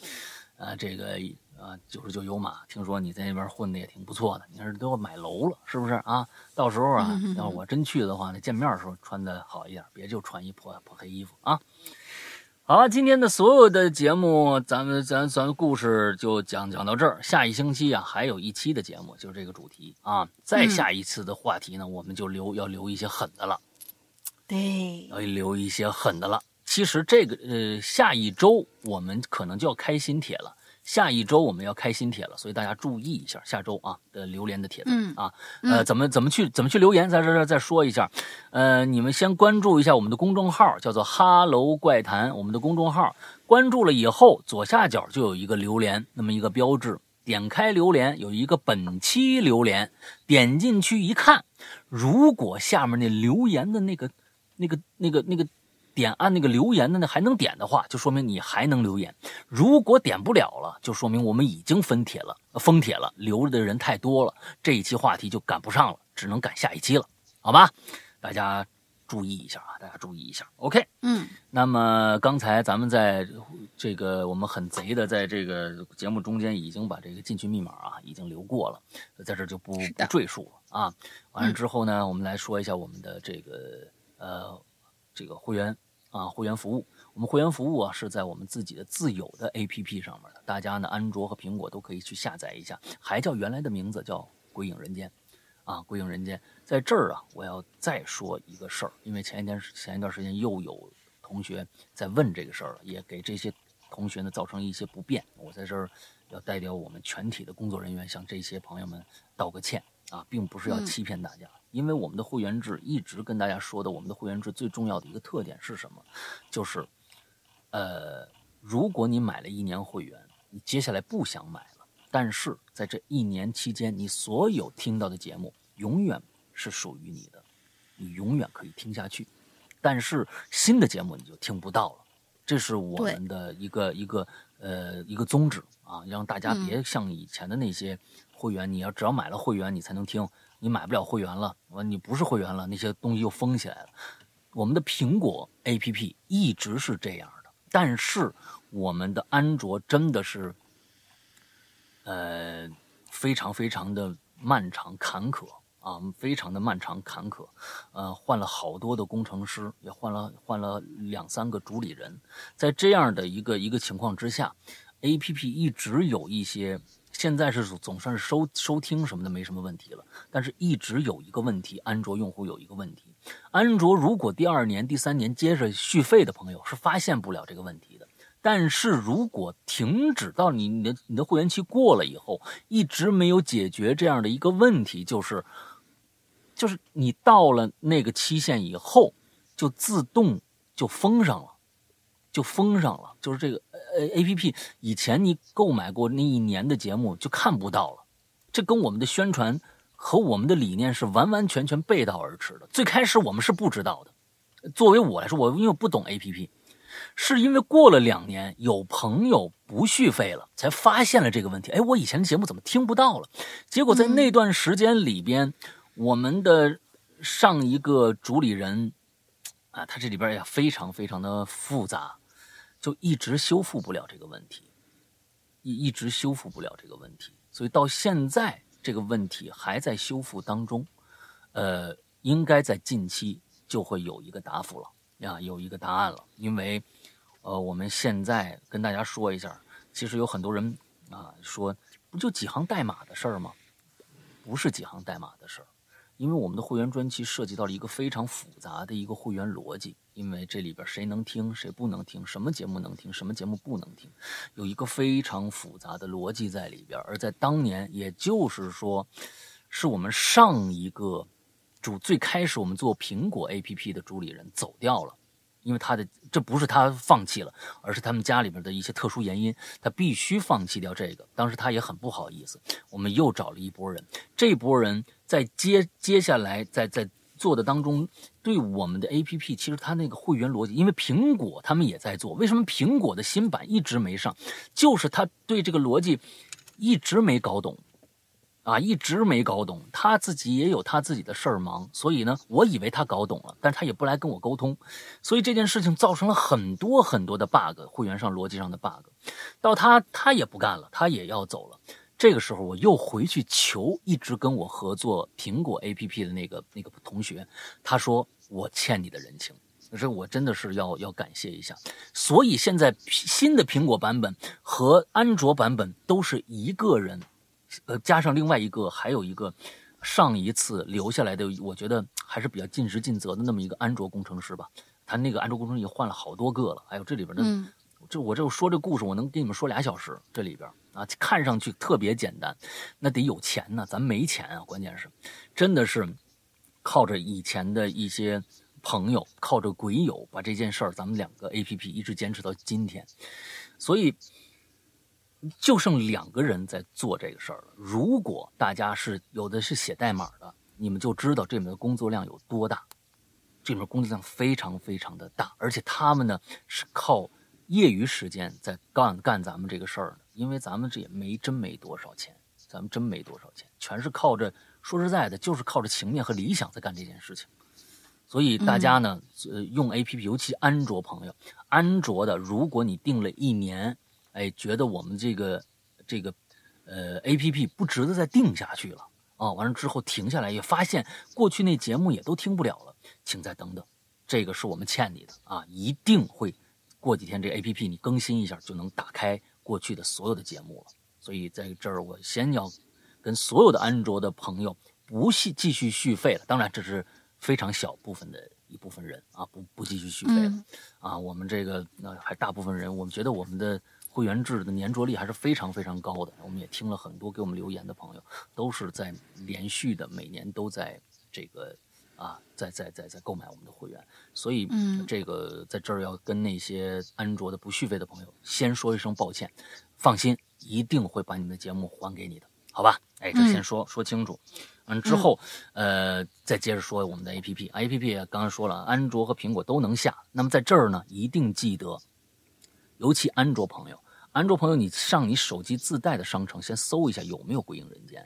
啊，这个啊，九十九有马，听说你在那边混的也挺不错的。你是都要买楼了，是不是啊？到时候啊，[laughs] 要是我真去的话，那见面的时候穿的好一点，别就穿一破破黑衣服啊。好了，今天的所有的节目，咱们咱咱故事就讲讲到这儿。下一星期啊，还有一期的节目，就是这个主题啊。再下一次的话题呢，我们就留要留一些狠的了。对，要留一些狠的了。其实这个呃，下一周我们可能就要开新帖了。下一周我们要开新帖了，所以大家注意一下下周啊的榴莲的帖子啊，呃，怎么怎么去怎么去留言，在这这再说一下，呃，你们先关注一下我们的公众号，叫做哈喽怪谈，我们的公众号关注了以后，左下角就有一个榴莲那么一个标志，点开榴莲有一个本期榴莲，点进去一看，如果下面那留言的那个那个那个那个。点按那个留言的那还能点的话，就说明你还能留言。如果点不了了，就说明我们已经分帖了，封帖了，留着的人太多了，这一期话题就赶不上了，只能赶下一期了，好吧？大家注意一下啊，大家注意一下。OK，嗯。那么刚才咱们在这个我们很贼的在这个节目中间已经把这个进群密码啊已经留过了，在这就不不赘述了啊。完了之后呢，我们来说一下我们的这个呃这个会员。啊，会员服务，我们会员服务啊是在我们自己的自有的 APP 上面的，大家呢安卓和苹果都可以去下载一下，还叫原来的名字叫归影人间，啊，归影人间，在这儿啊，我要再说一个事儿，因为前一天前一段时间又有同学在问这个事儿了，也给这些同学呢造成一些不便，我在这儿要代表我们全体的工作人员向这些朋友们道个歉啊，并不是要欺骗大家。因为我们的会员制一直跟大家说的，我们的会员制最重要的一个特点是什么？就是，呃，如果你买了一年会员，你接下来不想买了，但是在这一年期间，你所有听到的节目永远是属于你的，你永远可以听下去。但是新的节目你就听不到了，这是我们的一个一个呃一个宗旨啊，让大家别像以前的那些会员，你要只要买了会员，你才能听。你买不了会员了，完你不是会员了，那些东西又封起来了。我们的苹果 APP 一直是这样的，但是我们的安卓真的是，呃，非常非常的漫长坎坷啊，非常的漫长坎坷。呃，换了好多的工程师，也换了换了两三个主理人，在这样的一个一个情况之下，APP 一直有一些。现在是总算是收收听什么的没什么问题了，但是一直有一个问题，安卓用户有一个问题，安卓如果第二年、第三年接着续费的朋友是发现不了这个问题的，但是如果停止到你你的你的会员期过了以后，一直没有解决这样的一个问题，就是就是你到了那个期限以后，就自动就封上了，就封上了，就是这个。呃，A P P 以前你购买过那一年的节目就看不到了，这跟我们的宣传和我们的理念是完完全全背道而驰的。最开始我们是不知道的，作为我来说，我因为不懂 A P P，是因为过了两年，有朋友不续费了，才发现了这个问题。哎，我以前的节目怎么听不到了？结果在那段时间里边，我们的上一个主理人啊，他这里边也非常非常的复杂，就一直修复不了这个问题，一一直修复不了这个问题，所以到现在这个问题还在修复当中。呃，应该在近期就会有一个答复了呀，有一个答案了。因为，呃，我们现在跟大家说一下，其实有很多人啊说，不就几行代码的事儿吗？不是几行代码的事儿，因为我们的会员专辑涉及到了一个非常复杂的一个会员逻辑，因为这里边谁能听，谁不能听，什么节目能听，什么节目不能听，有一个非常复杂的逻辑在里边。而在当年，也就是说，是我们上一个。主最开始我们做苹果 APP 的主理人走掉了，因为他的这不是他放弃了，而是他们家里边的一些特殊原因，他必须放弃掉这个。当时他也很不好意思。我们又找了一波人，这波人在接接下来在在做的当中，对我们的 APP 其实他那个会员逻辑，因为苹果他们也在做，为什么苹果的新版一直没上？就是他对这个逻辑一直没搞懂。啊，一直没搞懂，他自己也有他自己的事儿忙，所以呢，我以为他搞懂了，但他也不来跟我沟通，所以这件事情造成了很多很多的 bug，会员上逻辑上的 bug，到他他也不干了，他也要走了。这个时候我又回去求一直跟我合作苹果 APP 的那个那个同学，他说我欠你的人情，这我真的是要要感谢一下。所以现在新的苹果版本和安卓版本都是一个人。呃，加上另外一个，还有一个上一次留下来的，我觉得还是比较尽职尽责的那么一个安卓工程师吧。他那个安卓工程师也换了好多个了。哎呦这里边的，这我这说这故事，我能给你们说俩小时。这里边啊，看上去特别简单，那得有钱呢，咱没钱啊。关键是，真的是靠着以前的一些朋友，靠着鬼友，把这件事儿，咱们两个 A P P 一直坚持到今天，所以。就剩两个人在做这个事儿了。如果大家是有的是写代码的，你们就知道这里面的工作量有多大。这里面工作量非常非常的大，而且他们呢是靠业余时间在干干咱们这个事儿的。因为咱们这也没真没多少钱，咱们真没多少钱，全是靠着说实在的，就是靠着情面和理想在干这件事情。所以大家呢，呃，用 APP，尤其安卓朋友，安卓的，如果你定了一年。哎，觉得我们这个这个呃 A P P 不值得再定下去了啊！完了之后停下来，也发现过去那节目也都听不了了，请再等等，这个是我们欠你的啊！一定会过几天这 A P P 你更新一下就能打开过去的所有的节目了。所以在这儿我先要跟所有的安卓的朋友不续继续续费了，当然这是非常小部分的一部分人啊，不不继续续费了啊！我们这个那还大部分人，我们觉得我们的。会员制的粘着力还是非常非常高的，我们也听了很多给我们留言的朋友，都是在连续的每年都在这个啊，在在在在购买我们的会员，所以这个在这儿要跟那些安卓的不续费的朋友先说一声抱歉，放心，一定会把你们的节目还给你的，好吧？哎，这先说说清楚，嗯之后呃再接着说我们的 A P P，A P P 刚才说了，安卓和苹果都能下，那么在这儿呢，一定记得，尤其安卓朋友。安卓朋友，你上你手机自带的商城先搜一下有没有《鬼影人间》，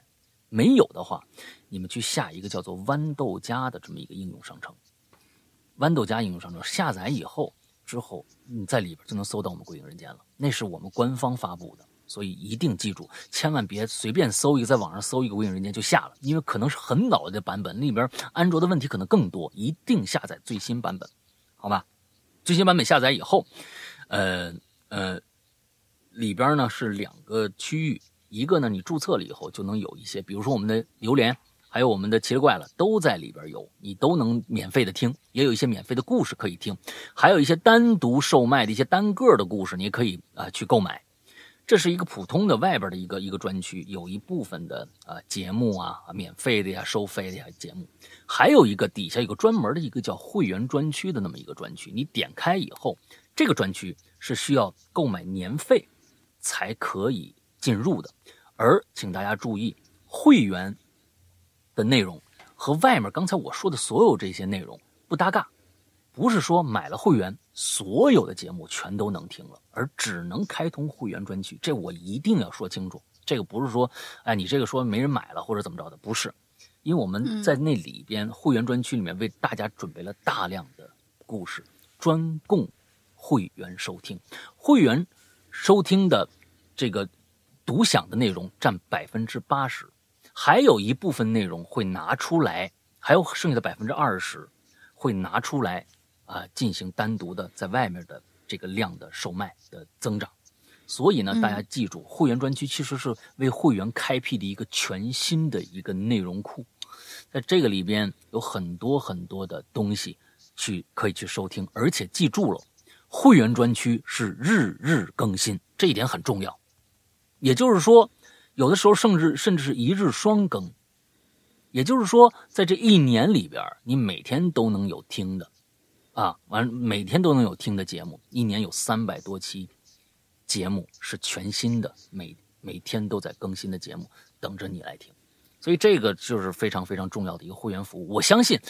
没有的话，你们去下一个叫做豌豆荚的这么一个应用商城。豌豆荚应用商城下载以后，之后你在里边就能搜到我们《鬼影人间》了。那是我们官方发布的，所以一定记住，千万别随便搜一个，在网上搜一个《鬼影人间》就下了，因为可能是很老的版本，里边安卓的问题可能更多。一定下载最新版本，好吧？最新版本下载以后，呃呃。里边呢是两个区域，一个呢你注册了以后就能有一些，比如说我们的榴莲，还有我们的奇了怪了，都在里边有，你都能免费的听，也有一些免费的故事可以听，还有一些单独售卖的一些单个的故事，你也可以啊去购买。这是一个普通的外边的一个一个专区，有一部分的啊节目啊免费的呀、收费的呀节目，还有一个底下有个专门的一个叫会员专区的那么一个专区，你点开以后，这个专区是需要购买年费。才可以进入的，而请大家注意，会员的内容和外面刚才我说的所有这些内容不搭嘎，不是说买了会员所有的节目全都能听了，而只能开通会员专区。这我一定要说清楚。这个不是说，哎，你这个说没人买了或者怎么着的，不是。因为我们在那里边会员专区里面为大家准备了大量的故事，专供会员收听。会员收听的这个独享的内容占百分之八十，还有一部分内容会拿出来，还有剩下的百分之二十会拿出来啊进行单独的在外面的这个量的售卖的增长。所以呢，大家记住，会员专区其实是为会员开辟的一个全新的一个内容库。在这个里边有很多很多的东西，去可以去收听，而且记住了，会员专区是日日更新，这一点很重要。也就是说，有的时候甚至甚至是一日双更。也就是说，在这一年里边，你每天都能有听的，啊，完每天都能有听的节目，一年有三百多期节目是全新的，每每天都在更新的节目，等着你来听。所以这个就是非常非常重要的一个会员服务。我相信，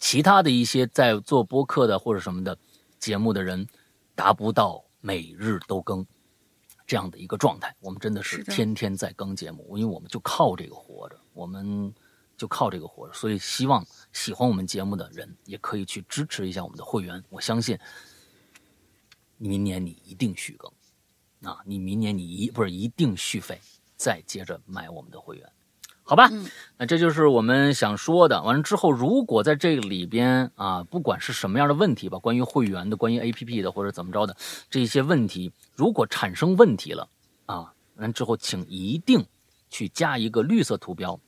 其他的一些在做播客的或者什么的节目的人，达不到每日都更这样的一个状态。我们真的是天天在更节目，因为我们就靠这个活着，我们就靠这个活着。所以希望喜欢我们节目的人也可以去支持一下我们的会员。我相信，明年你一定续更，啊，你明年你一不是一定续费，再接着买我们的会员。好吧，那这就是我们想说的。完了之后，如果在这个里边啊，不管是什么样的问题吧，关于会员的、关于 APP 的或者怎么着的这些问题，如果产生问题了啊，完之后请一定去加一个绿色图标，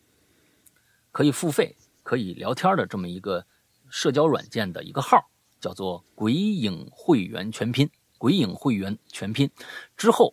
可以付费、可以聊天的这么一个社交软件的一个号，叫做“鬼影会员全拼”。鬼影会员全拼之后，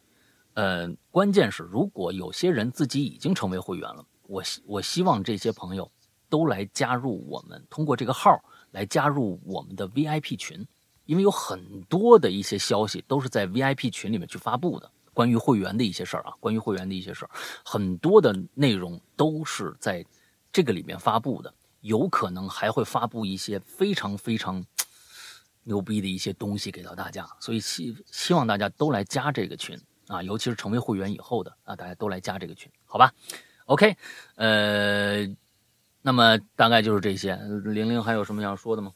呃，关键是如果有些人自己已经成为会员了。我希我希望这些朋友都来加入我们，通过这个号来加入我们的 VIP 群，因为有很多的一些消息都是在 VIP 群里面去发布的，关于会员的一些事儿啊，关于会员的一些事儿，很多的内容都是在这个里面发布的，有可能还会发布一些非常非常牛逼的一些东西给到大家，所以希希望大家都来加这个群啊，尤其是成为会员以后的啊，大家都来加这个群，好吧？？OK，呃，那么大概就是这些。玲玲还有什么要说的吗？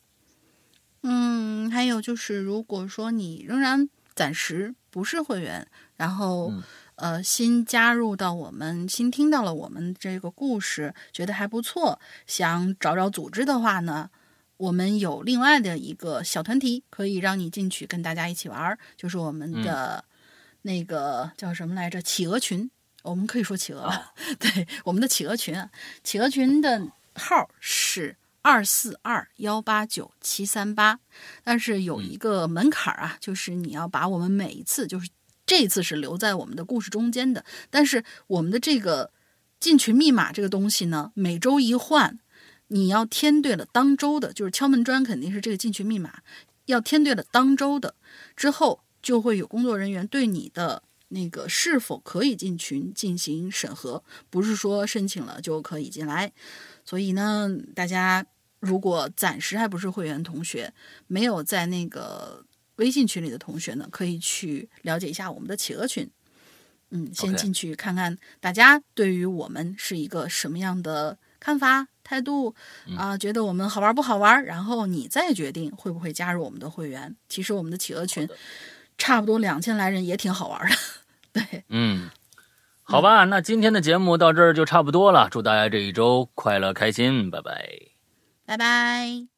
嗯，还有就是，如果说你仍然暂时不是会员，然后呃新加入到我们，新听到了我们这个故事，觉得还不错，想找找组织的话呢，我们有另外的一个小团体，可以让你进去跟大家一起玩，就是我们的那个叫什么来着？企鹅群。我们可以说企鹅了，[laughs] 对，我们的企鹅群，企鹅群的号是二四二幺八九七三八，但是有一个门槛啊，就是你要把我们每一次，就是这次是留在我们的故事中间的，但是我们的这个进群密码这个东西呢，每周一换，你要填对了当周的，就是敲门砖肯定是这个进群密码，要填对了当周的之后，就会有工作人员对你的。那个是否可以进群进行审核？不是说申请了就可以进来。所以呢，大家如果暂时还不是会员同学，没有在那个微信群里的同学呢，可以去了解一下我们的企鹅群。嗯，先进去看看大家对于我们是一个什么样的看法态度啊？觉得我们好玩不好玩？然后你再决定会不会加入我们的会员。其实我们的企鹅群差不多两千来人，也挺好玩的。对，嗯，好吧，那今天的节目到这儿就差不多了。祝大家这一周快乐开心，拜拜，拜拜。